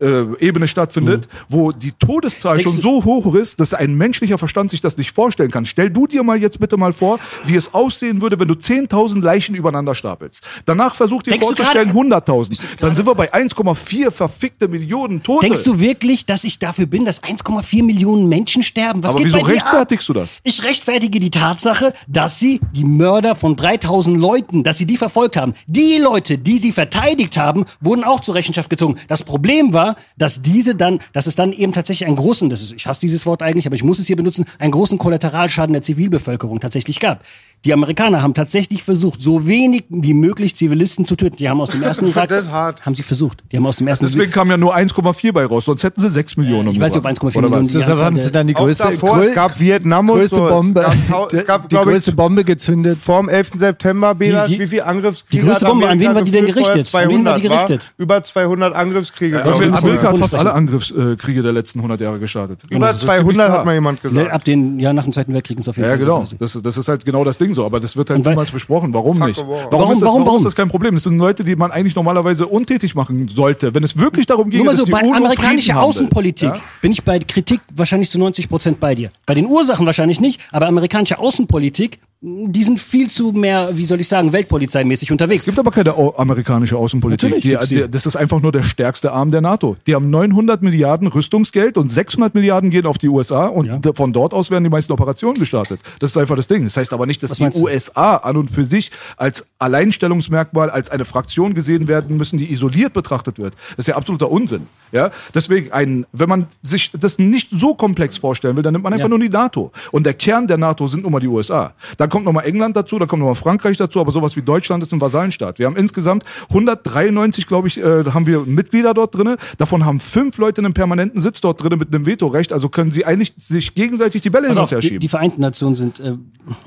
äh, Ebene stattfindet, wo die Todeszahl Mhm. Denkst schon so hoch ist, dass ein menschlicher Verstand sich das nicht vorstellen kann. Stell du dir mal jetzt bitte mal vor, wie es aussehen würde, wenn du 10.000 Leichen übereinander stapelst. Danach versuch dir Denkst vorzustellen gerade- 100.000. Dann sind wir bei 1,4 verfickte Millionen Tote. Denkst du wirklich, dass ich dafür bin, dass 1,4 Millionen Menschen sterben? Was Aber wieso rechtfertigst du das? Ich rechtfertige die Tatsache, dass sie die Mörder von 3000 Leuten, dass sie die verfolgt haben. Die Leute, die sie verteidigt haben, wurden auch zur Rechenschaft gezogen. Das Problem war, dass diese dann, dass es dann eben tatsächlich einen großen, das ist, ich hasse dieses Wort eigentlich, aber ich muss es hier benutzen, einen großen Kollateralschaden der Zivilbevölkerung tatsächlich gab. Die Amerikaner haben tatsächlich versucht, so wenig wie möglich Zivilisten zu töten. Die haben aus dem ersten Irak, Das ist hart. haben sie versucht. Die haben aus dem ersten Deswegen kam ja nur 1,4 bei raus, sonst hätten sie 6 Millionen ich weiß nicht, ob umgebracht. 1,4 Oder was? Millionen die Deshalb haben sie dann die größte, davor, grö- es gab Vietnam und größte so. Bombe, Es gab, es gab die glaube ich, größte Bombe gezündet. vorm 11. September, die- wie viel Angriffskriege die größte Bombe, an wen war die denn gerichtet? Vorher An wen war die 200, gerichtet? Über 200 Angriffskriege. Ja. Amerika hat fast sprechen. alle Angriffskriege der letzten 100 Jahre gestartet. Über Das ist ziemlich 200 klar. hat mal jemand Ne, gesagt. ab den, ja, nach dem Zweiten Weltkrieg ist auf jeden Ja, Fall genau. Das, ist- das ist halt genau das Ding so. Aber das wird halt niemals besprochen. Warum nicht? Warum, Warum, ist das, warum, warum ist das kein Problem? Das sind Leute, die man eigentlich normalerweise untätig machen sollte. Wenn es wirklich darum geht, Nur mal dass so, die bei UNO amerikanischer. Außenpolitik Ja? bin ich bei Kritik wahrscheinlich zu 90 Prozent bei dir. Bei den Ursachen wahrscheinlich nicht, aber amerikanische Außenpolitik, die sind viel zu mehr, wie soll ich sagen, weltpolizeimäßig unterwegs. Es gibt aber keine amerikanische Außenpolitik. Die, die. das ist einfach nur der stärkste Arm der NATO. Die haben 900 Milliarden Rüstungsgeld und 600 Milliarden gehen auf die USA und Ja. von dort aus werden die meisten Operationen gestartet. Das ist einfach das Ding. Das heißt aber nicht, dass Was die? USA an und für sich als Alleinstellungsmerkmal, als eine Fraktion gesehen werden müssen, die isoliert betrachtet wird. Das ist ja absoluter Unsinn. Ja? Deswegen, ein, wenn man sich das nicht so komplex vorstellen will, dann nimmt man einfach Ja. nur die NATO. Und der Kern der NATO sind nun mal die USA. Dann kommt nochmal England dazu, dann kommt nochmal Frankreich dazu, aber sowas wie Deutschland ist ein Vasallenstaat. Wir haben insgesamt 193, glaube ich, äh, haben wir Mitglieder dort drin. Davon haben fünf Leute einen permanenten Sitz dort drin mit einem Vetorecht. Also können sie eigentlich sich gegenseitig die Bälle hin und her die, schieben. die Vereinten Nationen sind äh,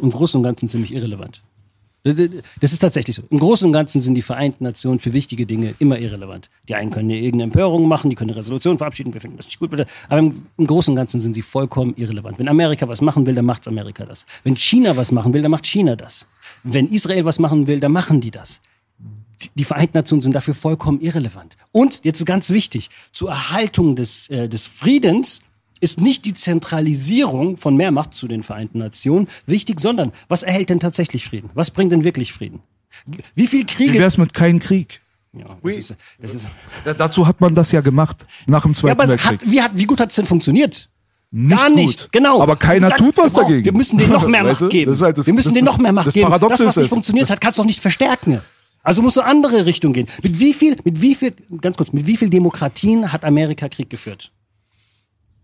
im Großen und Ganzen ziemlich irrelevant. Das ist tatsächlich so. Im Großen und Ganzen sind die Vereinten Nationen für wichtige Dinge immer irrelevant. Die einen können irgendeine Empörung machen, die können eine Resolution verabschieden, wir finden das nicht gut, aber im, Großen und Ganzen sind sie vollkommen irrelevant. Wenn Amerika was machen will, dann macht Amerika das. Wenn China was machen will, dann macht China das. Wenn Israel was machen will, dann machen die das. Die- Die Vereinten Nationen sind dafür vollkommen irrelevant. Und jetzt ganz wichtig, zur Erhaltung des, äh, des Friedens ist nicht die Zentralisierung von mehr Macht zu den Vereinten Nationen wichtig, sondern was erhält denn tatsächlich Frieden? Was bringt denn wirklich Frieden? Wie viel Kriege... Wie wäre es mit keinem Krieg? ja, das ist, das ist, Ja, dazu hat man das ja gemacht nach dem ja, Zweiten aber es Weltkrieg. hat, wie, hat, wie gut hat es denn funktioniert? Nicht Gar nicht, gut. genau. Aber keiner tut was wow, dagegen. Wir müssen denen noch mehr Weißt Macht geben. Halt das- wir müssen denen ist- noch mehr Macht das geben. Paradoxe das, was nicht es. funktioniert Das- hat, kannst du doch nicht verstärken. Also musst du andere Richtung gehen. Mit wie viel, mit wie viel, ganz kurz, mit wie viel Demokratien hat Amerika Krieg geführt?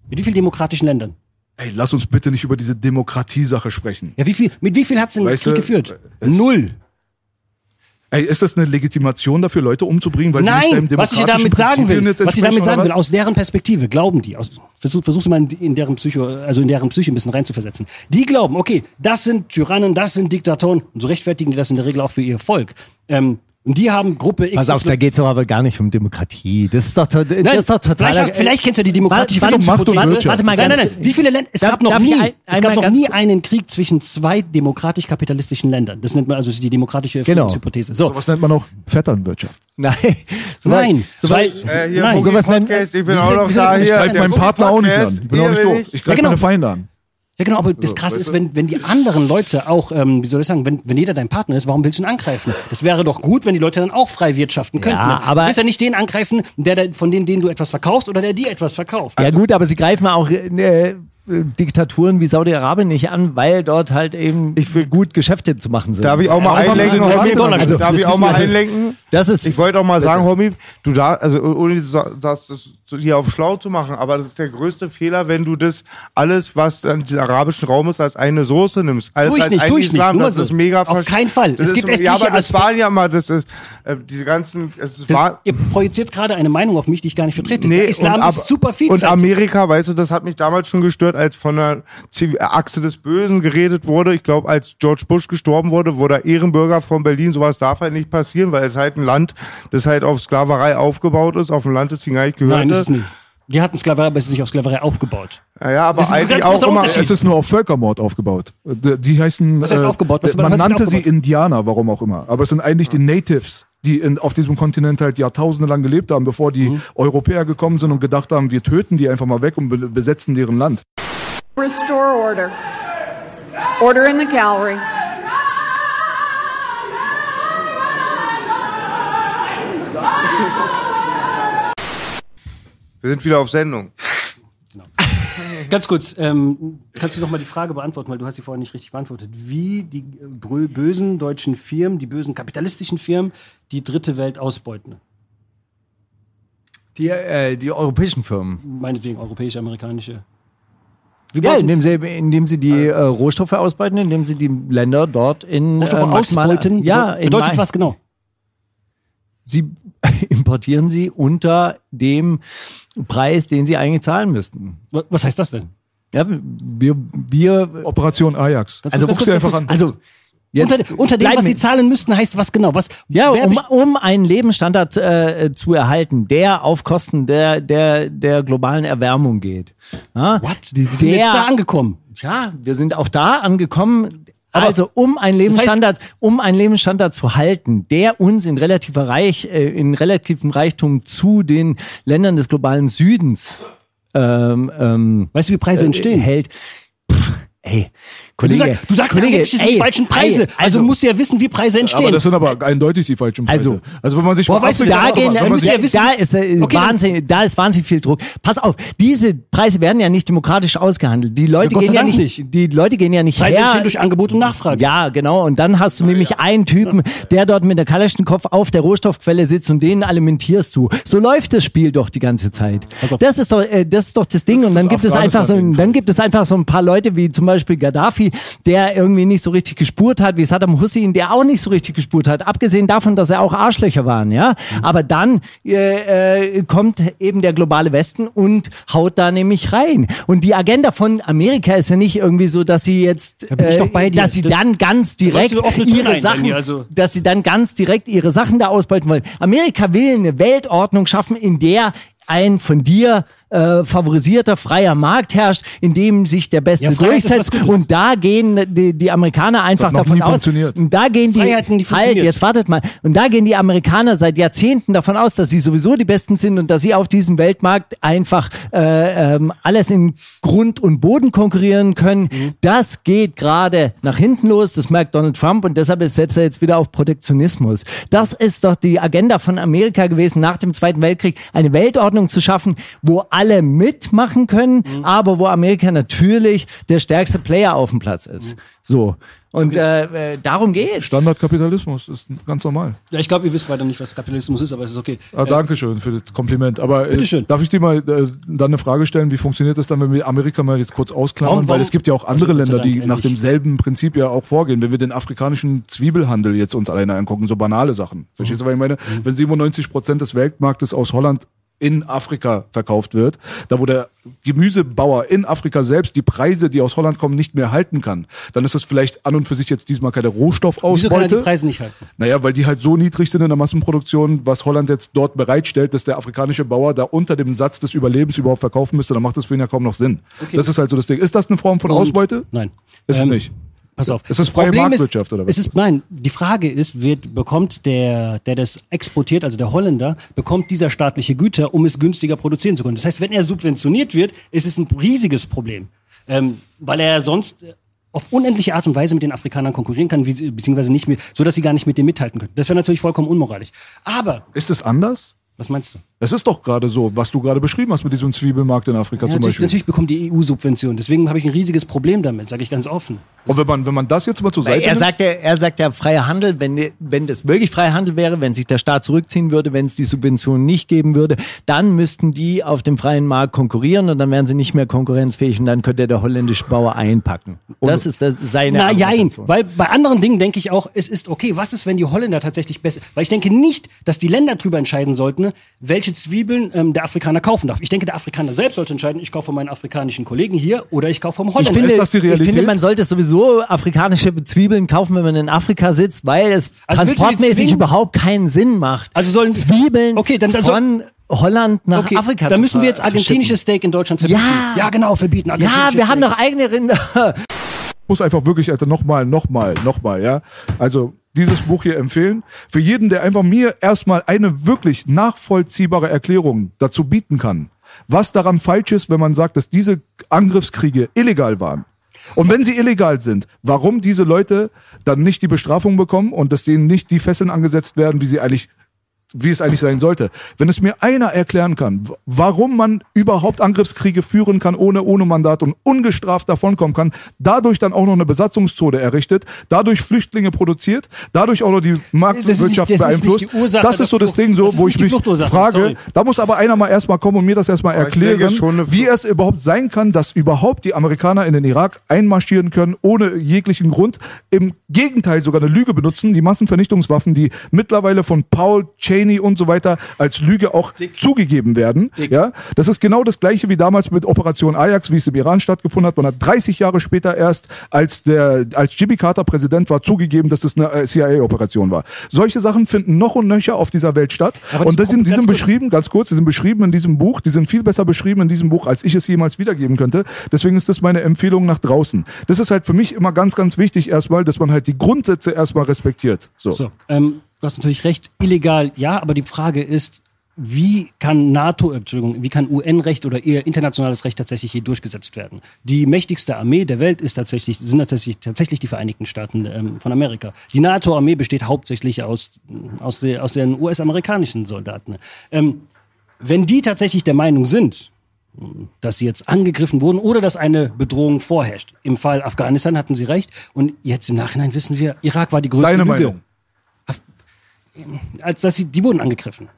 Mit wie vielen demokratischen Ländern? Ey, lass uns bitte nicht über diese Demokratiesache sprechen. Ja, wie viel, mit wie viel hat es den Krieg geführt? Null. Ey, ist das eine Legitimation dafür, Leute umzubringen, weil sie nicht Nein, deinem was ich demokratischen damit sagen will, was ich damit sagen will, aus deren Perspektive glauben die, aus, versuch, versuchst du mal in, in deren Psycho, also in deren Psyche ein bisschen reinzuversetzen. Die glauben, okay, das sind Tyrannen, das sind Diktatoren und so rechtfertigen die das in der Regel auch für ihr Volk. Ähm, und die haben Gruppe X. Pass auf, da geht's doch aber gar nicht um Demokratie. Das ist doch, to- das Nein, ist doch total. vielleicht, hast, vielleicht kennst du die demokratische Warte, warte, Macht und Hypothese. Wirtschaft. Warte mal nein, ganz nein, nein. Wie viele Länder? Es Darf- gab noch nie, ich ein- es gab noch nie einen Krieg zwischen zwei demokratisch-kapitalistischen Ländern. Das nennt man also die demokratische Genau. Friedenshypothese. So, Was nennt man auch Vetternwirtschaft? Nein, so nein, so weil, Äh, hier, nein, sowas nennt- ich bin auch noch da ich Ich hier. greife meinen Partner auch nicht an. Ich bin auch hier nicht doof. ich- Ich greife genau. meine Feinde an. Ja, genau, aber das Krasse ist, wenn, wenn die anderen Leute auch, ähm, wie soll ich sagen, wenn, wenn jeder dein Partner ist, warum willst du ihn angreifen? Das wäre doch gut, wenn die Leute dann auch frei wirtschaften könnten. Ja, ne? aber- du willst ja nicht den angreifen, der, der von denen, denen du etwas verkaufst oder der dir etwas verkauft. Ja gut, aber sie greifen auch, äh, Diktaturen wie Saudi-Arabien nicht an, weil dort halt eben Ich will- gut Geschäfte zu machen sind. Darf ich auch mal Ja, einlenken, Homie? Also, darf ich auch mal einlenken? Das ist Ich wollte auch mal sagen, Homie, du da, also ohne das, das, das hier auf schlau zu machen, aber das ist der größte Fehler, wenn du das alles, was an diesem arabischen Raum ist, als eine Soße nimmst. Alles Tu ich als nicht, ein tu ich nicht. Islam, mal das so. ist mega Auf keinen Fall. Das Es ist, gibt ja, aber das waren ja mal, das ist, äh, diese ganzen, es Das, war, ihr projiziert gerade eine Meinung auf mich, die ich gar nicht vertrete. Nee, der Islam und ab- ist super Und vielfältig. Amerika, weißt du, das hat mich damals schon gestört, als von der Ziv- Achse des Bösen geredet wurde. Ich glaube, als George Bush gestorben wurde, wurde er Ehrenbürger von Berlin. Sowas darf halt nicht passieren, weil es halt ein Land, das halt auf Sklaverei aufgebaut ist, auf ein Land, das ihnen gar nicht Nein, gehörte. das ist nicht. Die hatten Sklaverei, aber es ist nicht auf Sklaverei aufgebaut. ja, ja, aber eigentlich auch immer. Es ist nur auf Völkermord aufgebaut. Die, heißen. Was heißt äh, aufgebaut? Was- man was heißt nannte sie aufgebaut? Indianer, warum auch immer. Aber es sind eigentlich die Natives, die in, auf diesem Kontinent halt Jahrtausende lang gelebt haben, bevor die Mhm. Europäer gekommen sind und gedacht haben, wir töten die einfach mal weg und be besetzen deren Land. Restore order. Order in the gallery. Wir sind wieder auf Sendung. Ganz kurz, ähm, kannst du noch mal die Frage beantworten, weil du hast sie vorhin nicht richtig beantwortet. Wie die bösen deutschen Firmen, die bösen kapitalistischen Firmen, die dritte Welt ausbeuten? die, äh, die europäischen Firmen. Meinetwegen europäische, amerikanische. Wie Ja, indem sie, indem sie die äh, Rohstoffe ausbeuten, indem sie die Länder dort in Rohstoffe äh, maximale- ausbeuten? Ja, in bedeutet Ma- was genau? Sie importieren sie unter dem Preis, den sie eigentlich zahlen müssten. Wa- Was heißt das denn? Ja, wir, wir Operation Ajax. also guckst ganz einfach an. also jetzt Unter, unter dem, was sie zahlen müssten, heißt was genau? Was, Ja, um, um einen Lebensstandard äh, zu erhalten, der auf Kosten der, der, der globalen Erwärmung geht. Ja? What? Wir sind jetzt da angekommen. Ja, wir sind auch da angekommen. Aber- also um einen Lebensstandard, um einen Lebensstandard zu halten, der uns in relativer Reich, äh, in relativem Reichtum zu den Ländern des globalen Südens ähm, ähm, Weißt du, wie Preise entstehen? äh, hält. Pff, ey, Du, Kollege, sag, du sagst, Kollege, angeblich, es sind ey, die falschen Preise. ey, also, musst du ja wissen, wie Preise entstehen. Aber das sind aber eindeutig die falschen Preise. Also- also wenn man sich mal weißt du das? da, gehen, mal, wenn man sich- ja wissen- da, ist, äh, Okay, dann- Wahnsinn, da ist wahnsinnig viel Druck. Pass auf, diese Preise werden ja nicht demokratisch ausgehandelt. Die Leute Ja, gehen ja Dank nicht, die Leute gehen ja nicht Preise her. entstehen durch Angebot und Nachfrage. Ja, genau. Und dann hast du nämlich einen Typen, der dort mit der Kalaschnikow auf der Rohstoffquelle sitzt und den alimentierst du. So läuft das Spiel doch die ganze Zeit. Das ist doch, äh, das ist doch das Ding. ist und dann das gibt es einfach so, dann gibt es einfach so ein paar Leute wie zum Beispiel Gaddafi, der irgendwie nicht so richtig gespurt hat, wie Saddam Hussein, der auch nicht so richtig gespurt hat. Abgesehen davon, dass er auch Arschlöcher waren, ja. Aber dann äh, äh, kommt eben der globale Westen und haut da nämlich rein. Und die Agenda von Amerika ist ja nicht irgendwie so, dass sie jetzt, Da dir. dass sie Das- dann ganz direkt ihre rein, Sachen, also- dass sie dann ganz direkt ihre Sachen da ausbeuten wollen. Amerika will eine Weltordnung schaffen, in der ein von dir äh, favorisierter freier Markt herrscht, in dem sich der Beste Ja, durchsetzt. Und da gehen die, die Amerikaner einfach noch davon nie aus. Und da gehen die, Freiheiten, die halt, jetzt wartet mal. Und da gehen die Amerikaner seit Jahrzehnten davon aus, dass sie sowieso die Besten sind und dass sie auf diesem Weltmarkt einfach äh, ähm, alles in Grund und Boden konkurrieren können. Mhm. Das geht gerade nach hinten los. Das merkt Donald Trump und deshalb setzt er jetzt wieder auf Protektionismus. Das ist doch die Agenda von Amerika gewesen, nach dem Zweiten Weltkrieg eine Weltordnung zu schaffen, wo alle mitmachen können, Mhm. aber wo Amerika natürlich der stärkste Player auf dem Platz ist. So. Und äh, äh, darum geht's. Standardkapitalismus ist ganz normal. Ja, ich glaube, ihr wisst weiter nicht, was Kapitalismus ist, aber es ist okay. Ah, Dankeschön für das Kompliment. Aber äh, darf ich dir mal äh, dann eine Frage stellen, wie funktioniert das dann, wenn wir Amerika mal jetzt kurz ausklammern? Warum- Weil warum- es gibt ja auch andere Also, Länder, die nach demselben Prinzip ja auch vorgehen. Wenn wir den afrikanischen Zwiebelhandel jetzt uns alleine angucken, so banale Sachen. Verstehst du, was ich meine? Wenn 97 Prozent des Weltmarktes aus Holland in Afrika verkauft wird, da wo der Gemüsebauer in Afrika selbst die Preise, die aus Holland kommen, nicht mehr halten kann, dann ist das vielleicht an und für sich jetzt diesmal keine Wieso kann er die Rohstoffausbeute. Preise nicht halten? Naja, weil die halt so niedrig sind in der Massenproduktion, was Holland jetzt dort bereitstellt, dass der afrikanische Bauer da unter dem Satz des Überlebens überhaupt verkaufen müsste, dann macht das für ihn ja kaum noch Sinn. Das ist halt so das Ding. Ist das eine Form von Und- Ausbeute? Nein. Ist es Ähm, nicht. Pass auf. Ist das freie Problem Marktwirtschaft oder was Es ist ist, nein, die Frage ist, wird, bekommt der, der das exportiert, also der Holländer, bekommt dieser staatliche Güter, um es günstiger produzieren zu können. Das heißt, wenn er subventioniert wird, ist es ein riesiges Problem. Ähm, weil er sonst äh, auf unendliche Art und Weise mit den Afrikanern konkurrieren kann, wie, beziehungsweise nicht mehr, so dass sie gar nicht mit dem mithalten können. Das wäre natürlich vollkommen unmoralisch. Aber Ist es anders? Was meinst du? Es ist doch gerade so, was du gerade beschrieben hast mit diesem Zwiebelmarkt in Afrika Ja, zum Beispiel. natürlich bekommt die EU Subventionen. Deswegen habe ich ein riesiges Problem damit, sage ich ganz offen. Und wenn man, wenn man das jetzt mal zur Seite er nimmt, sagt ja, er sagt ja freier Handel, wenn, wenn das wirklich freier Handel wäre, wenn sich der Staat zurückziehen würde, wenn es die Subventionen nicht geben würde, dann müssten die auf dem freien Markt konkurrieren und dann wären sie nicht mehr konkurrenzfähig und dann könnte der holländische Bauer einpacken. Das ist das, seine Na jein, weil bei anderen Dingen denke ich auch, es ist okay. Was ist, wenn die Holländer tatsächlich besser? Weil ich denke nicht, dass die Länder darüber entscheiden sollten, welche Zwiebeln ähm, der Afrikaner kaufen darf. Ich denke, der Afrikaner selbst sollte entscheiden, ich kaufe von meinen afrikanischen Kollegen hier oder ich kaufe vom Ich Holländer. finde, Ist das die ich Realität? finde, man sollte sowieso afrikanische Zwiebeln kaufen, wenn man in Afrika sitzt, weil es Also transportmäßig überhaupt keinen Sinn macht. Also sollen- Zwiebeln Okay, dann- dann von Holland nach okay, Afrika dann zu müssen wir jetzt argentinisches Steak in Deutschland verbieten. Ja. ja genau, verbieten. Ja, wir haben noch eigene Rinder. muss einfach wirklich, Alter, nochmal, nochmal, nochmal, ja. Also dieses Buch hier empfehlen. Für jeden, der einfach mir erstmal eine wirklich nachvollziehbare Erklärung dazu bieten kann, was daran falsch ist, wenn man sagt, dass diese Angriffskriege illegal waren. Und wenn sie illegal sind, warum diese Leute dann nicht die Bestrafung bekommen und dass denen nicht die Fesseln angesetzt werden, wie sie eigentlich wie es eigentlich sein sollte. Wenn es mir einer erklären kann, warum man überhaupt Angriffskriege führen kann, ohne, ohne Mandat und ungestraft davonkommen kann, dadurch dann auch noch eine Besatzungszone errichtet, dadurch Flüchtlinge produziert, dadurch auch noch die Marktwirtschaft das ist nicht beeinflusst. die Ursache das ist so das. Ding so, Das wo ich mich frage, sorry. da muss aber einer mal erstmal kommen und mir das erstmal erklären, wie es überhaupt sein kann, dass überhaupt die Amerikaner in den Irak einmarschieren können, ohne jeglichen Grund. Im Gegenteil sogar eine Lüge benutzen, die Massenvernichtungswaffen, die mittlerweile von Paul Cheney und so weiter als Lüge auch zugegeben werden. Ja, das ist genau das gleiche wie damals mit Operation Ajax, wie es im Iran stattgefunden hat. Man hat 30 Jahre später erst, als der, als Jimmy Carter Präsident war, zugegeben, dass es eine äh, CIA-Operation war. Solche Sachen finden noch und nöcher auf dieser Welt statt. Aber und das sind, die ganz sind kurz. beschrieben, ganz kurz, die sind beschrieben in diesem Buch, die sind viel besser beschrieben in diesem Buch, als ich es jemals wiedergeben könnte. Deswegen ist das meine Empfehlung nach draußen. Das ist halt für mich immer ganz, ganz wichtig erstmal, dass man halt die Grundsätze erstmal respektiert. So. So, ähm, du hast natürlich recht, illegal, ja, aber die Frage ist, wie kann NATO, Entschuldigung, wie kann UN-Recht oder eher internationales Recht tatsächlich hier durchgesetzt werden? Die mächtigste Armee der Welt ist tatsächlich, sind tatsächlich, tatsächlich die Vereinigten Staaten ähm, von Amerika. Die NATO-Armee besteht hauptsächlich aus, aus, der, aus den US-amerikanischen Soldaten. Ähm, wenn die tatsächlich der Meinung sind, dass sie jetzt angegriffen wurden oder dass eine Bedrohung vorherrscht. Im Fall Afghanistan hatten sie recht und jetzt im Nachhinein wissen wir, Irak war die größte Deine Lüge. Meinung. Als dass sie, die wurden angegriffen.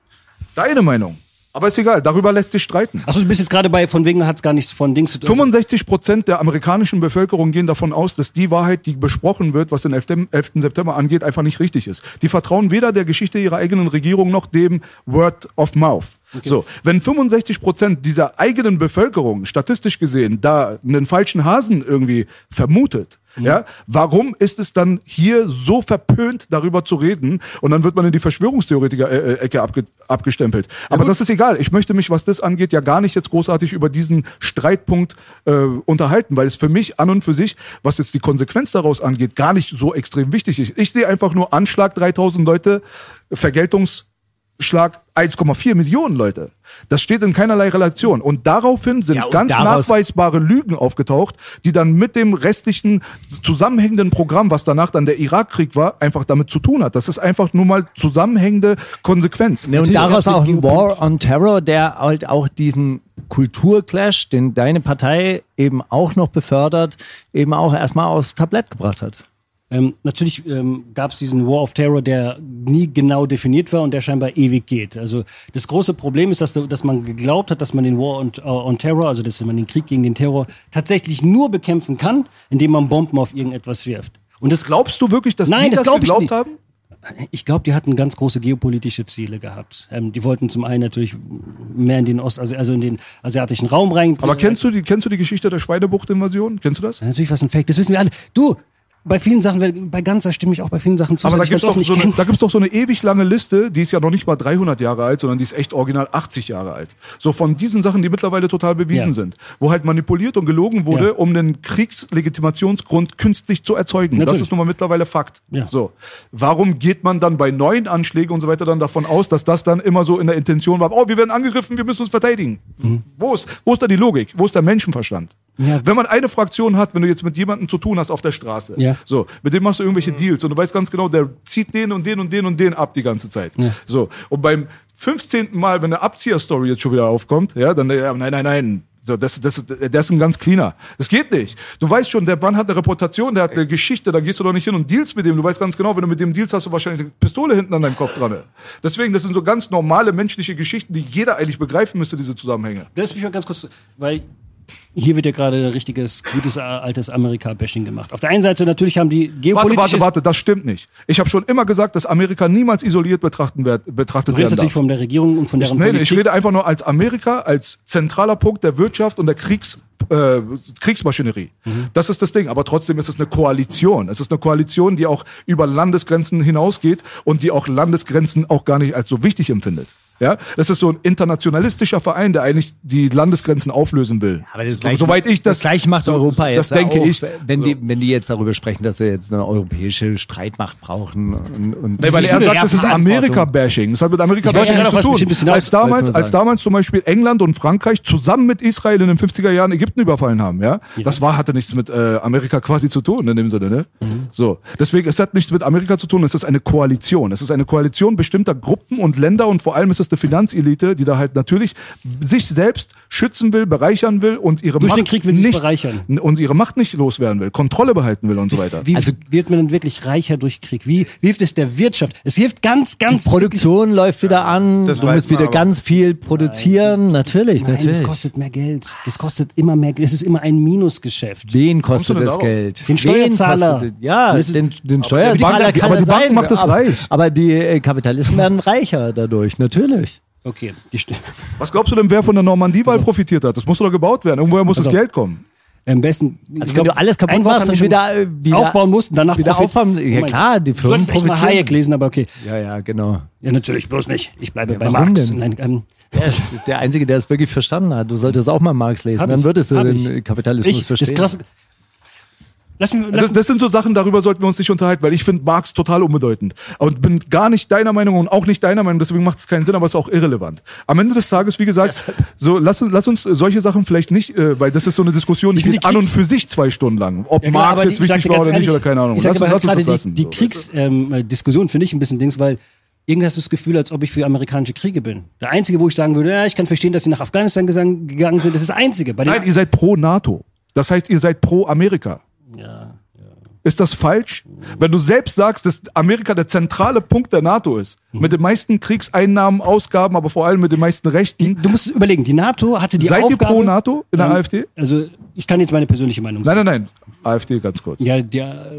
Deine Meinung. Aber ist egal, darüber lässt sich streiten. Achso, du bist jetzt gerade bei, von wegen hat es gar nichts von Dings zu tun. 65 Prozent der amerikanischen Bevölkerung gehen davon aus, dass die Wahrheit, die besprochen wird, was den 11. 11. September angeht, einfach nicht richtig ist. Die vertrauen weder der Geschichte ihrer eigenen Regierung noch dem Word of Mouth. So, wenn 65 Prozent dieser eigenen Bevölkerung statistisch gesehen da einen falschen Hasen irgendwie vermutet, ja, warum ist es dann hier so verpönt, darüber zu reden? Und dann wird man in die Verschwörungstheoretiker-Ecke abge abgestempelt. Aber das ist egal. Ich möchte mich, was das angeht, ja gar nicht jetzt großartig über diesen Streitpunkt äh, unterhalten, weil es für mich an und für sich, was jetzt die Konsequenz daraus angeht, gar nicht so extrem wichtig ist. Ich sehe einfach nur Anschlag 3000 Leute, Vergeltungs Schlag 1,4 Millionen Leute. Das steht in keinerlei Relation. Und daraufhin sind Ja, und ganz nachweisbare Lügen aufgetaucht, die dann mit dem restlichen zusammenhängenden Programm, was danach dann der Irakkrieg war, einfach damit zu tun hat. Das ist einfach nur mal zusammenhängende Konsequenz. Ne, und daraus auch die ein War on Terror, der halt auch diesen Kulturclash, den deine Partei eben auch noch befördert, eben auch erstmal aufs Tablett gebracht hat. Ähm, natürlich ähm, gab es diesen War of Terror, der nie genau definiert war und der scheinbar ewig geht. Also das große Problem ist, dass, dass man geglaubt hat, dass man den War on, äh, on Terror, also dass man den Krieg gegen den Terror tatsächlich nur bekämpfen kann, indem man Bomben auf irgendetwas wirft. Und das Glaubst du wirklich, dass Nein, die das das, geglaubt nicht. haben? Ich glaube, die hatten ganz große geopolitische Ziele gehabt. Ähm, die wollten zum einen natürlich mehr in den Ost, also, also in den asiatischen Raum rein. Aber kennst du die, kennst du die Geschichte der Schweinebucht-Invasion? Kennst du das? Natürlich was ein Fake. Das wissen wir alle. Du, bei vielen Sachen, bei Ganzer stimme ich auch bei vielen Sachen zu. Aber da gibt's, ganz doch so eine, kenn- da gibt's doch so eine ewig lange Liste, die ist ja noch nicht mal 300 Jahre alt, sondern die ist echt original 80 Jahre alt. So von diesen Sachen, die mittlerweile total bewiesen Ja. sind. Wo halt manipuliert und gelogen wurde, Ja. um den Kriegslegitimationsgrund künstlich zu erzeugen. Das Natürlich. ist nun mal mittlerweile Fakt. Ja. So. Warum geht man dann bei neuen Anschlägen und so weiter dann davon aus, dass das dann immer so in der Intention war, oh, wir werden angegriffen, wir müssen uns verteidigen? Mhm. Wo, ist, wo ist da die Logik? Wo ist der Menschenverstand? Ja. Wenn man eine Fraktion hat, wenn du jetzt mit jemandem zu tun hast auf der Straße, Ja. so, mit dem machst du irgendwelche Deals und du weißt ganz genau, der zieht den und den und den und den ab die ganze Zeit. Ja. So, und beim 15. Mal, wenn eine Abzieher-Story jetzt schon wieder aufkommt, ja, dann, ja, nein, nein, nein, so, das, das, der ist ein ganz cleaner. Das geht nicht. Du weißt schon, der Mann hat eine Reputation, der hat eine Geschichte, da gehst du doch nicht hin und deals mit dem. Du weißt ganz genau, wenn du mit dem deals, hast du wahrscheinlich eine Pistole hinten an deinem Kopf dran. Deswegen, das sind so ganz normale menschliche Geschichten, die jeder eigentlich begreifen müsste, diese Zusammenhänge. Das mich mal ganz kurz, weil hier wird ja gerade richtiges, gutes, altes Amerika-Bashing gemacht. Auf der einen Seite natürlich haben die Warte, geopolitisches... warte, warte, das stimmt nicht. Ich habe schon immer gesagt, dass Amerika niemals isoliert betrachten wird, betrachtet Du werden natürlich darf. von der Regierung und von deren Nee, nee, Politik. ich rede einfach nur als Amerika, als zentraler Punkt der Wirtschaft und der Kriegs, äh, Kriegsmaschinerie. Mhm. Das ist das Ding. Aber trotzdem ist es eine Koalition. Es ist eine Koalition, die auch über Landesgrenzen hinausgeht und die auch Landesgrenzen auch gar nicht als so wichtig empfindet. Ja, das ist so ein internationalistischer Verein, der eigentlich die Landesgrenzen auflösen will. Aber das so, gleiche, soweit ich das, das gleiche macht so- Europa jetzt. Das denke auch, ich. Wenn, die, wenn die jetzt darüber sprechen, dass sie jetzt eine europäische Streitmacht brauchen. Und, und Nee, weil er sagt, das ist. Amerika-Bashing. Das hat mit Amerika-Bashing nichts zu tun. Als damals, als damals zum Beispiel England und Frankreich zusammen mit Israel in den 50er Jahren Ägypten überfallen haben, ja, das war, hatte nichts mit äh, Amerika quasi zu tun in dem Sinne, ne? Mhm. So. Deswegen, es hat nichts mit Amerika zu tun, es ist eine Koalition. Es ist eine Koalition bestimmter Gruppen und Länder und vor allem ist es eine Finanzelite, die da halt natürlich sich selbst schützen will, bereichern will und ihre Durch Macht den Krieg will nicht, bereichern. und ihre Macht nicht loswerden will, Kontrolle behalten will und so weiter. Wie Also- wird man denn wirklich reicher durch Krieg? Wie, wie hilft es der Wirtschaft? Es hilft ganz, Die ganz... Produktion läuft wieder an, Das du musst wieder ganz viel produzieren. natürlich, Nein, natürlich. das kostet mehr Geld. Das kostet immer mehr Geld. Es ist immer ein Minusgeschäft. Wen kostet das? Geld? Den Steuerzahler. kostet- Ja, Das ist- den, den Steuerzahler kann aber die Bank macht es aber, reich. Aber die äh, Kapitalisten werden reicher dadurch, natürlich. Okay, die Was glaubst du denn, wer von der Normandie-Wahl profitiert hat? Das muss doch gebaut werden. Irgendwoher muss Pass das. Geld kommen. am besten... Also ich wenn glaub, du alles kaputt machst und wieder, äh, wieder aufbauen musst und danach wieder profit- aufbauen, ja klar, die Du Firmen solltest mal profitieren. Hayek lesen, aber okay. Ja, ja, genau. Ja, natürlich, bloß nicht. Ich bleibe bei warum Marx. denn? Nein, ähm, Der ist der Einzige, der es wirklich verstanden hat. Du solltest auch mal Marx lesen, Hab dann ich, würdest du hab den ich. Kapitalismus ich, das verstehen. ist krass. Lass mich, lass Das, das sind so Sachen, darüber sollten wir uns nicht unterhalten, weil ich finde Marx total unbedeutend. Und bin gar nicht deiner Meinung und auch nicht deiner Meinung, deswegen macht es keinen Sinn, aber es ist auch irrelevant. Am Ende des Tages, wie gesagt, so lass, uns- lass uns solche Sachen vielleicht nicht, äh, weil das ist so eine Diskussion, die Ich geht an und für sich zwei Stunden lang. Ob Ja, klar, Marx aber jetzt die- ich wichtig war oder nicht ehrlich, oder keine Ahnung. Ich Lass, aber lass uns das lassen. die, so. die Kriegsdiskussion finde ich ein bisschen Dings, weil irgendwie hast du das Gefühl, als ob ich für amerikanische Kriege bin. Der Einzige, wo ich sagen würde, ja, ich kann verstehen, dass sie nach Afghanistan gegangen sind, das ist das Einzige. Nein, ihr seid pro NATO. Das heißt, ihr seid pro Amerika. ja. Ist das falsch? Wenn du selbst sagst, dass Amerika der zentrale Punkt der NATO ist, Mhm. mit den meisten Kriegseinnahmen, Ausgaben, aber vor allem mit den meisten Rechten, Du musst überlegen, die NATO hatte die seid ihr Aufgabe... pro NATO in der Ähm, AfD? Also, ich kann jetzt meine persönliche Meinung Nein, sagen. nein, nein. AfD ganz kurz. Ja, der,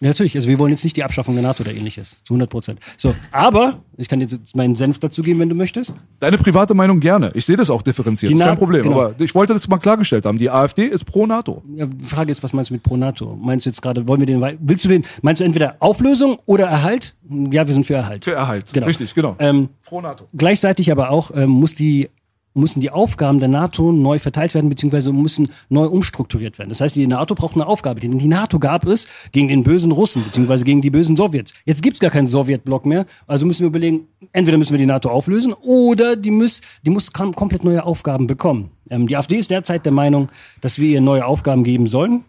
ja, natürlich. Also wir wollen jetzt nicht die Abschaffung der NATO oder ähnliches. Zu 100 Prozent. So, aber ich kann jetzt meinen Senf dazu geben, wenn du möchtest. Deine private Meinung gerne. Ich sehe das auch differenziert. Die ist kein Problem. genau. Aber ich wollte das mal klargestellt haben. Die AfD ist pro NATO. Ja, die Frage ist, was meinst du mit pro NATO? Meinst du jetzt gerade, wollen wir den, willst du den, meinst du entweder Auflösung oder Erhalt? Ja, wir sind für Erhalt. Für Erhalt. Genau. Richtig, genau. Ähm, pro NATO. gleichzeitig aber auch ähm, muss die, müssen die Aufgaben der NATO neu verteilt werden, beziehungsweise müssen neu umstrukturiert werden. Das heißt, die NATO braucht eine Aufgabe. Die, die NATO gab es gegen den bösen Russen, beziehungsweise gegen die bösen Sowjets. Jetzt gibt's gar keinen Sowjetblock mehr. Also müssen wir überlegen, entweder müssen wir die NATO auflösen oder die muss, die muss kom komplett neue Aufgaben bekommen. Ähm, die AfD ist derzeit der Meinung, dass wir ihr neue Aufgaben geben sollen.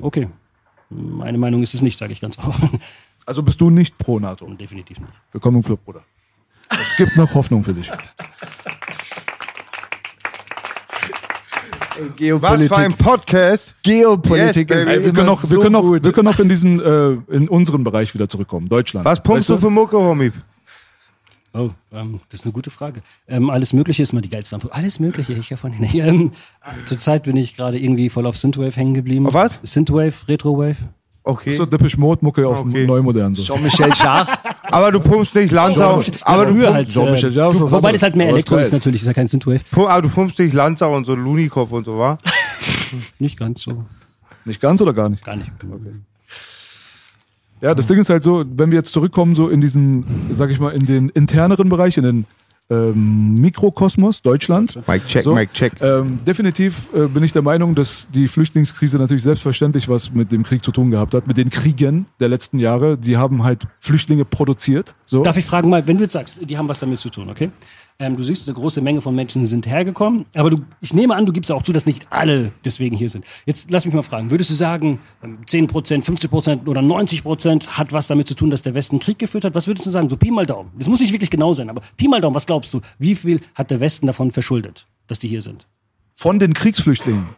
Okay. Meine Meinung ist es nicht, sage ich ganz offen. Also bist du nicht pro NATO. Definitiv nicht. Willkommen im Club, Bruder. Es gibt noch Hoffnung für dich. Was für ein Podcast. Geopolitik Yes, ist. Ey, wir, können noch, so wir, können noch, wir können noch in diesen, äh, in unseren Bereich wieder zurückkommen. Deutschland. Was pumpst Weißt du für Mucke, Homie? Oh, ähm, das ist eine gute Frage. Ähm, alles Mögliche ist mal die geilste Antwort. Alles Mögliche, ich davon. Nee, ähm, zurzeit bin ich gerade irgendwie voll auf Synthwave hängen geblieben. Auf was? Synthwave, Retrowave. Okay. So Depeche Mode Mucke auf Okay. Neumodern. So. Jean-Michel Schach. Aber du pumpst nicht Lanzau. Aber du, früher pump, halt. Jean-Michel ist was wobei das halt mehr Elektro ist natürlich, ist ja kein Synthwave. aber du pumpst nicht Lanzau und so Lunikopf und so, wa? Nicht ganz so. Nicht ganz oder gar nicht? Gar nicht. Ja, das Ding ist halt so, wenn wir jetzt zurückkommen, so in diesen, sag ich mal, in den interneren Bereich, in den ähm, Mikrokosmos Deutschland. Mike check, So, Mike check. Ähm, definitiv äh, bin ich der Meinung, dass die Flüchtlingskrise natürlich selbstverständlich was mit dem Krieg zu tun gehabt hat, mit den Kriegen der letzten Jahre. Die haben halt Flüchtlinge produziert. So. Darf ich fragen mal, wenn du jetzt sagst, die haben was damit zu tun, okay? Ähm, du siehst, eine große Menge von Menschen sind hergekommen. Aber du, ich nehme an, du gibst auch zu, dass nicht alle deswegen hier sind. Jetzt lass mich mal fragen, würdest du sagen, ähm, 10 Prozent, 50 Prozent oder 90 Prozent hat was damit zu tun, dass der Westen Krieg geführt hat? Was würdest du sagen? So Pi mal Daumen. Das muss nicht wirklich genau sein, aber Pi mal Daumen, was glaubst du? Wie viel hat der Westen davon verschuldet, dass die hier sind? Von den Kriegsflüchtlingen.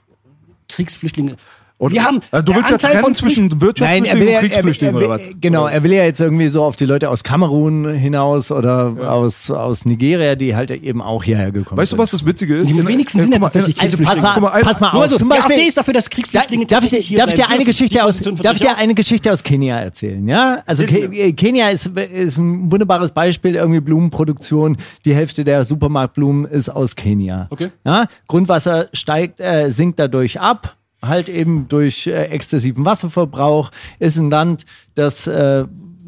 Kriegsflüchtlinge. Und, Wir haben also du willst jetzt Anteil trennen von zwischen Nein, er Wirtschaftsflüchtlingen will ja, und Kriegsflüchtlingen er, oder was? Genau, er will ja jetzt irgendwie so auf die Leute aus Kamerun hinaus oder aus, aus Nigeria, die halt eben auch hierher gekommen Weißt du, sind. was das Witzige ist? Die In- wenigsten äh, sind ja tatsächlich äh, Also pass Kriegsflüchtlinge. mal, pass mal auf. so, Zum die Beispiel, AfD ist dafür, dass Da- Kriegsflüchtlinge darf ich, dir- darf ich hier dir eine. Geschichte aus darf ich dir eine Geschichte aus Kenia erzählen ja also Ke Kenia ist, ist ein wunderbares Beispiel irgendwie Blumenproduktion die Hälfte der Supermarktblumen ist aus Kenia Okay. ja Grundwasser steigt äh, sinkt dadurch ab halt eben durch äh, exzessiven Wasserverbrauch ist ein Land das äh,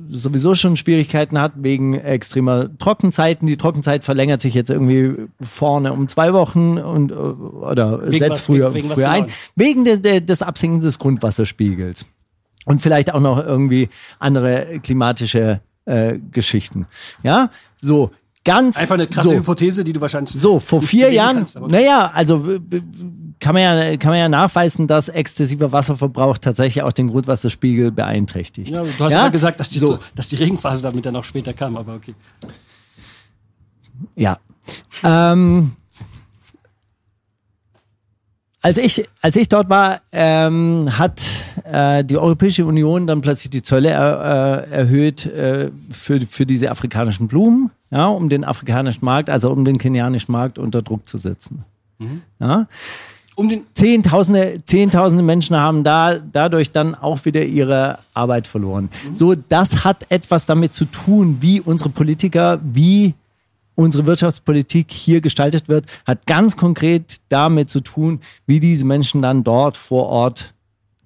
sowieso schon Schwierigkeiten hat wegen extremer Trockenzeiten. Die Trockenzeit verlängert sich jetzt irgendwie vorne um zwei Wochen und äh, oder Wegen setzt was? früher, Wegen- wegen was früher ein. genau? Wegen de, de, des Absinkens des Grundwasserspiegels. Und vielleicht auch noch irgendwie andere klimatische äh, Geschichten. Ja, so ganz Einfach eine krasse so. Hypothese, die du wahrscheinlich So, vor vier Jahren, kannst, naja, also kann man, ja, kann man ja nachweisen, dass exzessiver Wasserverbrauch tatsächlich auch den Grundwasserspiegel beeinträchtigt. Ja, du hast ja? gesagt, dass die, so, dass die Regenphase damit dann auch später kam, aber okay. ja. Ähm, als ich, als ich dort war, ähm, hat äh, die Europäische Union dann plötzlich die Zölle er, äh, erhöht äh, für, für diese afrikanischen Blumen, ja, um den afrikanischen Markt, also um den kenianischen Markt unter Druck zu setzen. Ja? Um den Zehntausende, Zehntausende Menschen haben da dadurch dann auch wieder ihre Arbeit verloren. So, das hat etwas damit zu tun, wie unsere Politiker, wie unsere Wirtschaftspolitik hier gestaltet wird, hat ganz konkret damit zu tun, wie diese Menschen dann dort vor Ort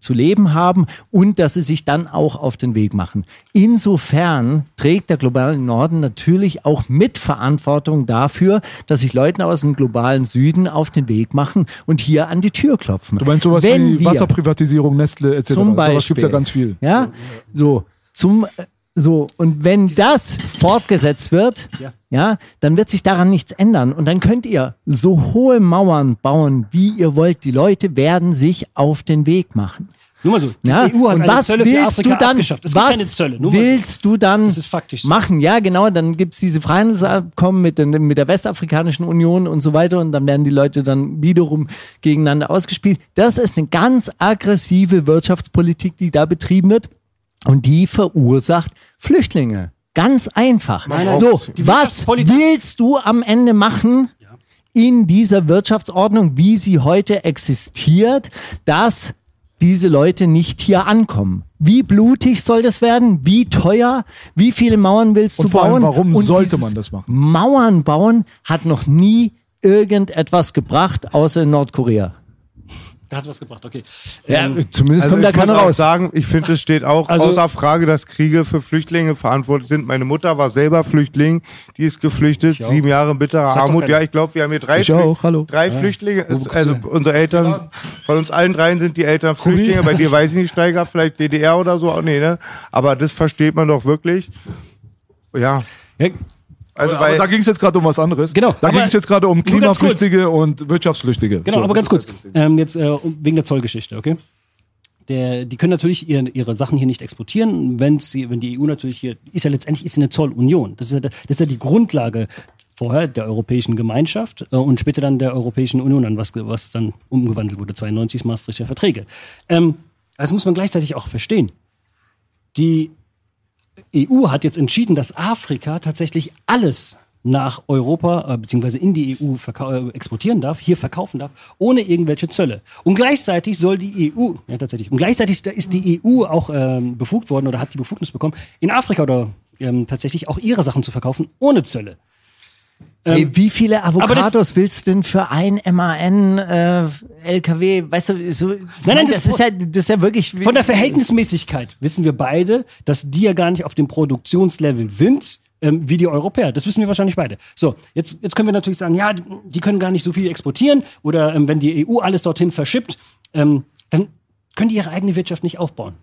zu leben haben und dass sie sich dann auch auf den Weg machen. Insofern trägt der globale Norden natürlich auch Mitverantwortung dafür, dass sich Leute aus dem globalen Süden auf den Weg machen und hier an die Tür klopfen. Du meinst sowas Wenn wie wir- Wasserprivatisierung, Nestle etc. zum Beispiel. Sowas gibt ja ganz viel. Ja, so zum so und wenn das fortgesetzt wird, Ja. ja. dann wird sich daran nichts ändern und dann könnt ihr so hohe Mauern bauen, wie ihr wollt. Die Leute werden sich auf den Weg machen. Nur mal so, die Ja, EU hat und eine was Zölle willst Afrika du dann? Es gibt was keine Zölle. Mal so. willst du dann Das ist faktisch so. machen? Ja, genau. Dann gibt's diese Freihandelsabkommen mit, den, mit der Westafrikanischen Union und so weiter und dann werden die Leute dann wiederum gegeneinander ausgespielt. Das ist eine ganz aggressive Wirtschaftspolitik, die da betrieben wird und die verursacht Flüchtlinge. Ganz einfach. nein, so, was willst du am Ende machen? in dieser Wirtschaftsordnung, wie sie heute existiert, dass diese Leute nicht hier ankommen. Wie blutig soll das werden? Wie teuer? Wie viele Mauern willst Und du vor allem, bauen? warum sollte dieses man das machen? Mauern bauen hat noch nie irgendetwas gebracht, außer in Nordkorea. Da hat was gebracht, okay. Ja, Ähm, zumindest Also kommt da keiner auch raus. sagen, ich finde, es steht auch Also- außer Frage, dass Kriege für Flüchtlinge verantwortlich sind. Meine Mutter war selber Flüchtling, die ist geflüchtet, sieben Jahre in bitterer Armut. Ja, ich glaube, wir haben hier drei, Ich auch, hallo. drei Flüchtlinge. Also unsere Eltern, von uns allen dreien sind die Eltern. Flüchtlinge. Bei dir weiß ich nicht, Steiger, vielleicht DDR oder so. Nee, ne? Aber das versteht man doch wirklich. Ja, ja, also aber weil da ging es jetzt gerade um was anderes. Genau, Da aber ging es jetzt gerade um. Klimaflüchtige und Wirtschaftsflüchtige. Genau, So, aber ganz kurz. Ähm, jetzt äh, wegen der Zollgeschichte, okay? Der, die können natürlich ihre, ihre Sachen hier nicht exportieren, wenn sie, wenn die EU natürlich hier ist ja letztendlich ist sie eine Zollunion. Das ist ja, das ist ja die Grundlage vorher der Europäischen Gemeinschaft äh, und später dann der Europäischen Union, an was, was dann umgewandelt wurde, 92 Maastrichter Verträge. Ähm, das muss man gleichzeitig auch verstehen. Die EU hat jetzt entschieden, dass Afrika tatsächlich alles nach Europa äh, bzw. in die EU äh, exportieren darf, hier verkaufen darf, ohne irgendwelche Zölle. Und gleichzeitig soll die EU, ja tatsächlich, und gleichzeitig ist die EU auch ähm, befugt worden oder hat die Befugnis bekommen, in Afrika oder ähm, tatsächlich auch ihre Sachen zu verkaufen, ohne Zölle. Ey, wie viele Avocados das- willst du denn für ein MAN äh, LKW? Weißt du, so, nein, nein, das, das- ist ja, das ist ja wirklich Von der Verhältnismäßigkeit wissen wir beide, dass die ja gar nicht auf dem Produktionslevel sind, ähm, wie die Europäer. Das wissen wir wahrscheinlich beide. So, jetzt, jetzt können wir natürlich sagen, ja, die, können gar nicht so viel exportieren oder ähm, wenn die EU alles dorthin verschippt, ähm, dann können die ihre eigene Wirtschaft nicht aufbauen.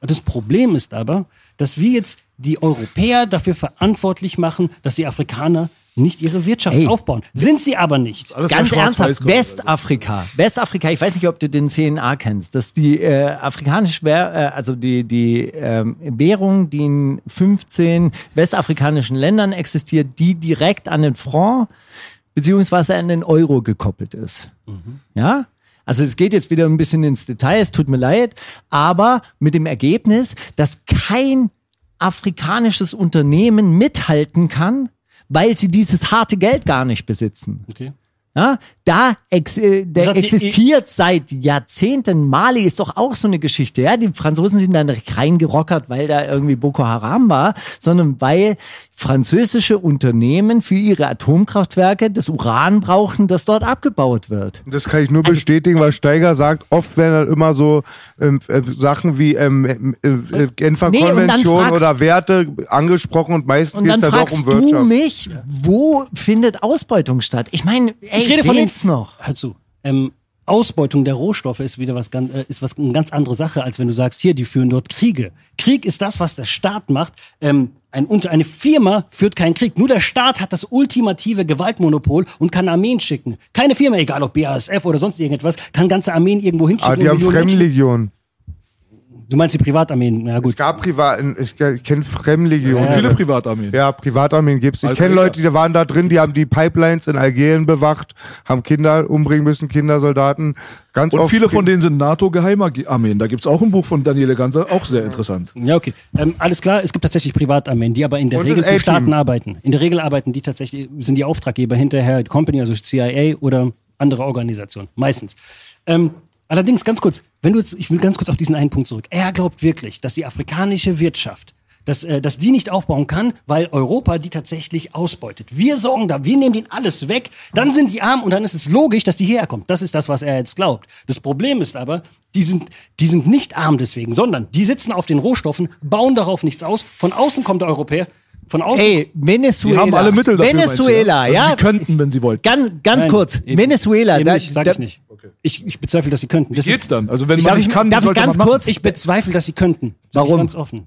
Das Problem ist aber, dass wir jetzt die Europäer dafür verantwortlich machen, dass die Afrikaner nicht ihre Wirtschaft Ey. aufbauen. Sind sie aber nicht. Alles Ganz ernsthaft, gerade. Westafrika. Westafrika, ich weiß nicht, ob du den CNA kennst. Das ist die äh, afrikanische äh, also die, die ähm, Währung, die in 15 westafrikanischen Ländern existiert, die direkt an den Franc beziehungsweise an den Euro gekoppelt ist. Ja? Also es geht jetzt wieder ein bisschen ins Detail, es tut mir leid, aber mit dem Ergebnis, dass kein afrikanisches Unternehmen mithalten kann, weil sie dieses harte Geld gar nicht besitzen. Okay. Ja, da ex äh, der die- existiert seit Jahrzehnten. Mali ist doch auch so eine Geschichte. Ja, die Franzosen sind da nicht reingerockert, weil da irgendwie Boko Haram war, sondern weil französische Unternehmen für ihre Atomkraftwerke das Uran brauchen, das dort abgebaut wird. Das kann ich nur bestätigen, weil Steiger sagt, oft werden dann immer so ähm, äh, Sachen wie ähm, äh, äh, Genfer Nee, und dann Konvention fragst- oder Werte angesprochen und meistens geht es dann da doch fragst um du Wirtschaft. mich, wo findet Ausbeutung statt? Ich meine, ey, Ich rede von den noch. Hör zu. Ähm, Ausbeutung der Rohstoffe ist wieder was ganz, äh, ist was eine ganz andere Sache, als wenn du sagst, hier, die führen dort Kriege. Krieg ist das, was der Staat macht. Ähm, ein, eine Firma führt keinen Krieg. Nur der Staat hat das ultimative Gewaltmonopol und kann Armeen schicken. Keine Firma, egal ob BASF oder sonst irgendetwas, kann ganze Armeen irgendwo hinschicken. Ah, die haben Fremdlegion. Du meinst die Privatarmeen? Ja gut. Es gab Privat, ich kenne Fremdlegion. Und viele Privatarmeen. Ja, Privatarmeen gibt's. Ich Al-Qaida. kenne Leute, die waren da drin, die haben die Pipelines in Algerien bewacht, haben Kinder umbringen müssen, Kindersoldaten. Ganz Und oft viele von denen sind NATO-Geheimarmeen. Da gibt's auch ein Buch von Daniele Ganser, auch sehr interessant. Ja, okay. Ähm, alles klar, es gibt tatsächlich Privatarmeen, die aber in der Und Regel für. Staaten arbeiten. In der Regel arbeiten die tatsächlich, sind die Auftraggeber hinterher Company, also CIA oder andere Organisationen. Meistens. Ähm, allerdings ganz kurz, wenn du jetzt, ich will ganz kurz auf diesen einen Punkt zurück. Er glaubt wirklich, dass die afrikanische Wirtschaft dass, äh, dass die nicht aufbauen kann, weil Europa die tatsächlich ausbeutet. Wir sorgen da, wir nehmen denen alles weg, dann sind die arm und dann ist es logisch, dass die hierher kommen. Das ist das, was er jetzt glaubt. Das Problem ist aber, die sind, die sind nicht arm deswegen, sondern die sitzen auf den Rohstoffen, bauen darauf nichts aus. Von außen kommt der Europäer, von außen Ey, Venezuela. Die haben alle Mittel dafür. Venezuela, du, ja. Also sie könnten, wenn sie wollten. Ganz, ganz Nein, kurz. eben- Venezuela. Eben da, nicht, sag da, ich nicht. Ich, ich bezweifle, dass sie könnten. Das Wie geht's dann? Also wenn Ich man nicht ich- kann, darf ich ganz kurz- Ich bezweifle, dass sie könnten. Sag Warum? Ich ganz offen.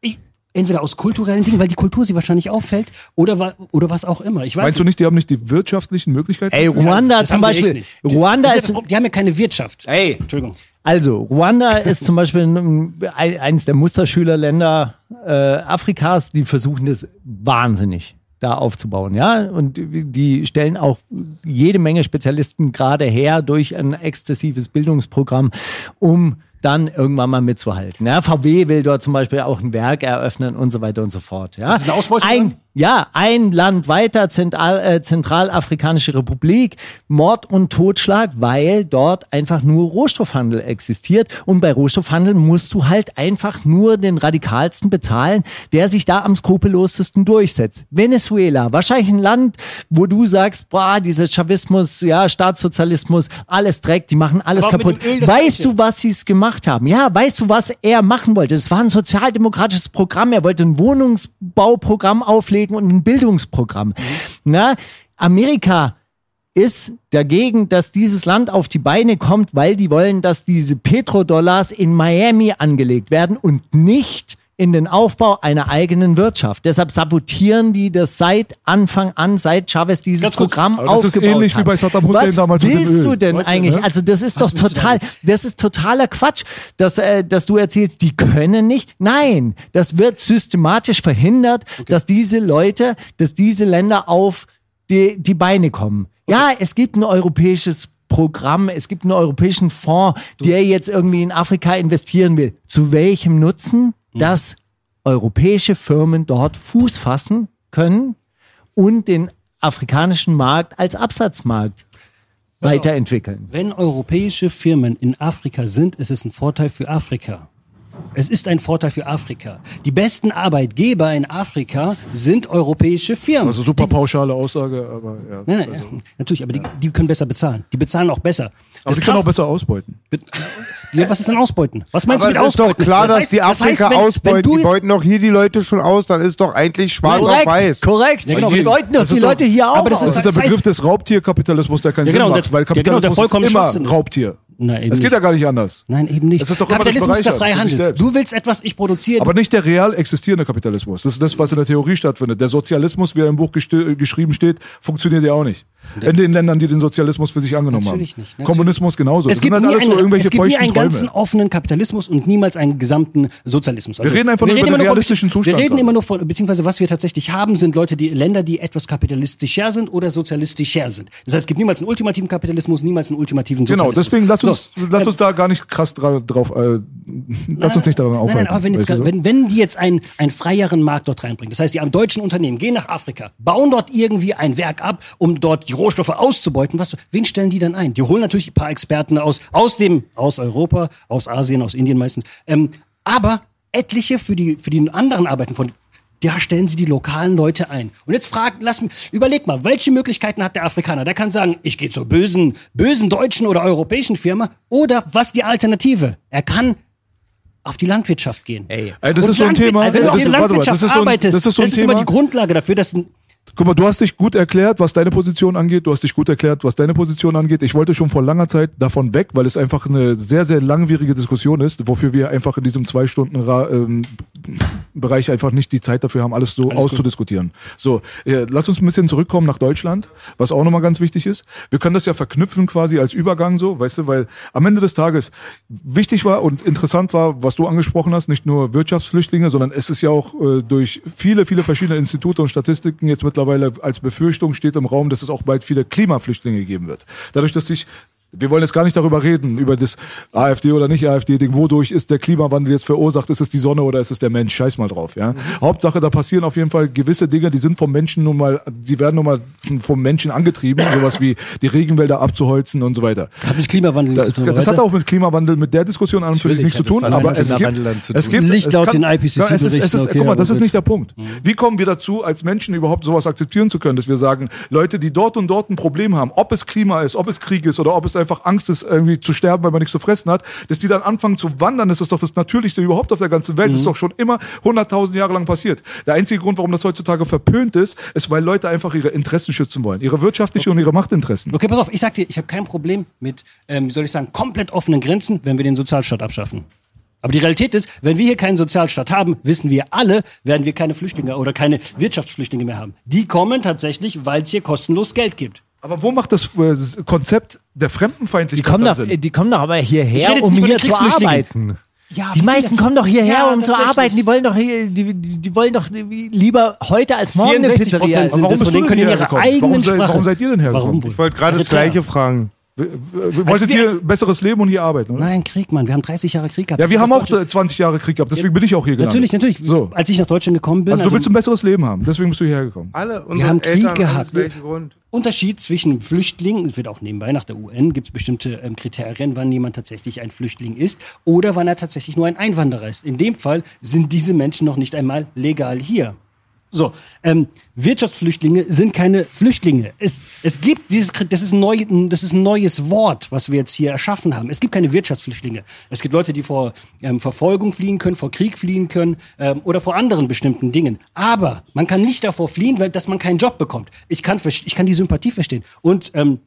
Ich, entweder aus kulturellen Dingen, weil die Kultur sie wahrscheinlich auffällt, oder, wa- oder was auch immer. Ich weiß Meinst du nicht, die haben nicht die wirtschaftlichen Möglichkeiten? Ey, Ruanda das zum Beispiel. Ruanda ist. ja Problem, die haben ja keine Wirtschaft. Ey, Entschuldigung. Also, Ruanda ist zum Beispiel ein, ein- eines der Musterschülerländer äh, Afrikas, die versuchen das wahnsinnig da aufzubauen, ja. Und die stellen auch jede Menge Spezialisten gerade her durch ein exzessives Bildungsprogramm, um dann irgendwann mal mitzuhalten. Ja, VW will dort zum Beispiel auch ein Werk eröffnen und so weiter und so fort. Ja, Das ist eine Ausbeutung ein? Ja, ein Land weiter, Zentral, äh, Zentralafrikanische Republik, Mord und Totschlag, weil dort einfach nur Rohstoffhandel existiert. Und bei Rohstoffhandel musst du halt einfach nur den radikalsten bezahlen, der sich da am skrupellosesten durchsetzt. Venezuela, wahrscheinlich ein Land, wo du sagst, boah, dieser Chavismus, ja, Staatssozialismus, alles Dreck, die machen alles Aber kaputt. Weißt du, was sie es gemacht haben? Ja, weißt du, was er machen wollte? Es war ein sozialdemokratisches Programm. Er wollte ein Wohnungsbauprogramm auflegen und ein Bildungsprogramm. Mhm. Na, Amerika ist dagegen, dass dieses Land auf die Beine kommt, weil die wollen, dass diese Petrodollars in Miami angelegt werden und nicht in den Aufbau einer eigenen Wirtschaft. Deshalb sabotieren die das seit Anfang an, seit Chavez dieses Ganz kurz, Programm aber das ist aufgebaut ähnlich hat. wie bei Saddam Hussein Was damals mit dem willst Öl. du denn Heute, eigentlich? ne? Also das ist Was doch willst du total, das ist totaler Quatsch, dass, äh, dass du erzählst, die können nicht. Nein, das wird systematisch verhindert, dass diese Leute, dass diese Länder auf die, die Beine kommen. Ja, es gibt ein europäisches Programm, es gibt einen europäischen Fonds, der jetzt irgendwie in Afrika investieren will. Zu welchem Nutzen? Dass europäische Firmen dort Fuß fassen können und den afrikanischen Markt als Absatzmarkt weiterentwickeln. Wenn europäische Firmen in Afrika sind, ist es ein Vorteil für Afrika. Es ist ein Vorteil für Afrika. Die besten Arbeitgeber in Afrika sind europäische Firmen. Also super pauschale Aussage, aber ja. Nein, nein, also, ja, natürlich, aber die, die können besser bezahlen. Die bezahlen auch besser. aber Das sie ist können auch besser ausbeuten. Ja, was ist denn Ausbeuten? Was meinst Aber du mit es ist doch Ausbeuten? klar, Das dass heißt- die das heißt, Afrika wenn- wenn ausbeuten. du Die beuten doch hier die Leute schon aus, dann ist doch eigentlich schwarz auf Korrekt, weiß. korrekt. Ja, genau, die das- beuten doch das die ist Leute hier auch aber das Das aus. ist der Das heißt- Begriff des Raubtierkapitalismus, der keinen Ja, genau, Sinn macht, weil ja, genau, Kapitalismus ist immer ist. Raubtier. Nein, eben Es geht nicht. ja gar nicht anders. Nein, eben nicht. Es ist doch das Kapitalismus ist der freie Handel. Du willst etwas, ich produziere. Aber nicht der real existierende Kapitalismus. Das ist das, was in der Theorie stattfindet. Der Sozialismus, wie er im Buch geschrieben steht, funktioniert ja auch nicht. In den Ländern, die den Sozialismus für sich angenommen Natürlich haben. nicht, natürlich. Kommunismus genauso. es das gibt, sind nie halt so einen, irgendwelche es gibt nie einen ganzen Träume. offenen Kapitalismus und niemals einen gesamten Sozialismus. Also Wir reden einfach nur über den von- realistischen Zustand Wir reden immer nur von, beziehungsweise was wir tatsächlich haben, sind Leute, die Länder, die etwas kapitalistischer sind oder sozialistischer sind. Das heißt, es gibt niemals einen ultimativen Kapitalismus, niemals einen ultimativen Genau, Sozialismus. deswegen lass So, uns, lass uns da gar nicht krass dra drauf, äh, lass uns nicht daran aufhalten. Nein, aber wenn, jetzt, so? wenn, wenn die jetzt einen, einen freieren Markt dort reinbringen, das heißt, die am deutschen Unternehmen gehen nach Afrika, bauen dort irgendwie ein Werk ab, um dort die Rohstoffe auszubeuten, was, wen stellen die dann ein? Die holen natürlich ein paar Experten aus, aus dem, aus Europa, aus Asien, aus Indien meistens, ähm, aber etliche für die, für die anderen Arbeiten von, da stellen sie die lokalen Leute ein. Und jetzt frag, lass mich, überleg mal, welche Möglichkeiten hat der Afrikaner? Der kann sagen, ich gehe zur bösen, bösen deutschen oder europäischen Firma. Oder was die Alternative? Er kann auf die Landwirtschaft gehen. Ey. Ey, das Und ist so ein Thema. Also wenn du das auf die ist, mal, Landwirtschaft das ist so ein, arbeitest, das ist so ein immer Thema. die Grundlage dafür, dass ein Guck mal, du hast dich gut erklärt, was deine Position angeht. Du hast dich gut erklärt, was deine Position angeht. Ich wollte schon vor langer Zeit davon weg, weil es einfach eine sehr, sehr langwierige Diskussion ist, wofür wir einfach in diesem zwei Stunden ähm, Bereich einfach nicht die Zeit dafür haben, alles so auszudiskutieren. So, äh, lass uns ein bisschen zurückkommen nach Deutschland, was auch nochmal ganz wichtig ist. Wir können das ja verknüpfen quasi als Übergang so, weißt du, weil am Ende des Tages wichtig war und interessant war, was du angesprochen hast, nicht nur Wirtschaftsflüchtlinge, sondern es ist ja auch äh, durch viele, viele verschiedene Institute und Statistiken jetzt mittlerweile als Befürchtung steht im Raum, dass es auch bald viele Klimaflüchtlinge geben wird. Dadurch, dass sich wir wollen jetzt gar nicht darüber reden, über das AfD oder nicht AfD-Ding. Wodurch ist der Klimawandel jetzt verursacht? Ist es die Sonne oder ist es der Mensch? Scheiß mal drauf, ja. Hauptsache, da passieren auf jeden Fall gewisse Dinge, die sind vom Menschen nun mal, die werden nun mal vom Menschen angetrieben. Sowas wie die Regenwälder abzuholzen und so weiter. hat mit Klimawandel Das, zu tun. das weißt hat auch mit Klimawandel, mit der Diskussion an und für sich nichts zu tun, aber es gibt, es gibt, Nicht laut kann, den IPCC ja, es ist, es ist, okay, guck mal, das ist nicht der. Punkt. Wie kommen wir dazu, als Menschen überhaupt sowas akzeptieren zu können, dass wir sagen, Leute, die dort und dort ein Problem haben, ob es Klima ist, ob es Krieg ist oder ob es einfach Angst ist, irgendwie zu sterben, weil man nichts zu fressen hat, dass die dann anfangen zu wandern, das ist doch das Natürlichste überhaupt auf der ganzen Welt. Das ist doch schon immer 100.000 Jahre lang passiert. Der einzige Grund, warum das heutzutage verpönt ist, ist, weil Leute einfach ihre Interessen schützen wollen. Ihre wirtschaftliche und ihre Machtinteressen. Okay, pass auf, ich sag dir, ich habe kein Problem mit, ähm, wie soll ich sagen, komplett offenen Grenzen, wenn wir den Sozialstaat abschaffen. Aber die Realität ist, wenn wir hier keinen Sozialstaat haben, wissen wir alle, werden wir keine Flüchtlinge oder keine Wirtschaftsflüchtlinge mehr haben. Die kommen tatsächlich, weil es hier kostenlos Geld gibt. Aber wo macht das äh, Konzept der Die Fremdenfeindlichkeit kommen, dann doch, Sinn? die kommen doch aber hierher, um hier zu arbeiten. Ja, Die meisten kommen doch hierher, Ja, um zu arbeiten. Die wollen doch hier, die, die, die wollen doch lieber heute als morgen eine 64 Pizzeria Prozent essen. sind warum das, bist du denn können ihre eigenen Warum seid- Sprache. warum seid ihr denn hergekommen? Warum? Ich wollte gerade das. Gleiche fragen. Wir, wir, wir wolltet wir hier jetzt- besseres Leben und hier arbeiten, oder? Nein, Krieg, Mann. Wir haben 30 Jahre Krieg gehabt. Ja, wir haben auch Deutschland- äh, 20 Jahre Krieg gehabt, deswegen bin ich auch hier gelandet. Natürlich, natürlich. So. Als ich nach Deutschland gekommen bin. Also du willst ein besseres Leben haben, deswegen bist du hierher gekommen. Alle wir unsere haben Krieg Eltern, gehabt. gleiche Grund. Unterschied zwischen Flüchtlingen, es wird auch nebenbei nach der UN, gibt es bestimmte ähm, Kriterien, wann jemand tatsächlich ein Flüchtling ist oder wann er tatsächlich nur ein Einwanderer ist. In dem Fall sind diese Menschen noch nicht einmal legal hier. So, ähm, Wirtschaftsflüchtlinge sind keine Flüchtlinge. Es, es gibt dieses, das ist, neu, das ist ein neues Wort, was wir jetzt hier erschaffen haben. Es gibt keine Wirtschaftsflüchtlinge. Es gibt Leute, die vor ähm, Verfolgung fliehen können, vor Krieg fliehen können ähm, oder vor anderen bestimmten Dingen. Aber man kann nicht davor fliehen, weil, dass man keinen Job bekommt. Ich kann, ich kann die Sympathie verstehen. Und ähm,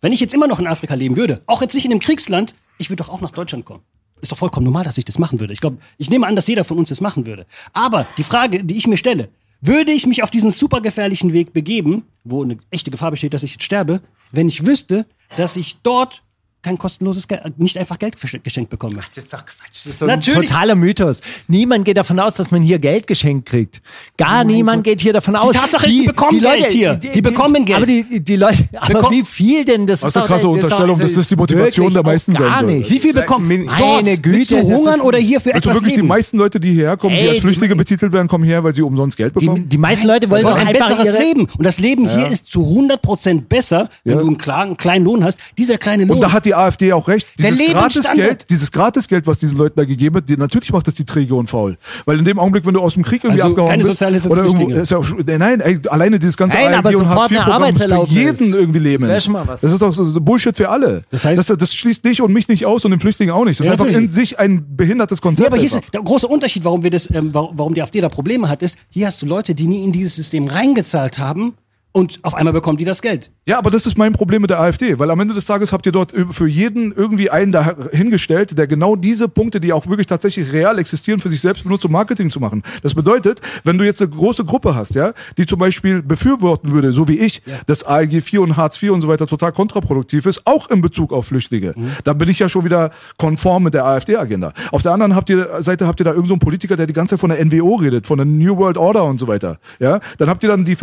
wenn ich jetzt immer noch in Afrika leben würde, auch jetzt nicht in einem Kriegsland, ich würde doch auch nach Deutschland kommen. Ist doch vollkommen normal, dass ich das machen würde. Ich glaube, ich nehme an, dass jeder von uns das machen würde. Aber die Frage, die ich mir stelle, würde ich mich auf diesen super gefährlichen Weg begeben, wo eine echte Gefahr besteht, dass ich jetzt sterbe, wenn ich wüsste, dass ich dort kein kostenloses Geld, nicht einfach Geld gesch- geschenkt bekomme? Das ist doch Quatsch. Das ist so Natürlich. ein totaler Mythos. Niemand geht davon aus, dass man hier Geld geschenkt kriegt. Gar niemand geht hier davon aus. Tatsache ist, die bekommen Geld hier. Die bekommen Geld. Aber die, die Leute, aber Bekom- wie viel denn? Das, Das ist doch- eine krasse das ist doch- Unterstellung, das die Motivation der meisten gar nicht. Wie viel bekommen? Meine Güte, willst du das hungern ist- oder hier für Also etwas wirklich leben? die meisten Leute, die hierher kommen, die Ey, als die- Flüchtlinge betitelt werden, kommen her, weil sie umsonst Geld Die, bekommen? die meisten Leute wollen wollen doch ein besseres Leben. Und das Leben hier ist zu 100% besser, wenn du einen kleinen Lohn hast. Dieser kleine Lohn. Die AfD auch recht. Dieses Gratisgeld, dieses Gratisgeld, was diesen Leuten da gegeben wird, die, natürlich macht das die träge und faul. Weil in dem Augenblick, wenn du aus dem Krieg irgendwie Also abgehauen keine bist, oder irgendwo, ist ja auch, nein, nein, ey, alleine dieses ganze Nein, aber ARD und Hartz IV Programm ist für jeden irgendwie leben. Das schon mal was. Das ist doch so, Bullshit für alle. Das heißt- das, das schließt dich und mich nicht aus und den Flüchtlingen auch nicht. Das Ja, ist einfach in natürlich. sich ein behindertes Konzept. Ja, aber hier ist der große Unterschied, warum wir das, ähm, warum die AfD da Probleme hat, ist, hier hast du Leute, die nie in dieses System reingezahlt haben Und auf einmal bekommen die das Geld. Ja, aber das ist mein Problem mit der AfD, weil am Ende des Tages habt ihr dort für jeden irgendwie einen da hingestellt, der genau diese Punkte, die auch wirklich tatsächlich real existieren, für sich selbst benutzt, um Marketing zu machen. Das bedeutet, wenn du jetzt eine große Gruppe hast, ja, die zum Beispiel befürworten würde, so wie ich, dass ALG IV und Hartz IV und so weiter total kontraproduktiv ist, auch in Bezug auf Flüchtlinge, dann bin ich ja schon wieder konform mit der AfD-Agenda. Auf der anderen habt ihr, Seite habt ihr da irgendeinen so einen Politiker, der die ganze Zeit von der NWO redet, von der New World Order und so weiter. Ja, dann habt ihr dann die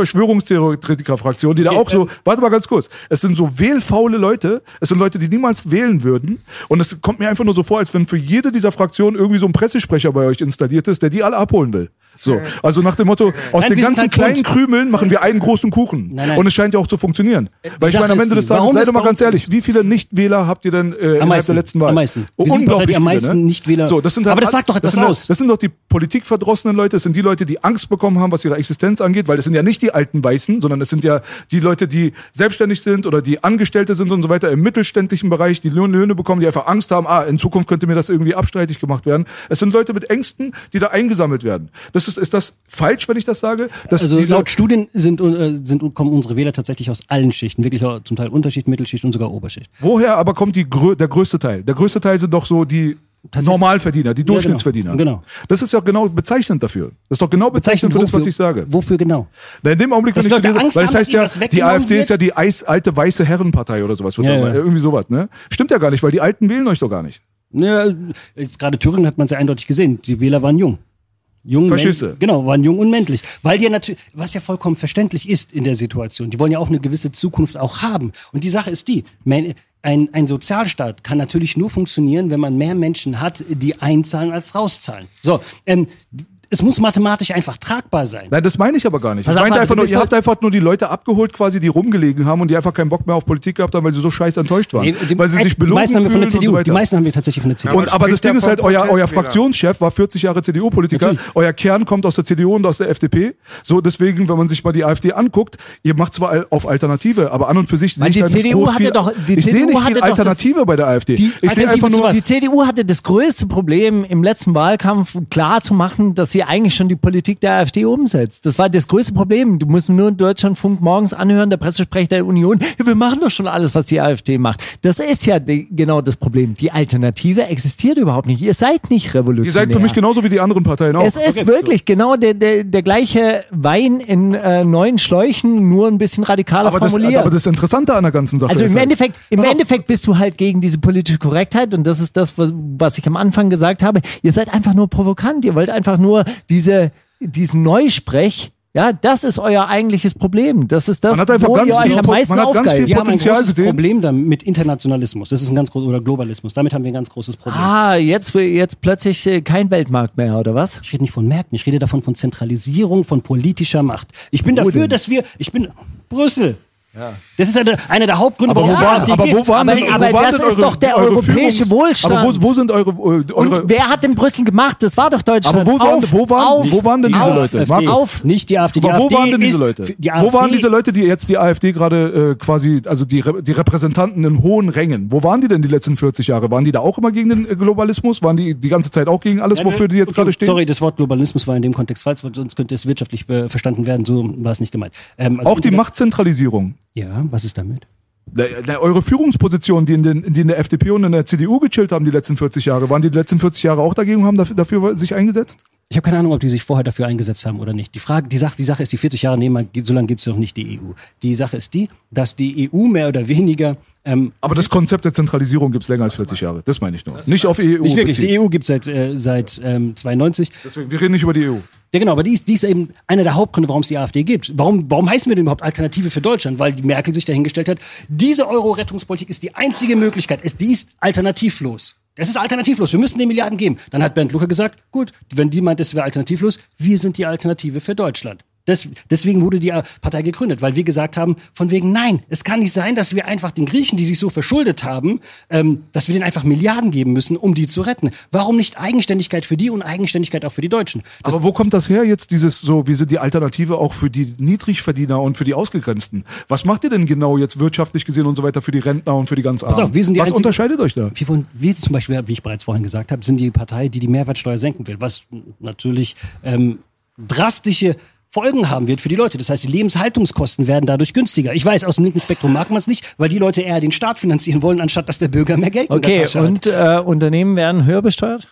Verschwörungstheoretiker-Fraktion, die da auch so, warte mal ganz kurz, es sind so wählfaule Leute, es sind Leute, die niemals wählen würden und es kommt mir einfach nur so vor, als wenn für jede dieser Fraktionen irgendwie so ein Pressesprecher bei euch installiert ist, der die alle abholen will. So, also nach dem Motto, aus Nein, den sind ganzen halt kleinen bunt. Krümeln machen wir einen großen Kuchen. Nein, nein. Und es scheint ja auch zu funktionieren. Weil ich Sache meine, am Ende des die, Tages, seid doch mal ganz ehrlich, wie viele Nichtwähler habt ihr denn äh, innerhalb meisten, der letzten Wahl? am meisten. Oh, Wir sind die die am unglaublich viele, meisten Nichtwähler- So, das sind Aber das sagt doch das etwas sind, aus. Das sind doch die politikverdrossenen Leute, das sind die Leute, die Angst bekommen haben, was ihre Existenz angeht, weil das sind ja nicht die alten Weißen, sondern es sind ja die Leute, die selbstständig sind oder die Angestellte sind und so weiter im mittelständischen Bereich, die Löhne Löhne bekommen, die einfach Angst haben, ah, in Zukunft könnte mir das irgendwie abstreitig gemacht werden. Es sind Leute mit Ängsten, die da eingesammelt werden. Das ist, ist das falsch, wenn ich das sage? Also laut Studien sind, äh, sind, kommen unsere Wähler tatsächlich aus allen Schichten, wirklich zum Teil Unterschicht, Mittelschicht und sogar Oberschicht. Woher aber kommt die, der größte Teil? Der größte Teil sind doch so die Normalverdiener, die genau. Durchschnittsverdiener. Genau. Das ist ja genau bezeichnend dafür. Das ist doch genau bezeichnend für das, was ich sage. Wofür genau? Na, in dem Augenblick, wenn ich lese, Angst weil das heißt ja, die AfD ist ja wird? die alte weiße Herrenpartei oder sowas. Wird Ja, ja. Irgendwie sowas, ne? Stimmt ja gar nicht, weil die Alten wählen euch doch gar nicht. Ja, jetzt gerade Thüringen hat man sehr eindeutig gesehen. Die Wähler waren jung. Jung, männ- Genau, waren jung und männlich. Weil die natürlich, was ja vollkommen verständlich ist in der Situation, die wollen ja auch eine gewisse Zukunft auch haben. Und die Sache ist die, man, ein, ein Sozialstaat kann natürlich nur funktionieren, wenn man mehr Menschen hat, die einzahlen als rauszahlen. So, ähm, es muss mathematisch einfach tragbar sein. Nein, das meine ich aber gar nicht. Pass ich meinte warte, einfach nur, ihr habt einfach nur die Leute abgeholt, quasi, die rumgelegen haben und die einfach keinen Bock mehr auf Politik gehabt haben, weil sie so scheiß enttäuscht waren. Nee, die, weil sie sich die belogen meisten haben wir von der fühlen und CDU. so weiter. die meisten haben wir tatsächlich von der CDU. Und, aber das spricht ja Ding ist halt, euer, euer. Fraktionschef war 40 Jahre CDU-Politiker, euer Kern kommt aus der CDU und aus der FDP. So, deswegen, wenn man sich mal die AfD anguckt, ihr macht zwar auf Alternative, aber an und für sich sehe ich die CDU groß hatte viel, doch- die ich sehe CDU nicht hatte viel doch das- Alternative bei der AfD. Die ich sehe Alternative einfach nur, was? Die CDU hatte das größte Problem im letzten Wahlkampf klar zu machen, dass sie eigentlich schon die Politik der AfD umsetzt. Das war das größte Problem. Du musst nur in Deutschlandfunk morgens anhören, der Pressesprecher der Union, ja, wir machen doch schon alles, was die AfD macht. Das ist ja die, genau das Problem. Die Alternative existiert überhaupt nicht. Ihr seid nicht revolutionär. ihr seid für mich genauso wie die anderen Parteien auch. Es ist wirklich genau der, der, der gleiche Wein in äh, neuen Schläuchen, nur ein bisschen radikaler aber das, formuliert. aber das Interessante an der ganzen Sache Also ist im halt, Endeffekt, im Endeffekt bist du halt gegen diese politische Korrektheit und das ist das, was ich am Anfang gesagt habe. Ihr seid einfach nur provokant. Ihr wollt einfach nur diese, diesen Neusprech. Ja, das ist euer eigentliches Problem. Das ist das, Man hat einfach wo ganz ihr euch am meisten man hat ganz aufgeilt. viel Wir haben ein großes gesehen. Problem damit mit Internationalismus. Das ist ein ganz großes oder Globalismus. Damit haben wir ein ganz großes Problem. Ah, jetzt, jetzt plötzlich äh, kein Weltmarkt mehr, oder was? Ich rede nicht von Märkten, ich rede davon von Zentralisierung von politischer Macht. Ich bin dafür, dass wir, ich bin Brüssel. Das ist eine, einer der Hauptgründe, aber wo, warum es waren, aber wo waren Aber- denn, aber wo waren das denn ist eure, doch der europäische Führungs- Wohlstand. Aber wo, wo sind eure, eure Und wer hat in Brüssel gemacht? Das war doch Deutschland. Aber wo waren- auf, wo waren- auf, wo waren denn diese auf, Leute? AfD. Auf. Nicht die AfD. Die Aber wo AfD waren denn diese Leute? Die Wo waren diese Leute, die jetzt die AfD gerade äh, quasi, also die, die Repräsentanten in hohen Rängen, wo waren die denn die letzten 40 Jahre? Waren die da auch immer gegen den äh, Globalismus? Waren die die ganze Zeit auch gegen alles, wofür die jetzt Okay, gerade stehen? Sorry, das Wort Globalismus war in dem Kontext falsch, sonst könnte es wirtschaftlich äh, verstanden werden. So war es nicht gemeint. Ähm, also Auch die Machtzentralisierung. Ja, was ist damit? Eure Führungspositionen, die in, den, die in der FDP und in der CDU gechillt haben die letzten 40 Jahre, waren die die letzten 40 Jahre auch dagegen und haben dafür, dafür sich eingesetzt? Ich habe keine Ahnung, ob die sich vorher dafür eingesetzt haben oder nicht. Die Frage, die Sache, die Sache ist, die 40 Jahre nehmen, wir- so lange gibt es noch nicht die EU. Die Sache ist die, dass die EU mehr oder weniger ähm, Aber das Konzept der Zentralisierung gibt es länger als 40 Jahre. Das meine ich nur. Nicht auf EU. nicht wirklich. beziehen. Die EU gibt es seit, äh, seit ähm, 92. Deswegen, wir reden nicht über die EU. Ja, genau, aber die ist, die ist eben einer der Hauptgründe, warum es die AfD gibt. Warum, warum heißen wir denn überhaupt Alternative für Deutschland? Weil die Merkel sich dahingestellt hat, diese Euro-Rettungspolitik ist die einzige Möglichkeit. Es, die ist alternativlos. Das ist alternativlos. Wir müssen den Milliarden geben. Dann hat Bernd Lucke gesagt, gut, wenn die meint, es wäre alternativlos, wir sind die Alternative für Deutschland. Das, deswegen wurde die äh, Partei gegründet, weil wir gesagt haben, von wegen, nein, es kann nicht sein, dass wir einfach den Griechen, die sich so verschuldet haben, ähm, dass wir denen einfach Milliarden geben müssen, um die zu retten. Warum nicht Eigenständigkeit für die und Eigenständigkeit auch für die Deutschen? Das Aber wo kommt das her jetzt, dieses so, wie sind die Alternative auch für die Niedrigverdiener und für die Ausgegrenzten? Was macht ihr denn genau jetzt wirtschaftlich gesehen und so weiter für die Rentner und für die ganz Armen? auf, wir sind die Was einzige- unterscheidet euch da? Wir, wir zum Beispiel, wie ich bereits vorhin gesagt habe, sind die Partei, die die Mehrwertsteuer senken will, was natürlich ähm, drastische Folgen haben wird für die Leute. Das heißt, die Lebenshaltungskosten werden dadurch günstiger. Ich weiß, aus dem linken Spektrum mag man es nicht, weil die Leute eher den Staat finanzieren wollen, anstatt dass der Bürger mehr Geld Okay, und äh, Unternehmen werden höher besteuert?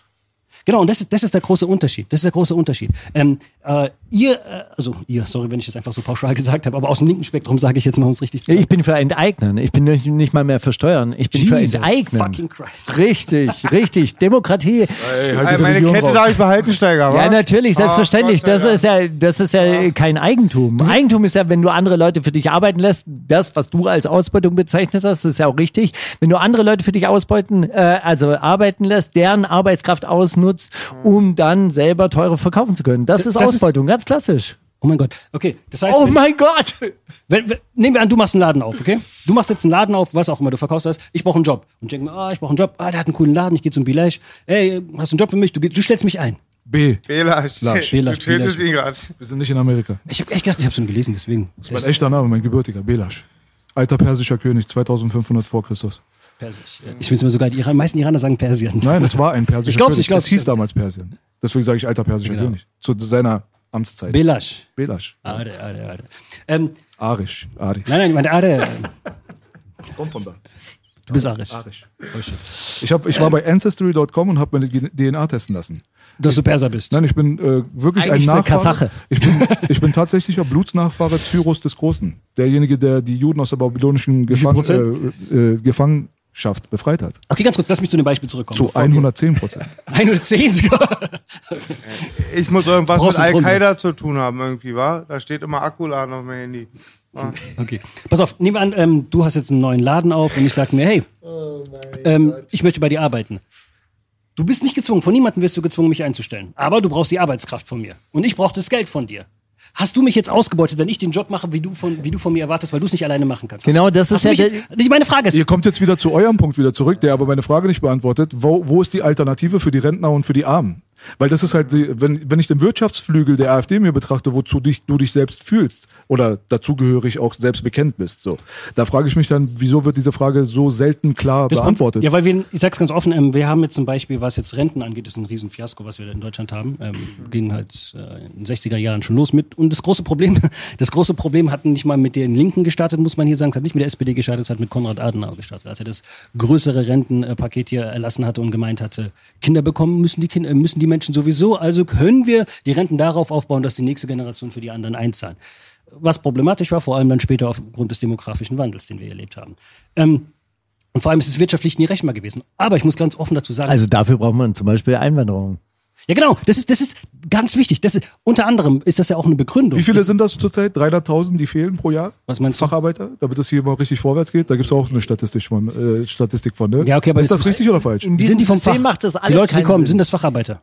Genau, und das ist, das ist der große Unterschied. Das ist der große Unterschied. Ähm, äh, ihr, äh, also ihr, sorry, wenn ich das einfach so pauschal gesagt habe, aber aus dem linken Spektrum sage ich jetzt mal, um es richtig zu sagen. Ich bin für Enteignen. Ich bin nicht, nicht mal mehr für Steuern. Ich bin für Jesus Enteignen. fucking Christ. Richtig, richtig. Demokratie. Ey, halt meine Religion Kette raus. darf ich behalten, Steiger, wa? Ja, natürlich, selbstverständlich. Gott sei Das ist ja, das ist ja kein Eigentum. Eigentum ist ja, wenn du andere Leute für dich arbeiten lässt. Das, was du als Ausbeutung bezeichnet hast, ist ja auch richtig. Wenn du andere Leute für dich ausbeuten, äh, also arbeiten lässt, deren Arbeitskraft ausnutzt, um dann selber teurer verkaufen zu können. Das, ist das ist- Ausbeutung, ganz klassisch. Oh mein Gott. Okay, das heißt, Oh mein Gott! wenn, wenn, nehmen wir an, du machst einen Laden auf, okay? Du machst jetzt einen Laden auf, was auch immer, du verkaufst was. Ich brauche einen Job. Und ich denke mir, ah, ich brauche einen Job. Ah, der hat einen coolen Laden, ich gehe zum Bilaj. Ey, hast du einen Job für mich? Du, du stellst mich ein. B. Belasch. Lasch. Belasch, Belasch. ihn gerade. Wir sind nicht in Amerika. Ich habe echt gedacht, ich habe schon gelesen, deswegen. Das ist mein echter Name, mein gebürtiger, Belasch. Alter persischer König, 2500 vor Christus. Persisch. Ich finde es immer so geil, die Iran, meisten Iraner sagen Persien. Nein, es war ein persischer Ich König. ich glaub's. Es hieß damals Persien. Deswegen sage ich alter persischer Genau. König. Zu seiner Amtszeit. Belasch. Belasch. Ade, ade, ade. Ähm, Arisch. Ari. nein, nein, ich meine Ade. Kommt von da. Du bist arisch. Arisch. Ich, hab, ich war bei Ancestry.com und habe meine DNA testen lassen. Dass du Perser bist. Nein, ich bin äh, wirklich Eigentlich ein ist Nachfahre. Kasache. Ich bin, ich bin tatsächlicher Blutsnachfahre Cyrus des Großen. Derjenige, der die Juden aus der babylonischen Gefang äh, äh, Gefangenschaft befreit hat. Okay, ganz kurz, lass mich zu dem Beispiel zurückkommen. Zu bevor wir- 110 Prozent. 110 sogar. Ich muss irgendwas Brauchst mit. Al-Qaida zu tun haben, irgendwie, wa? Da steht immer Akkuladen auf meinem Handy. Ah. Okay. Pass auf, nehmen wir an, ähm, du hast jetzt einen neuen Laden auf und ich sag mir, hey, ähm, ich möchte bei dir arbeiten. Du bist nicht gezwungen, von niemandem wirst du gezwungen, mich einzustellen. Aber du brauchst die Arbeitskraft von mir. Und ich brauche das Geld von dir. Hast du mich jetzt ausgebeutet, wenn ich den Job mache, wie du von, wie du von mir erwartest, weil du es nicht alleine machen kannst? Genau, das ist ja jetzt, nicht meine Frage ist, Ihr kommt jetzt wieder zu eurem Punkt wieder zurück, der aber meine Frage nicht beantwortet. Wo, wo ist die Alternative für die Rentner und für die Armen? Weil das ist halt, wenn, wenn ich den Wirtschaftsflügel der AfD mir betrachte, wozu dich, du dich selbst fühlst oder dazugehörig auch selbst bekennt bist, so. Da frage ich mich dann, wieso wird diese Frage so selten klar Das- beantwortet? Ja, weil wir, ich sag's ganz offen, ähm, wir haben jetzt zum Beispiel, was jetzt Renten angeht, ist ein Riesenfiasko, was wir in Deutschland haben. Ähm, ging halt äh, in den 60er Jahren schon los mit. Und das große Problem, das große Problem hatten nicht mal mit den Linken gestartet, muss man hier sagen, es hat nicht mit der SPD gestartet, es hat mit Konrad Adenauer gestartet, als er das größere Rentenpaket hier erlassen hatte und gemeint hatte, Kinder bekommen müssen die Kinder, müssen die Menschen sowieso, also können wir die Renten darauf aufbauen, dass die nächste Generation für die anderen einzahlen. Was problematisch war, vor allem dann später aufgrund des demografischen Wandels, den wir erlebt haben. Ähm, und vor allem ist es wirtschaftlich nie rechenbar gewesen. Aber ich muss ganz offen dazu sagen, Also dafür braucht man zum Beispiel Einwanderung. ja genau, das ist, das ist ganz wichtig. Das ist, unter anderem ist das ja auch eine Begründung. Wie viele das, sind das zurzeit? 300.000, die fehlen pro Jahr? Was meinst du? Facharbeiter, damit das hier mal richtig vorwärts geht? Da gibt es auch eine Statistik von, äh, Statistik von, ne? Ja, okay, aber ist das richtig oder falsch? In diesem sind die vom System Fach? macht das alles die Leute, die kommen, Sinn. sind das Facharbeiter?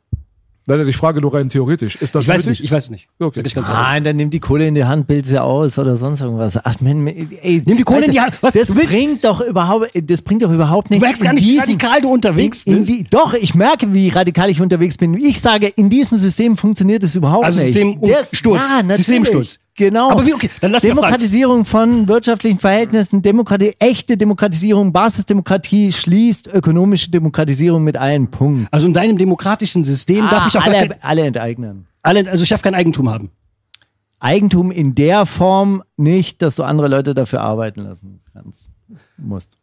Nein, ich frage nur rein theoretisch. Ist das Ich weiß nicht, ich weiß nicht. Okay. Ganz ehrlich. Nein, dann nimm die Kohle in die Hand, bild sie aus oder sonst irgendwas. Ach, man, ey, Nimm die Kohle in die du, Hand. Was, das du bringt doch überhaupt, das bringt doch überhaupt nichts. merkst gar nicht, wie radikal du unterwegs in, in bist. die, Doch, ich merke, wie radikal ich unterwegs bin. Ich sage, in diesem System funktioniert es überhaupt Also nicht. Systemsturz. Ja, natürlich. Systemsturz. Genau. Aber wie- okay, dann lass Demokratisierung von wirtschaftlichen Verhältnissen, Demokratie, echte Demokratisierung, Basisdemokratie schließt ökonomische Demokratisierung mit allen Punkten. Also in deinem demokratischen System darf Ah, ich auch alle, kein, alle enteignen. alle, also ich darf kein Eigentum haben. Eigentum in der Form nicht, dass du andere Leute dafür arbeiten lassen kannst. Musst.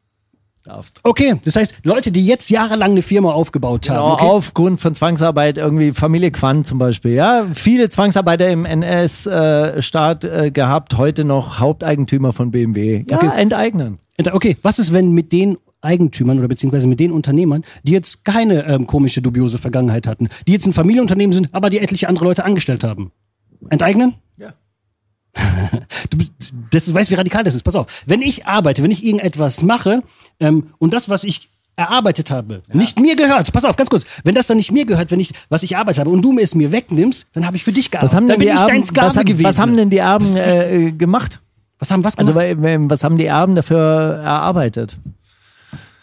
Darfst. Okay, das heißt, Leute, die jetzt jahrelang eine Firma aufgebaut Genau, haben, okay, aufgrund von Zwangsarbeit, irgendwie Familie Quandt zum Beispiel, ja. Viele Zwangsarbeiter im NS-Staat äh, gehabt, heute noch Haupteigentümer von BMW. Ja, Okay. enteignen. okay, was ist, wenn mit den Eigentümern oder beziehungsweise mit den Unternehmern, die jetzt keine ähm, komische, dubiose Vergangenheit hatten, die jetzt ein Familienunternehmen sind, aber die etliche andere Leute angestellt haben? Enteignen? Ja. Du, das, du weißt, wie radikal das ist. Pass auf. Wenn ich arbeite, wenn ich irgendetwas mache ähm, und das, was ich erarbeitet habe, nicht mir gehört. Pass auf, ganz kurz. Wenn das dann nicht mir gehört, wenn ich, was ich erarbeitet habe und du mir es mir wegnimmst, dann habe ich für dich gearbeitet. Was haben dann denn bin die ich dein Erben, Sklave was, haben, gewesen. was haben denn die Erben äh, gemacht? was haben was Also gemacht? weil- was haben die Erben dafür erarbeitet?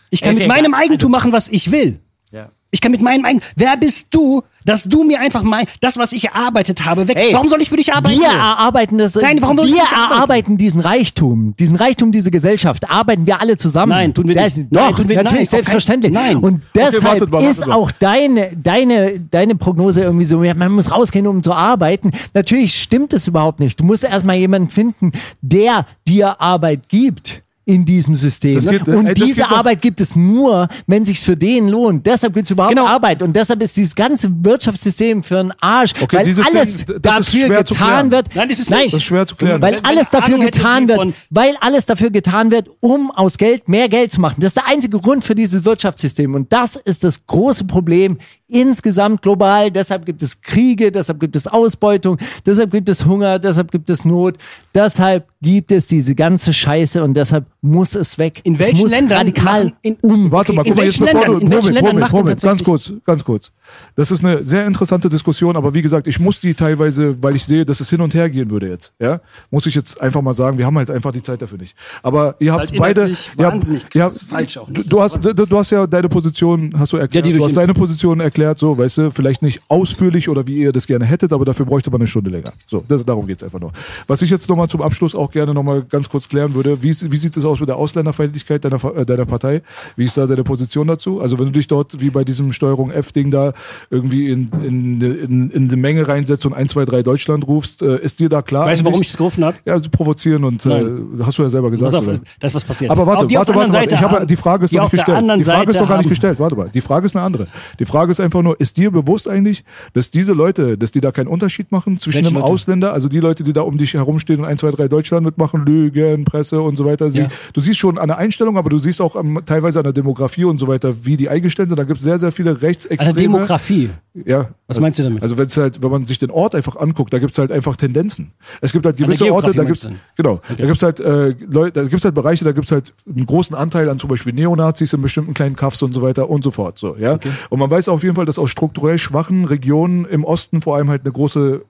ich kann ist mit meinem Eigentum machen, was ich will. Ja. Ich kann mit meinen, meinen, wer bist du, dass du mir einfach mein, das, was ich erarbeitet habe, weg. Ey, warum soll ich für dich arbeiten? Wir erarbeiten das. Nein, warum soll ich wir nicht arbeiten? erarbeiten diesen Reichtum, diesen Reichtum dieser Gesellschaft, arbeiten wir alle zusammen. Nein, tun wir Der- nicht. Doch, Nein, tun wir- natürlich, nein, selbstverständlich. nein. Und deshalb wartet mal, wartet ist mal. auch deine, deine, deine Prognose irgendwie so, man muss rausgehen, um zu arbeiten. Natürlich stimmt es überhaupt nicht. Du musst erstmal jemanden finden, der dir Arbeit gibt. In diesem System. Geht- und ey, das diese Arbeit gibt es nur, wenn sich für den lohnt. Deshalb gibt es überhaupt Genau. Arbeit. Und deshalb ist dieses ganze Wirtschaftssystem für einen Arsch. Okay, weil alles Ding, dafür schwer zu getan klären. wird. Nein, das ist Nein, nicht. Das ist schwer zu klären. weil Wenn- alles wenn dafür getan wird, weil alles dafür getan wird, um aus Geld mehr Geld zu machen. Das ist der einzige Grund für dieses Wirtschaftssystem. Und das ist das große Problem insgesamt global. Deshalb gibt es Kriege, deshalb gibt es Ausbeutung, deshalb gibt es Hunger, deshalb gibt es Not, deshalb gibt es diese ganze Scheiße und deshalb muss es weg. In es welchen muss Ländern radikal machen- in- um. Warte mal, guck mal, jetzt bevor Ländern- du. in welchen Moment, Ländern Moment, macht man Moment, ganz kurz, ganz kurz. Das ist eine sehr interessante Diskussion, aber wie gesagt, ich muss die teilweise, weil ich sehe, dass es hin und her gehen würde jetzt, ja, muss ich jetzt einfach mal sagen, wir haben halt einfach die Zeit dafür nicht. Aber ihr habt halt beide, ihr habt, ihr habt, falsch auch Du, nicht. du hast, du, du hast ja deine Position, hast du erklärt, Ja, die du hast deine Position erklärt, so, weißt du, vielleicht nicht ausführlich oder wie ihr das gerne hättet, aber dafür bräuchte man eine Stunde länger. So, das, darum geht's einfach nur. Was ich jetzt nochmal zum Abschluss auch gerne nochmal ganz kurz klären würde, wie, wie sieht es aus mit der Ausländerfeindlichkeit deiner, äh, deiner Partei? Wie ist da deine Position dazu? Also wenn du dich dort, wie bei diesem Steuerung F-Ding da, irgendwie in, in, in, in die Menge reinsetzt und 1, 2, 3 Deutschland rufst, äh, ist dir da klar? Weißt du, warum ich das gerufen habe? Ja, also provozieren und äh, Nein. hast du ja selber gesagt. Auf, das ist was passiert. Aber warte, warte, warte, warte. Ich habe, die Frage ist auf nicht gestellt. Die Frage ist Seite noch gar nicht haben- gestellt. Warte mal. Die Frage ist eine andere. Die Frage ist einfach nur, ist dir bewusst eigentlich, dass diese Leute, dass die da keinen Unterschied machen zwischen Welche einem Leute? Ausländer, also die Leute, die da um dich herumstehen und 1, 2, 3 Deutschland mitmachen, Lügen, Presse und so weiter. Sie, Ja. Du siehst schon an der Einstellung, aber du siehst auch am, teilweise an der Demografie und so weiter, wie die eingestellt sind. Da gibt es sehr, sehr viele An der Rechtsextreme. Demografie. Ja. Was meinst du damit? Also wenn's halt, wenn man sich den Ort einfach anguckt, da gibt's halt einfach Tendenzen. Es gibt halt gewisse Orte, da gibt's du? genau, da gibt's halt äh, Leute, da gibt's halt Bereiche, da gibt's halt einen großen Anteil an zum Beispiel Neonazis in bestimmten kleinen Kaffs und so weiter und so fort. So, ja. Und man weiß auf jeden Fall, dass aus strukturell schwachen Regionen im Osten vor allem halt eine große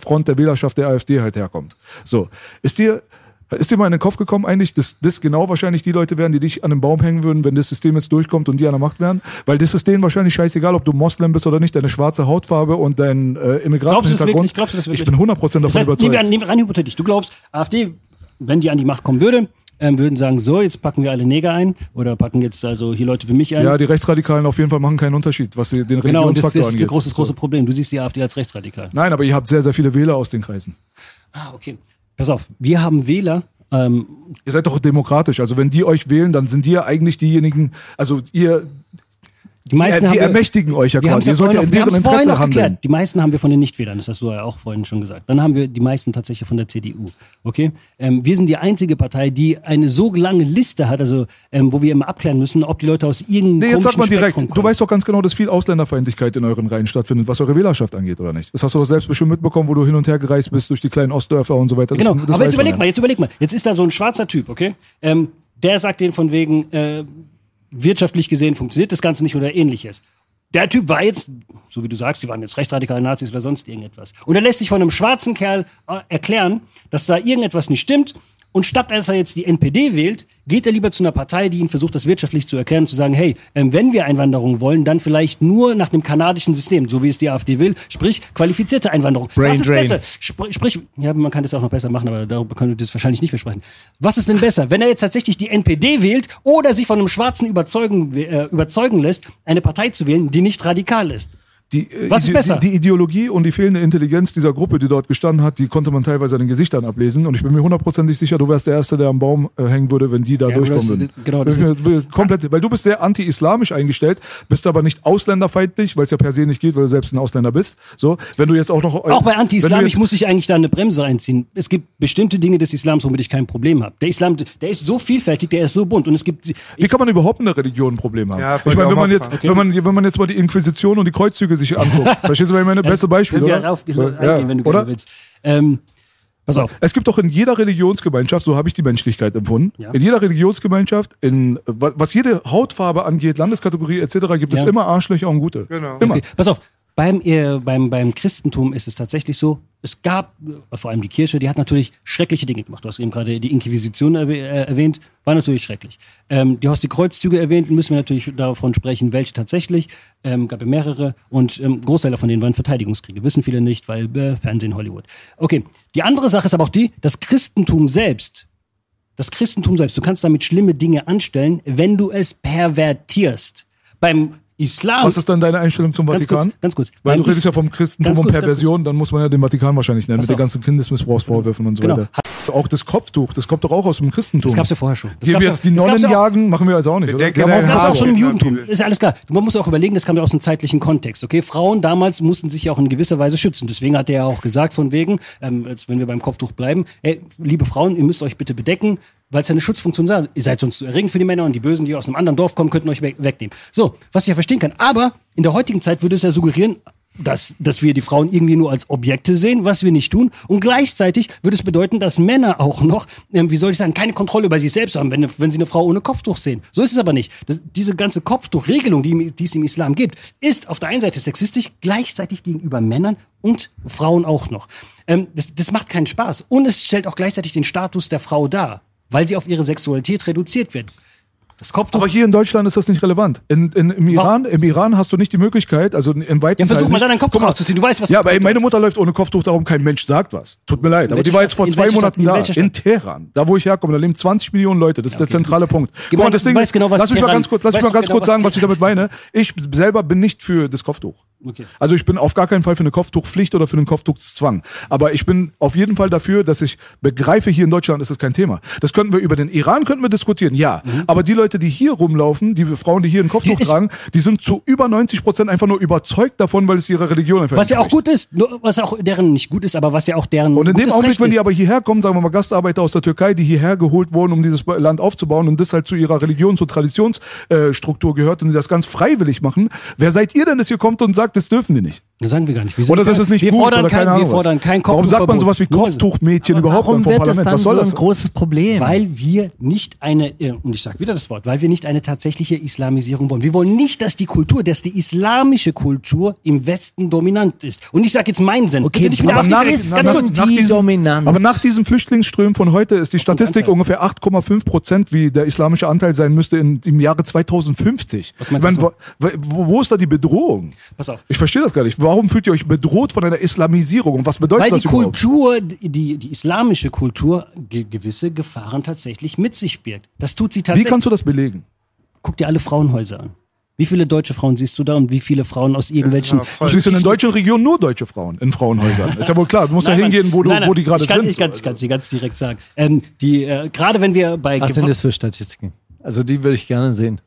Front der Wählerschaft der AfD halt herkommt. So, ist dir ist dir mal in den Kopf gekommen eigentlich, dass das genau wahrscheinlich die Leute wären, die dich an den Baum hängen würden, wenn das System jetzt durchkommt und die an der Macht wären? Weil das ist denen wahrscheinlich scheißegal, ob du Moslem bist oder nicht, deine schwarze Hautfarbe und dein äh, Glaubst du das Immigrantenhintergrund. wirklich? Glaubst du das wirklich? Ich bin 100% davon Das heißt, überzeugt. nehmen wir rein hypothetisch. Du glaubst, AfD, wenn die an die Macht kommen würde, ähm, würden sagen, so, jetzt packen wir alle Neger ein oder packen jetzt also hier Leute wie mich ein. Ja, die Rechtsradikalen auf jeden Fall machen keinen Unterschied, was sie- den genau, und das, Religionsfaktor das ist angeht. das große, das große Problem. Du siehst die AfD als rechtsradikal. Nein, aber ihr habt sehr, sehr viele Wähler aus den Kreisen. Ah, okay. Pass auf, wir haben Wähler, ähm, Ihr seid doch demokratisch. Also wenn die euch wählen, dann sind die ja eigentlich diejenigen, also ihr, die meisten die haben wir- ermächtigen euch ja quasi. Ihr sollt ja in deren Interesse handeln. Die meisten haben wir von den Nichtwählern, das hast du ja auch vorhin schon gesagt. Dann haben wir die meisten tatsächlich von der CDU. Okay? Ähm, wir sind die einzige Partei, die eine so lange Liste hat, also ähm, wo wir immer abklären müssen, ob die Leute aus irgendeinem Nee, jetzt sag mal direkt. Du weißt doch ganz genau, dass viel Ausländerfeindlichkeit in euren Reihen stattfindet, was eure Wählerschaft angeht, oder nicht? Das hast du doch selbst bestimmt mitbekommen, wo du hin und her gereist bist durch die kleinen Ostdörfer und so weiter. Das, Genau, das aber jetzt überleg ja. mal, jetzt überleg mal. Jetzt ist da so ein schwarzer Typ, okay? Ähm, der sagt denen von wegen, äh, wirtschaftlich gesehen funktioniert das Ganze nicht oder ähnliches. Der Typ war jetzt, so wie du sagst, die waren jetzt rechtsradikale Nazis oder sonst irgendetwas. Und er lässt sich von einem schwarzen Kerl äh, erklären, dass da irgendetwas nicht stimmt. Und statt dass er jetzt die NPD wählt, geht er lieber zu einer Partei, die ihn versucht, das wirtschaftlich zu erklären und zu sagen, hey, ähm, wenn wir Einwanderung wollen, dann vielleicht nur nach dem kanadischen System, so wie es die AfD will, sprich qualifizierte Einwanderung. Brain Was ist drain. besser? Sprich, sprich, ja, man kann das auch noch besser machen, aber darüber können wir das wahrscheinlich nicht besprechen. Was ist denn besser, wenn er jetzt tatsächlich die NPD wählt oder sich von einem Schwarzen überzeugen, äh, überzeugen lässt, eine Partei zu wählen, die nicht radikal ist? Die, äh, Was ist besser? Die, die Ideologie und die fehlende Intelligenz dieser Gruppe, die dort gestanden hat, die konnte man teilweise an den Gesichtern ablesen. Und ich bin mir hundertprozentig sicher, du wärst der Erste, der am Baum äh, hängen würde, wenn die da Ja, durchkommen ist- würden. genau, das mir- komplett, weil du bist sehr anti-islamisch eingestellt, bist aber nicht ausländerfeindlich, weil es ja per se nicht geht, weil du selbst ein Ausländer bist. So, wenn du jetzt auch noch Auch bei Anti-Islamisch muss ich eigentlich da eine Bremse reinziehen. Es gibt bestimmte Dinge des Islams, womit ich kein Problem habe. Der Islam, der ist so vielfältig, der ist so bunt und es gibt Wie kann man überhaupt in der Religion ein Problem haben? Ja, ich meine, wenn man jetzt, fragen. wenn man, wenn man jetzt mal die Inquisition und die Kreuzzüge sich anguckt, verstehst du, was ich meine? Beste Beispiel, oder? darauf Ja, eingehen, wenn du oder? gerne willst. Ähm, pass auf. Es gibt doch in jeder Religionsgemeinschaft, so habe ich die Menschlichkeit empfunden, Ja. in jeder Religionsgemeinschaft, in wa- was jede Hautfarbe angeht, Landeskategorie etc., gibt es Ja. immer Arschlöcher und Gute. Genau. Immer. Okay, pass auf. Beim, äh, beim, beim Christentum ist es tatsächlich so, es gab, äh, vor allem die Kirche, die hat natürlich schreckliche Dinge gemacht. Du hast eben gerade die Inquisition äh, erwähnt, war natürlich schrecklich. Ähm, du hast die Kreuzzüge erwähnt, müssen wir natürlich davon sprechen, welche tatsächlich. Ähm, gab ja mehrere und ähm, Großteil von denen waren Verteidigungskriege. Wissen viele nicht, weil äh, Fernsehen, Hollywood. Okay, die andere Sache ist aber auch die, das Christentum selbst das Christentum selbst, du kannst damit schlimme Dinge anstellen, wenn du es pervertierst. Beim Islam. Was ist dann deine Einstellung zum Ganz Vatikan? kurz, ganz kurz. Weil Beim du redest ja vom Christentum und Perversion, dann muss man ja den Vatikan wahrscheinlich nennen, Pass mit den ganzen Kindesmissbrauchsvorwürfen und so Genau. weiter. Auch das Kopftuch, das kommt doch auch aus dem Christentum. Das gab's ja vorher schon. Das gab's wir ja- jetzt die gab's Nonnen ja jagen, machen wir also auch nicht, oder? Dein auch- Das gab es Haar auch schon im Judentum. Ist ja alles klar. Man muss auch überlegen, das kam ja aus einem zeitlichen Kontext. Okay, Frauen damals mussten sich ja auch in gewisser Weise schützen. Deswegen hat er ja auch gesagt, von wegen, ähm, jetzt, wenn wir beim Kopftuch bleiben, ey, liebe Frauen, ihr müsst euch bitte bedecken, weil es ja eine Schutzfunktion sagt. Ihr seid sonst zu erregend für die Männer und die Bösen, die aus einem anderen Dorf kommen, könnten euch we wegnehmen. So, was ich ja verstehen kann. Aber in der heutigen Zeit würde es ja suggerieren, dass, dass wir die Frauen irgendwie nur als Objekte sehen, was wir nicht tun. Und gleichzeitig würde es bedeuten, dass Männer auch noch, ähm, wie soll ich sagen, keine Kontrolle über sich selbst haben, wenn, wenn sie eine Frau ohne Kopftuch sehen. So ist es aber nicht. Das, diese ganze Kopftuchregelung, die, die es im Islam gibt, ist auf der einen Seite sexistisch, gleichzeitig gegenüber Männern und Frauen auch noch. Ähm, das, das macht keinen Spaß. Und es stellt auch gleichzeitig den Status der Frau dar, weil sie auf ihre Sexualität reduziert wird. Das Kopftuch. Aber hier in Deutschland ist das nicht relevant. In, in, im, Iran, Im Iran hast du nicht die Möglichkeit, also im weiten Ja, versuch mal deinen Kopf Guck mal, rauszuziehen. Du weißt, was Ja, Kopftuch aber meine Mutter läuft ohne Kopftuch, darum kein Mensch sagt was. Tut mir leid. Aber die war jetzt vor zwei Monaten da. In Teheran. Da, wo ich herkomme, da leben 20 Millionen Leute. Das ist der zentrale Punkt. Guck mal, das Ding ist, genau, was lass mich mal ganz kurz, lass du mich mal weißt ganz genau, sagen, was ich damit meine. Ich selber bin nicht für das Kopftuch. Okay. Also ich bin auf gar keinen Fall für eine Kopftuchpflicht oder für einen Kopftuchszwang. Aber ich bin auf jeden Fall dafür, dass ich begreife, hier in Deutschland ist das kein Thema. Das könnten wir über den Iran könnten wir diskutieren, ja. Mhm. Aber die Leute, die hier rumlaufen, die Frauen, die hier ein Kopftuch Ist- tragen, die sind zu über 90 Prozent einfach nur überzeugt davon, weil es ihrer Religion einfach Was ja auch gut ist, was auch deren nicht gut ist, aber was ja auch deren Und in dem Augenblick, Recht wenn die aber hierher kommen, sagen wir mal Gastarbeiter aus der Türkei, die hierher geholt wurden, um dieses Land aufzubauen und das halt zu ihrer Religions- und Traditionsstruktur gehört und die das ganz freiwillig machen, wer seid ihr denn, dass ihr kommt und sagt, das dürfen die nicht? Das sagen wir gar nicht. Wir Oder das kein- ist nicht wir gut fordern oder kein, keine Wir fordern kein Warum sagt man sowas wie Kopftuchmädchen überhaupt Warum wird das Parlament? dann Was so soll ein das? großes Problem? Weil wir nicht eine, äh, und ich sage wieder das Wort, weil wir nicht eine tatsächliche Islamisierung wollen. Wir wollen nicht, dass die Kultur, dass die islamische Kultur im Westen dominant ist. Und ich sage jetzt meinen Senf. Okay, mit aber nach- AfD nach- ganz nach- nach- die dominant. Aber nach diesen Flüchtlingsströmen von heute ist die Statistik ungefähr 8,5 Prozent, wie der islamische Anteil sein müsste in, im Jahre 2050. Was meinst ich du wo, wo ist da die Bedrohung? Pass auf. Ich verstehe das gar nicht. Warum fühlt ihr euch bedroht von einer Islamisierung? Und was bedeutet Weil das die überhaupt? Kultur, die, die islamische Kultur ge gewisse Gefahren tatsächlich mit sich birgt. Das tut sie Wie tatsächlich. kannst du das belegen? Guck dir alle Frauenhäuser an. Wie viele deutsche Frauen siehst du da und wie viele Frauen aus irgendwelchen. Du siehst in den deutschen Regionen nur deutsche Frauen in Frauenhäusern. Ist ja wohl klar. Du musst ja Nein, hingehen, wo, du, nein, nein. wo die gerade sind. Ich kann es ganz, ganz direkt sagen. Ähm, die, äh, gerade wenn wir bei Was Gefa- sind das für Statistiken? Also die würde ich gerne sehen.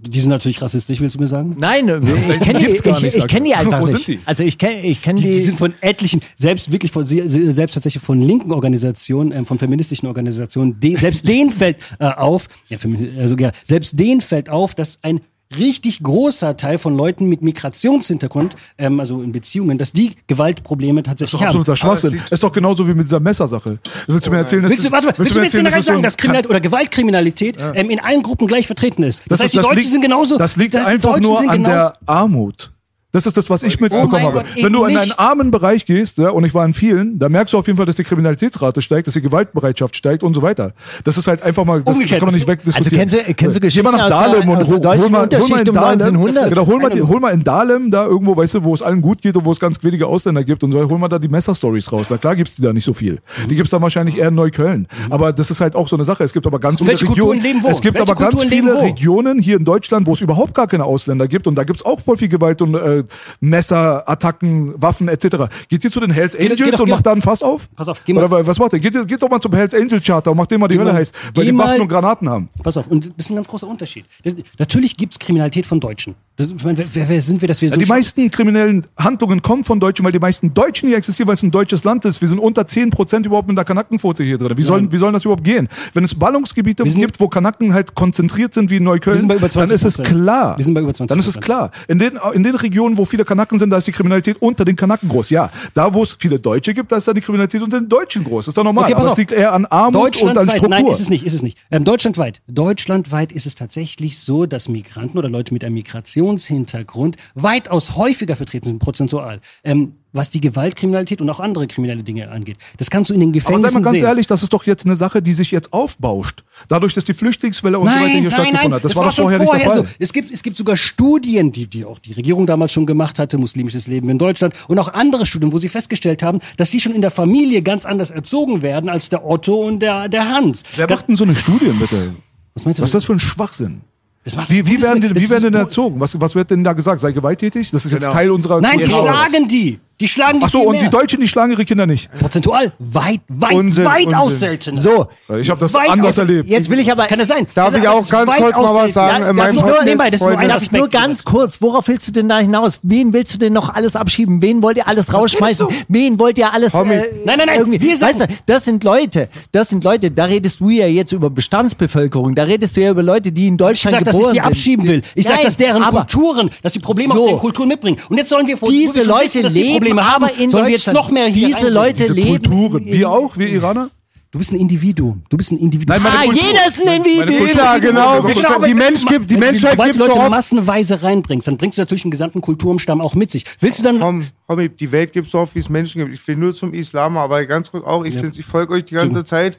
Die sind natürlich rassistisch, willst du mir sagen? Nein, ich kenne die, ich, nicht, ich sag kenn die ich. einfach Wo nicht. sind die? Also ich kenne ich kenn Die, die, die sind von etlichen, selbst wirklich von, selbst tatsächlich von linken Organisationen, ähm, von feministischen Organisationen, de, selbst denen fällt äh, auf, ja, also, ja, selbst denen fällt auf, dass ein richtig großer Teil von Leuten mit Migrationshintergrund, ähm, also in Beziehungen, dass die Gewaltprobleme Das ist tatsächlich doch haben. absoluter Schwachsinn. liegt- Ist doch genauso wie mit dieser Messersache. Willst du mir erzählen, dass Willst du, das- warte mal, willst du mir jetzt erzählen, generell das so sagen, dass Kriminalität oder Gewaltkriminalität ähm, in allen Gruppen gleich vertreten ist? Das, heißt, ist- die Deutschen liegt, sind genauso. Das liegt heißt, die einfach nur an genau- der Armut. Das ist das, was ich mitbekommen mein habe. Gott, Wenn du in einen armen Bereich gehst, ja, und ich war in vielen, da merkst du auf jeden Fall, dass die Kriminalitätsrate steigt, dass die Gewaltbereitschaft steigt und so weiter. Das ist halt einfach mal, das, das kann man nicht wegdiskutieren. Also kennst du- kennst du Geh Geschichten mal nach Dahlem und hol, hol, mal, hol mal in Dahlem, 1900? genau, hol, mal, hol mal in Dahlem, da irgendwo, weißt du, wo es allen gut geht und wo es ganz wenige Ausländer gibt und so, hol mal da die Messerstories raus. Na klar gibt's die da nicht so viel. Die gibt's da wahrscheinlich eher in Neukölln. Aber das ist halt auch so eine Sache. Es gibt aber ganz viele Regionen. Es gibt aber ganz viele? Regionen hier in Deutschland, wo es überhaupt gar keine Ausländer gibt und da gibt's auch voll viel Gewalt und äh, Messerattacken, Waffen etc. Geht ihr zu den Hells Angels geh doch- und macht da ein Fass auf? Pass auf, geh mal- Oder was macht ihr? Geht, geht doch mal zum Hells Angel Charter und macht dem mal die Geh Hölle mal- heiß, weil die Waffen und Granaten haben. Pass auf, und das ist ein ganz großer Unterschied. Das, natürlich gibt es Kriminalität von Deutschen. Das, meine, wer, wer, sind wir, dass wir so Ja, die meisten kriminellen Handlungen kommen von Deutschen, weil die meisten Deutschen hier existieren, weil es ein deutsches Land ist. Wir sind unter 10% überhaupt mit der Kanackenquote hier drin. Wie sollen, wie sollen das überhaupt gehen? Wenn es Ballungsgebiete sind- gibt, wo Kanaken halt konzentriert sind wie in Neukölln, dann ist es 20%. klar. Wir sind bei über 20%. Dann ist es klar. In den, in den Regionen, wo viele Kanaken sind, da ist die Kriminalität unter den Kanaken groß. Ja, da wo es viele Deutsche gibt, da ist dann die Kriminalität unter den Deutschen groß. Das ist doch normal. Okay, Aber es liegt eher an Armut und an Struktur. nein, ist es nicht, ist es nicht. Ähm, deutschlandweit, deutschlandweit ist es tatsächlich so, dass Migranten oder Leute mit einem Migrationshintergrund weitaus häufiger vertreten sind, prozentual. Ähm, was die Gewaltkriminalität und auch andere kriminelle Dinge angeht. Das kannst du in den Aber Gefängnissen sei mal ganz sehen. ehrlich, das ist doch jetzt eine Sache, die sich jetzt aufbauscht. Dadurch, dass die Flüchtlingswelle und so weiter hier stattgefunden hat. Das, war doch schon vorher nicht der Fall. so. Es gibt, es gibt sogar Studien, die, die auch die Regierung damals schon gemacht hatte, muslimisches Leben in Deutschland, und auch andere Studien, wo sie festgestellt haben, dass sie schon in der Familie ganz anders erzogen werden als der Otto und der, der Hans. Wer macht denn so eine Studien, bitte? Was meinst du? Was ist das für ein Schwachsinn? Wie, wie werden, die, das wie werden denn erzogen? Was, was wird denn da gesagt? Sei gewalttätig? Das ist jetzt Genau. Teil unserer Nein, die Kultur. schlagen die. Die schlagen die Ach so, viel und die mehr. Deutschen, die schlagen ihre Kinder nicht. Prozentual weit, weit, Unsinn, weitaus seltener. So, Ich habe das Weit anders aus- erlebt. jetzt will ich aber. Kann das sein? Darf Also, ich auch ganz kurz mal was sagen? Ja, In das nur nebenbei, das ist nur ein Aspekt. nur ganz kurz, worauf willst du denn da hinaus? Wen willst du denn noch alles abschieben? Wen wollt ihr alles rausschmeißen? Wen wollt ihr alles äh, Nein, nein, nein, irgendwie- wir sagen- weißt du, das sind Leute, das sind Leute, da redest du ja jetzt über Bestandsbevölkerung, da redest du ja über Leute, die in Ich Deutschland sag, dass ich geboren die sind. abschieben will. Ich sag, Nein, dass deren Kulturen, dass die Probleme aus den Kulturen mitbringen. Und jetzt sollen wir vor diese Leute die leben Probleme haben, aber in sollen wir jetzt noch mehr hier Diese. Leute Diese leben Kulturen. Wir auch, wir Iraner? Du bist ein Individuum. Du bist ein Individuum. Nein, meine Ah, Kultur. jeder ist ein Meine Individuum. Jeder, genau. Meine Die Mensch gibt, die wenn du- Menschheit gibt du Leute so oft. massenweise reinbringst, dann bringst du natürlich einen gesamten Kulturumstamm auch mit sich. Willst du dann Komm, komm, die Welt gibt so oft, wie es Menschen gibt. Ich will nur zum Islam, aber ganz kurz auch, ich, find's- ich folge euch die ganze Zeit.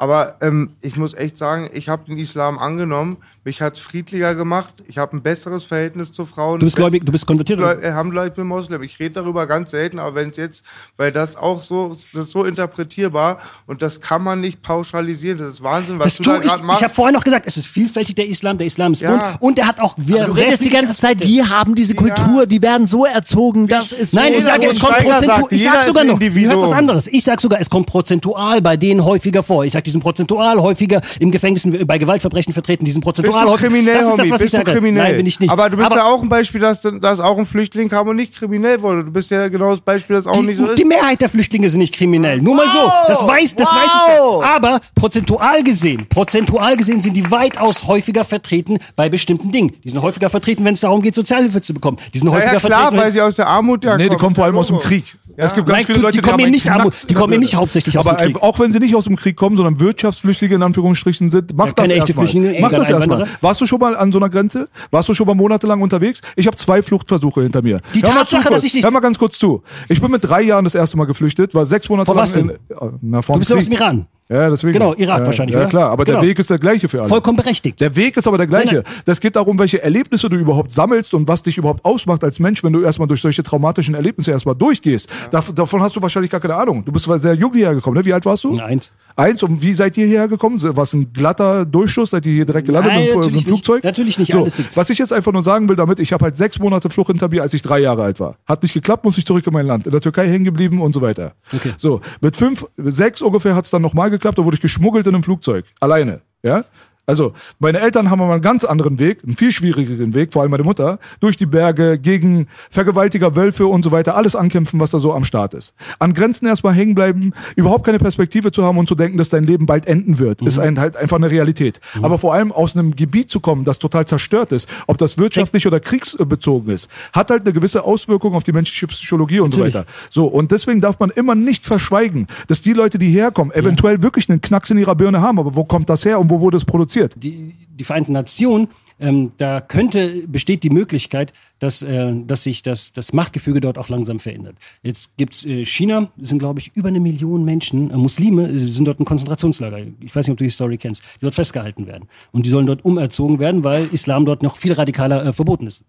Aber ähm, ich muss echt sagen, ich habe den Islam angenommen. Mich hat's friedlicher gemacht. Ich habe ein besseres Verhältnis zu Frauen. Du bist gläubig, du bist konvertiert. oder? Leute, Alhamdulillah, ich bin Moslem. Ich rede darüber ganz selten, aber wenn es jetzt, weil das auch so, das ist so interpretierbar und das kann man nicht pauschalisieren. Das ist Wahnsinn, was Das du da ich gerade ich machst. habe vorher noch gesagt, es ist vielfältig der Islam, der Islam ist Ja. bunt und der hat auch wir Du redest die ganze Zeit, die haben diese Kultur, die werden so erzogen, das ist Nein, ich sage, es kommt prozentual. Ich jeder sag ist sogar noch, ihr hört was anderes. Ich sag sogar, es kommt prozentual bei denen häufiger vor. Ich sag, die sind prozentual häufiger im Gefängnis bei Gewaltverbrechen vertreten. Die sind bist prozentual du häufiger. kriminell, das ist das, was bist ich du sage. kriminell? Nein, bin ich nicht. Aber du bist ja auch ein Beispiel, dass, dass auch ein Flüchtling kam und nicht kriminell wurde. Du bist ja genau das Beispiel, das auch die, nicht so ist. die Mehrheit der Flüchtlinge sind nicht kriminell. Nur mal so. Das weiß, das weiß Wow. ich. Aber prozentual gesehen, prozentual gesehen sind die weitaus häufiger vertreten bei bestimmten Dingen. Die sind häufiger vertreten, wenn es darum geht, Sozialhilfe zu bekommen. Die sind ja, häufiger ja, klar, vertreten. weil sie aus der Armut ja Nee, die kommen vor allem aus dem. Krieg. Ja. Es gibt ganz Nein, viele die Leute, kommen haben eben einen nicht Armut- die kommen Birne. nicht hauptsächlich aus Aber dem Krieg. ein- auch wenn sie nicht aus dem Krieg kommen, sondern Wirtschaftsflüchtlinge in Anführungsstrichen sind, mach Ja, das keine echte erstmal. Flüchtlinge, Mach das erstmal. Warst du schon mal an so einer Grenze? Warst du schon mal monatelang unterwegs? Ich habe zwei Fluchtversuche hinter mir. Die Hör mal Tatsache, zu dass ich nicht- Hör mal ganz kurz zu. Ich bin mit drei Jahren das erste Mal geflüchtet, war sechs Monate Vor lang was denn? in, na, vom Du bist ja Krieg. aus dem Iran. Ja, deswegen. Genau, Irak ja, wahrscheinlich, Ja, oder? klar, aber Genau. der Weg ist der gleiche für alle. Vollkommen berechtigt. Der Weg ist aber der gleiche. Nein, Das geht darum, welche Erlebnisse du überhaupt sammelst und was dich überhaupt ausmacht als Mensch, wenn du erstmal durch solche traumatischen Erlebnisse erstmal durchgehst. Dav davon hast du wahrscheinlich gar keine Ahnung. Du bist sehr jung hierher gekommen, ne? Wie alt warst du? Eins. Eins. Und wie seid ihr hierher gekommen? Was ein glatter Durchschuss? Seid ihr hier direkt gelandet Nein, mit, dem- mit dem Flugzeug? nicht. Natürlich nicht, So, was ich jetzt einfach nur sagen will damit, ich habe halt sechs Monate Flucht hinter mir, als ich drei Jahre alt war. Hat nicht geklappt, muss ich zurück in mein Land. In der Türkei hängen geblieben und so weiter. Okay. So, mit fünf, sechs ungefähr hat es dann nochmal geklappt, da wurde ich geschmuggelt in einem Flugzeug. Alleine. Ja? Also, meine Eltern haben aber einen ganz anderen Weg, einen viel schwierigeren Weg, vor allem meine Mutter, durch die Berge, gegen Vergewaltiger, Wölfe und so weiter, alles ankämpfen, was da so am Start ist. An Grenzen erstmal hängen bleiben, überhaupt keine Perspektive zu haben und zu denken, dass dein Leben bald enden wird, ist ein, halt einfach eine Realität. Aber vor allem aus einem Gebiet zu kommen, das total zerstört ist, ob das wirtschaftlich oder kriegsbezogen ist, hat halt eine gewisse Auswirkung auf die menschliche Psychologie und Natürlich. so weiter. So, und deswegen darf man immer nicht verschweigen, dass die Leute, die herkommen, eventuell wirklich einen Knacks in ihrer Birne haben. Aber wo kommt das her und wo wurde es produziert? Die, die Vereinten Nationen, ähm, da könnte, besteht die Möglichkeit, dass, äh, dass sich das, das Machtgefüge dort auch langsam verändert. Jetzt gibt's äh, China, sind glaube ich über eine Million Menschen, äh, Muslime, äh, sind dort ein Konzentrationslager. Ich weiß nicht, ob du die Story kennst, die dort festgehalten werden. Und die sollen dort umerzogen werden, weil Islam dort noch viel radikaler äh, verboten ist.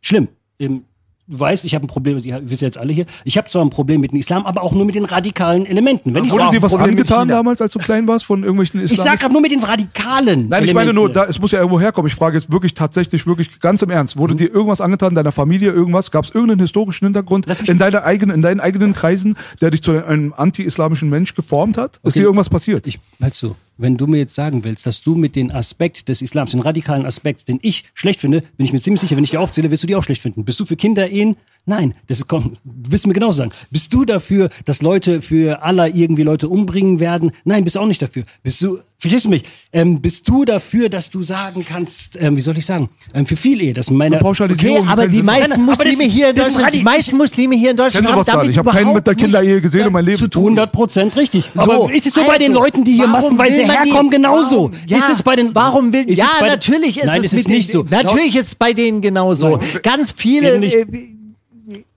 Schlimm. Du weißt, ich habe ein Problem, die wissen jetzt alle hier. Ich habe zwar ein Problem mit dem Islam, aber auch nur mit den radikalen Elementen. Wenn ich Wurde sage, dir was Problem angetan damals, als du klein warst, von irgendwelchen ich sag Islamisten? gerade nur mit den radikalen. Nein, ich meine nur, da, es muss ja irgendwo herkommen. Ich frage jetzt wirklich tatsächlich, wirklich ganz im Ernst. Mhm. Wurde dir irgendwas angetan, deiner Familie irgendwas? Gab es irgendeinen historischen Hintergrund in, deiner eigenen, in deinen eigenen Kreisen, der dich zu einem anti-islamischen Mensch geformt hat? Ist Okay. dir irgendwas passiert? Ich, halt so, wenn du mir jetzt sagen willst, dass du mit dem Aspekt des Islams, den radikalen Aspekt, den ich schlecht finde, bin ich mir ziemlich sicher, wenn ich dir aufzähle, wirst du die auch schlecht finden. Bist du für Kinderehen Nein, das ist, komm, wirst du mir genauso sagen. Bist du dafür, dass Leute für Allah irgendwie Leute umbringen werden? Nein, bist du auch nicht dafür. Bist du, verstehst du mich? Ähm, bist du dafür, dass du sagen kannst, ähm, wie soll ich sagen, ähm, für viel Ehe, dass meine eine Pauschalisierung. Okay, aber die meisten Nein, nein, Muslime hier in Deutschland, die meisten Muslime hier in Deutschland haben damit nicht. Ich habe keinen mit der Kinderehe gesehen in meinem Leben. zu tun. 100 Prozent richtig. So, aber ist es so bei den also, Leuten, die hier massenweise man die- herkommen, genauso? Warum, ja, ist es bei den, warum will, ist ja, es bei natürlich ist Nein, es es ist mit nicht den, so. Natürlich ist es bei denen genauso. Ganz viele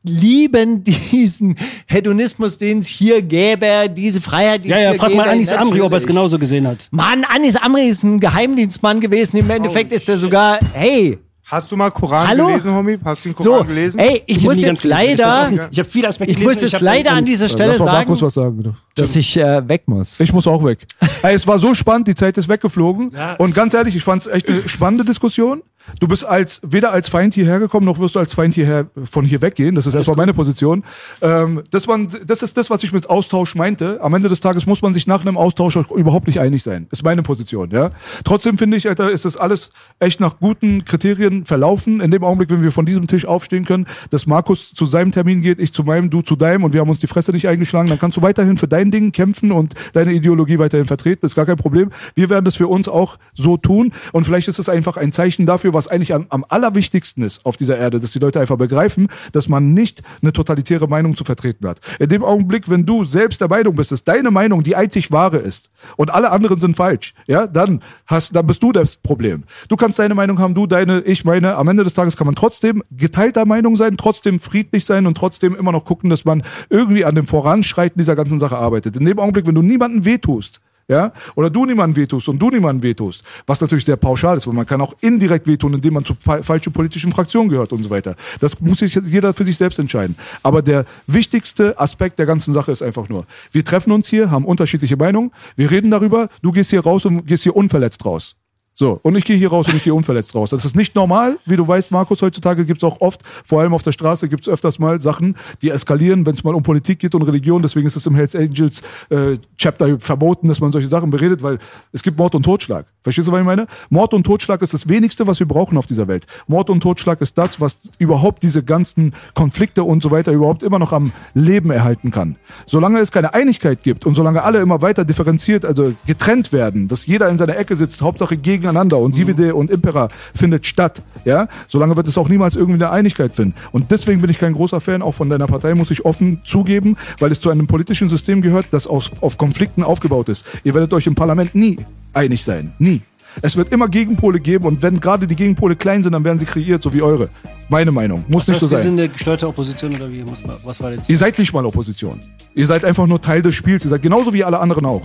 lieben diesen Hedonismus, den es hier gäbe, diese Freiheit, die Ja, es ja, hier frag gäbe. mal Anis Amri, ob er es Natürlich. genauso gesehen hat. Mann, Anis Amri ist ein Geheimdienstmann gewesen. Im Endeffekt ist er sogar, hey, Hast du mal Koran Hallo? gelesen, Homie? Hast du den so, Koran gelesen? ey, ich, hab muss jetzt ich leider, offen. Ich habe viele Aspekte ich gelesen. muss jetzt hab leider an dieser Stelle Lass mal sagen, Markus was sagen, bitte. dass ich äh, weg muss. Ich muss auch weg. Ey, es war so spannend, die Zeit ist weggeflogen. und ganz ehrlich, ich fand es echt eine spannende Diskussion. Du bist als weder als Feind hierher gekommen, noch wirst du als Feind hierher von hier weggehen. Das ist erstmal meine Position. Ähm, das, man, das ist das, was ich mit Austausch meinte. Am Ende des Tages muss man sich nach einem Austausch auch überhaupt nicht einig sein. Ist meine Position. Ja. Trotzdem finde ich, Alter, ist das alles echt nach guten Kriterien verlaufen. In dem Augenblick, wenn wir von diesem Tisch aufstehen können, dass Markus zu seinem Termin geht, ich zu meinem, du zu deinem und wir haben uns die Fresse nicht eingeschlagen, dann kannst du weiterhin für dein Ding kämpfen und deine Ideologie weiterhin vertreten. Das ist gar kein Problem. Wir werden das für uns auch so tun und vielleicht ist es einfach ein Zeichen dafür, was eigentlich am, am allerwichtigsten ist auf dieser Erde, dass die Leute einfach begreifen, dass man nicht eine totalitäre Meinung zu vertreten hat. In dem Augenblick, wenn du selbst der Meinung bist, dass deine Meinung die einzig wahre ist und alle anderen sind falsch, ja, dann hast, dann bist du das Problem. Du kannst deine Meinung haben, du deine, ich meine. Am Ende des Tages kann man trotzdem geteilter Meinung sein, trotzdem friedlich sein und trotzdem immer noch gucken, dass man irgendwie an dem Voranschreiten dieser ganzen Sache arbeitet. In dem Augenblick, wenn du niemanden wehtust, ja, oder du niemanden wehtust und du niemanden wehtust, was natürlich sehr pauschal ist, weil man kann auch indirekt wehtun, indem man zu fa falschen politischen Fraktionen gehört und so weiter. Das muss sich jeder für sich selbst entscheiden. Aber der wichtigste Aspekt der ganzen Sache ist einfach nur, wir treffen uns hier, haben unterschiedliche Meinungen, wir reden darüber, du gehst hier raus und gehst hier unverletzt raus. So, und ich gehe hier raus und ich gehe unverletzt raus. Das ist nicht normal, wie du weißt, Markus, heutzutage gibt es auch oft, vor allem auf der Straße gibt es öfters mal Sachen, die eskalieren, wenn es mal um Politik geht und Religion. Deswegen ist es im Hells Angels äh, Chapter verboten, dass man solche Sachen beredet, weil es gibt Mord und Totschlag. Verstehst du, was ich meine? Mord und Totschlag ist das Wenigste, was wir brauchen auf dieser Welt. Mord und Totschlag ist das, was überhaupt diese ganzen Konflikte und so weiter überhaupt immer noch am Leben erhalten kann. Solange es keine Einigkeit gibt und solange alle immer weiter differenziert, also getrennt werden, dass jeder in seiner Ecke sitzt, Hauptsache gegeneinander und Divide und Impera findet statt, ja, solange wird es auch niemals irgendwie eine Einigkeit finden. Und deswegen bin ich kein großer Fan, auch von deiner Partei, muss ich offen zugeben, weil es zu einem politischen System gehört, das auf, auf Konflikten aufgebaut ist. Ihr werdet euch im Parlament nie einig sein. Nie. Es wird immer Gegenpole geben und wenn gerade die Gegenpole klein sind, dann werden sie kreiert, so wie eure. Meine Meinung. Muss nicht Das Also so heißt, wir sein. sind eine gesteuerte Opposition oder wie? Was war jetzt? Ihr seid nicht mal Opposition. Ihr seid einfach nur Teil des Spiels. Ihr seid genauso wie alle anderen auch.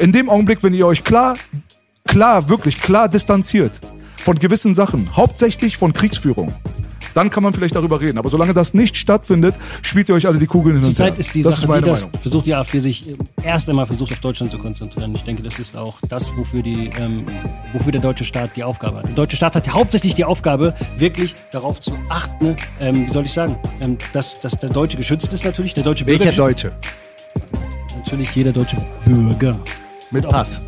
In dem Augenblick, wenn ihr euch klar, klar, wirklich klar distanziert von gewissen Sachen, hauptsächlich von Kriegsführung, dann kann man vielleicht darüber reden. Aber solange das nicht stattfindet, spielt ihr euch alle die Kugeln hin und her. Zurzeit ist die das Sache, ist meine die das Meinung. versucht die AfD sich äh, erst einmal versucht auf Deutschland zu konzentrieren. Ich denke, das ist auch das, wofür die, ähm, wofür der deutsche Staat die Aufgabe hat. Der deutsche Staat hat hauptsächlich die Aufgabe, wirklich darauf zu achten, ähm, wie soll ich sagen, ähm, dass, dass der Deutsche geschützt ist natürlich, der deutsche Bürger. Welcher Deutsche? Natürlich jeder deutsche Bürger. Mit Pass.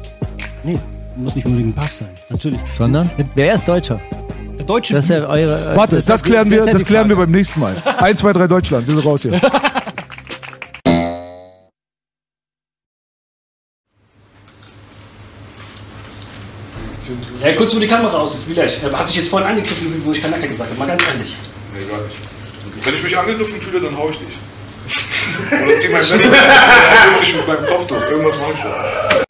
Nee, muss nicht unbedingt ein Pass sein. Natürlich. Sondern? Wer ist Deutscher? Der deutsche Das ist ja eure. äh, Warte, ist das ja- klären wir, das klären wir beim nächsten Mal. 1, 2, 3 Deutschland, wir sind raus hier. Ja, kurz, wo die Kamera aus ist, vielleicht. Hast du dich jetzt vorhin angegriffen, wo ich Kanaka gesagt habe? Mal ganz ehrlich. Nee, gar nicht. Wenn ich mich angegriffen fühle, dann hau ich dich. Oder zieh mein Messer dich mit meinem Kopftuch. Irgendwas mache ich schon.